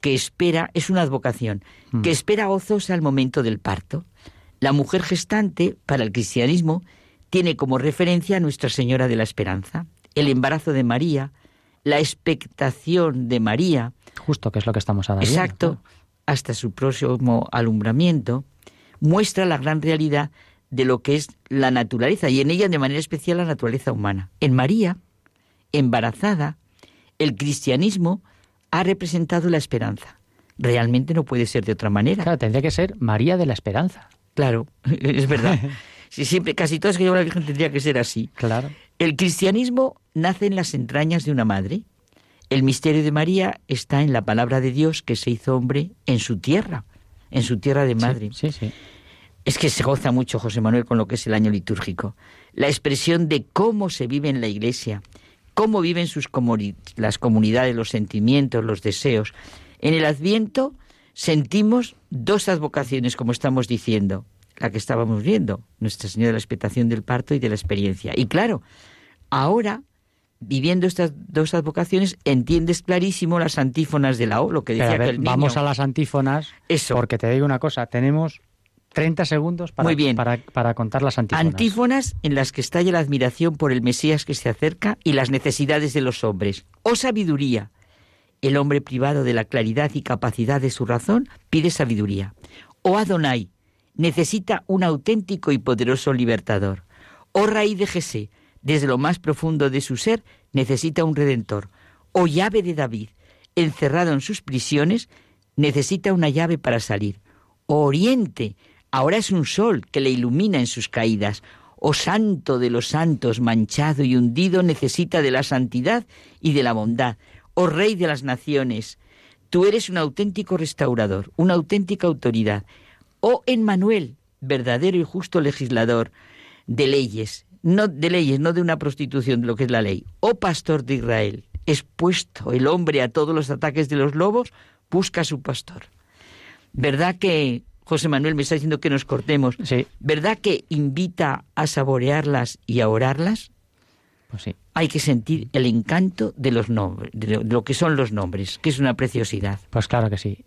E: que espera, es una advocación,
F: Mm.
E: que espera gozosa el momento del parto. La mujer gestante, para el cristianismo, tiene como referencia a Nuestra Señora de la Esperanza, el embarazo de María, la expectación de María,
F: Justo que es lo que estamos viendo,
E: exacto, hasta su próximo alumbramiento, muestra la gran realidad de lo que es la naturaleza y en ella de manera especial la naturaleza humana. En María, embarazada, el cristianismo ha representado la esperanza. Realmente no puede ser de otra manera.
F: Claro, tendría que ser María de la Esperanza.
E: Claro, es verdad. Si siempre, casi todas que lleva la Virgen tendría que ser así.
F: Claro.
E: El cristianismo nace en las entrañas de una madre. El misterio de María está en la palabra de Dios que se hizo hombre en su tierra, en su tierra de madre.
F: Sí, sí.
E: Es que se goza mucho José Manuel con lo que es el año litúrgico. La expresión de cómo se vive en la iglesia, cómo viven sus comuni- las comunidades, los sentimientos, los deseos. En el Adviento sentimos dos advocaciones, como estamos diciendo, la que estábamos viendo, Nuestra Señora de la expectación del parto y de la experiencia. Y claro, ahora, viviendo estas dos advocaciones, entiendes clarísimo las antífonas de la O, lo que decía
F: a ver,
E: que el niño...
F: vamos a las antífonas,
E: Eso.
F: porque te digo una cosa, tenemos 30 segundos para,
E: Muy bien.
F: para, para contar las antífonas.
E: Antífonas en las que estalla la admiración por el Mesías que se acerca y las necesidades de los hombres. Oh sabiduría. El hombre privado de la claridad y capacidad de su razón pide sabiduría. Oh Adonai. Necesita un auténtico y poderoso libertador. Oh raíz de Jesé. Desde lo más profundo de su ser necesita un redentor. Oh llave de David. Encerrado en sus prisiones, necesita una llave para salir. Oh oriente. Ahora es un sol que le ilumina en sus caídas. Oh santo de los santos, manchado y hundido, necesita de la santidad y de la bondad. Oh rey de las naciones, tú eres un auténtico restaurador, una auténtica autoridad. Oh Emmanuel, verdadero y justo legislador de leyes, no de leyes, no de una prostitución de lo que es la ley. Oh pastor de Israel, expuesto el hombre a todos los ataques de los lobos, busca a su pastor. ¿Verdad que José Manuel me está diciendo que nos cortemos?
F: Sí,
E: ¿Verdad que invita a saborearlas y a orarlas?
F: pues sí.
E: Hay que sentir el encanto de los nombres, de lo- de lo que son los nombres, que es una preciosidad.
F: Pues claro que sí.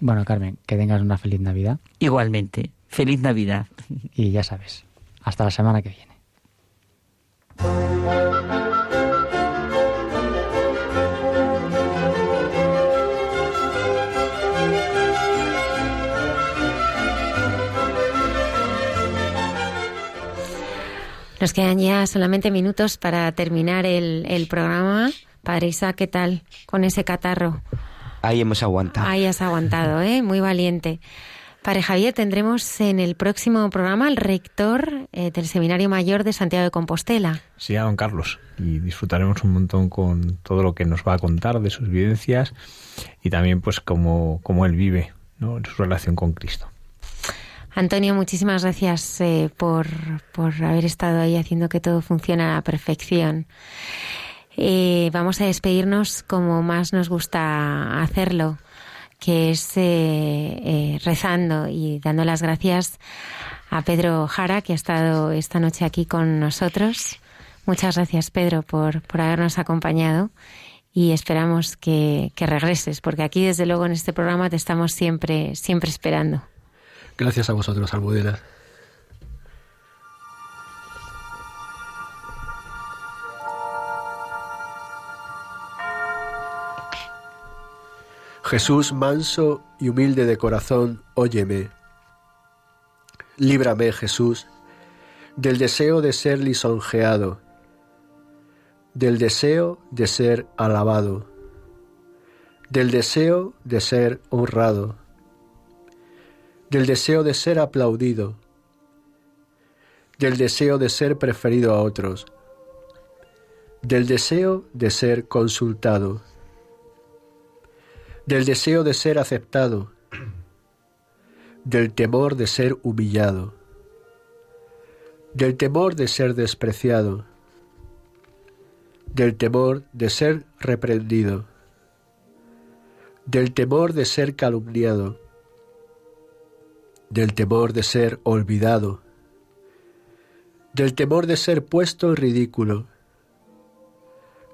F: Bueno, Carmen, que tengas una feliz Navidad
E: Igualmente, feliz Navidad.
F: y ya sabes, hasta la semana que viene.
A: Nos quedan ya solamente minutos para terminar el, el programa. Padre Isa, ¿qué tal con ese catarro?
D: Ahí hemos aguantado.
A: Ahí has aguantado, ¿eh? Muy valiente. Padre Javier, tendremos en el próximo programa al rector eh, del Seminario Mayor de Santiago de Compostela.
C: Sí, a don Carlos. Y disfrutaremos un montón con todo lo que nos va a contar de sus vivencias y también pues cómo, cómo él vive ¿no? en su relación con Cristo.
A: Antonio, muchísimas gracias eh, por, por haber estado ahí haciendo que todo funcione a la perfección. Eh, vamos a despedirnos como más nos gusta hacerlo, que es eh, eh, rezando y dando las gracias a Pedro Jara, que ha estado esta noche aquí con nosotros. Muchas gracias, Pedro, por, por habernos acompañado y esperamos que, que regreses, porque aquí, desde luego, en este programa te estamos siempre, siempre esperando.
B: Gracias a vosotros, Almudena. Jesús manso y humilde de corazón, óyeme. Líbrame, Jesús, del deseo de ser lisonjeado, del deseo de ser alabado, del deseo de ser honrado, del deseo de ser aplaudido, del deseo de ser preferido a otros, del deseo de ser consultado, del deseo de ser aceptado, del temor de ser humillado, del temor de ser despreciado, del temor de ser reprendido, del temor de ser calumniado, del temor de ser olvidado, del temor de ser puesto en ridículo,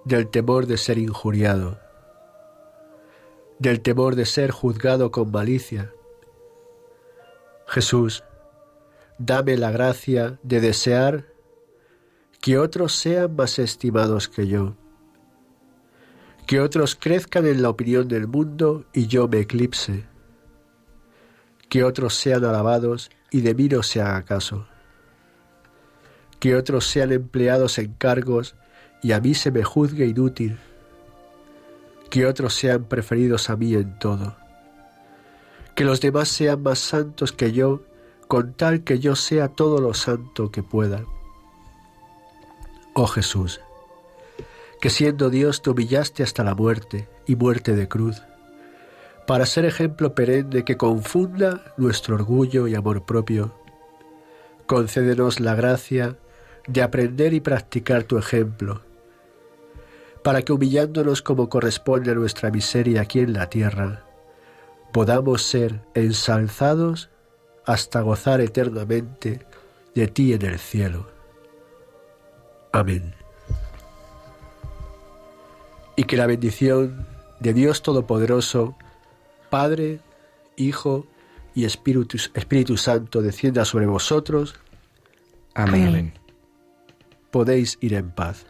B: del temor de ser injuriado, del temor de ser juzgado con malicia. Jesús, dame la gracia de desear que otros sean más estimados que yo, que otros crezcan en la opinión del mundo y yo me eclipse, que otros sean alabados y de mí no se haga caso. que otros sean empleados en cargos y a mí se me juzgue inútil, que otros sean preferidos a mí en todo, que los demás sean más santos que yo, con tal que yo sea todo lo santo que pueda. Oh Jesús, que siendo Dios te humillaste hasta la muerte y muerte de cruz, para ser ejemplo perenne que confunda nuestro orgullo y amor propio. Concédenos la gracia de aprender y practicar tu ejemplo, para que humillándonos como corresponde a nuestra miseria aquí en la tierra, podamos ser ensalzados hasta gozar eternamente de ti en el cielo. Amén. Y que la bendición de Dios Todopoderoso, Padre, Hijo y Espíritu, Espíritu Santo descienda sobre vosotros.
D: Amén.
B: Podéis ir en paz.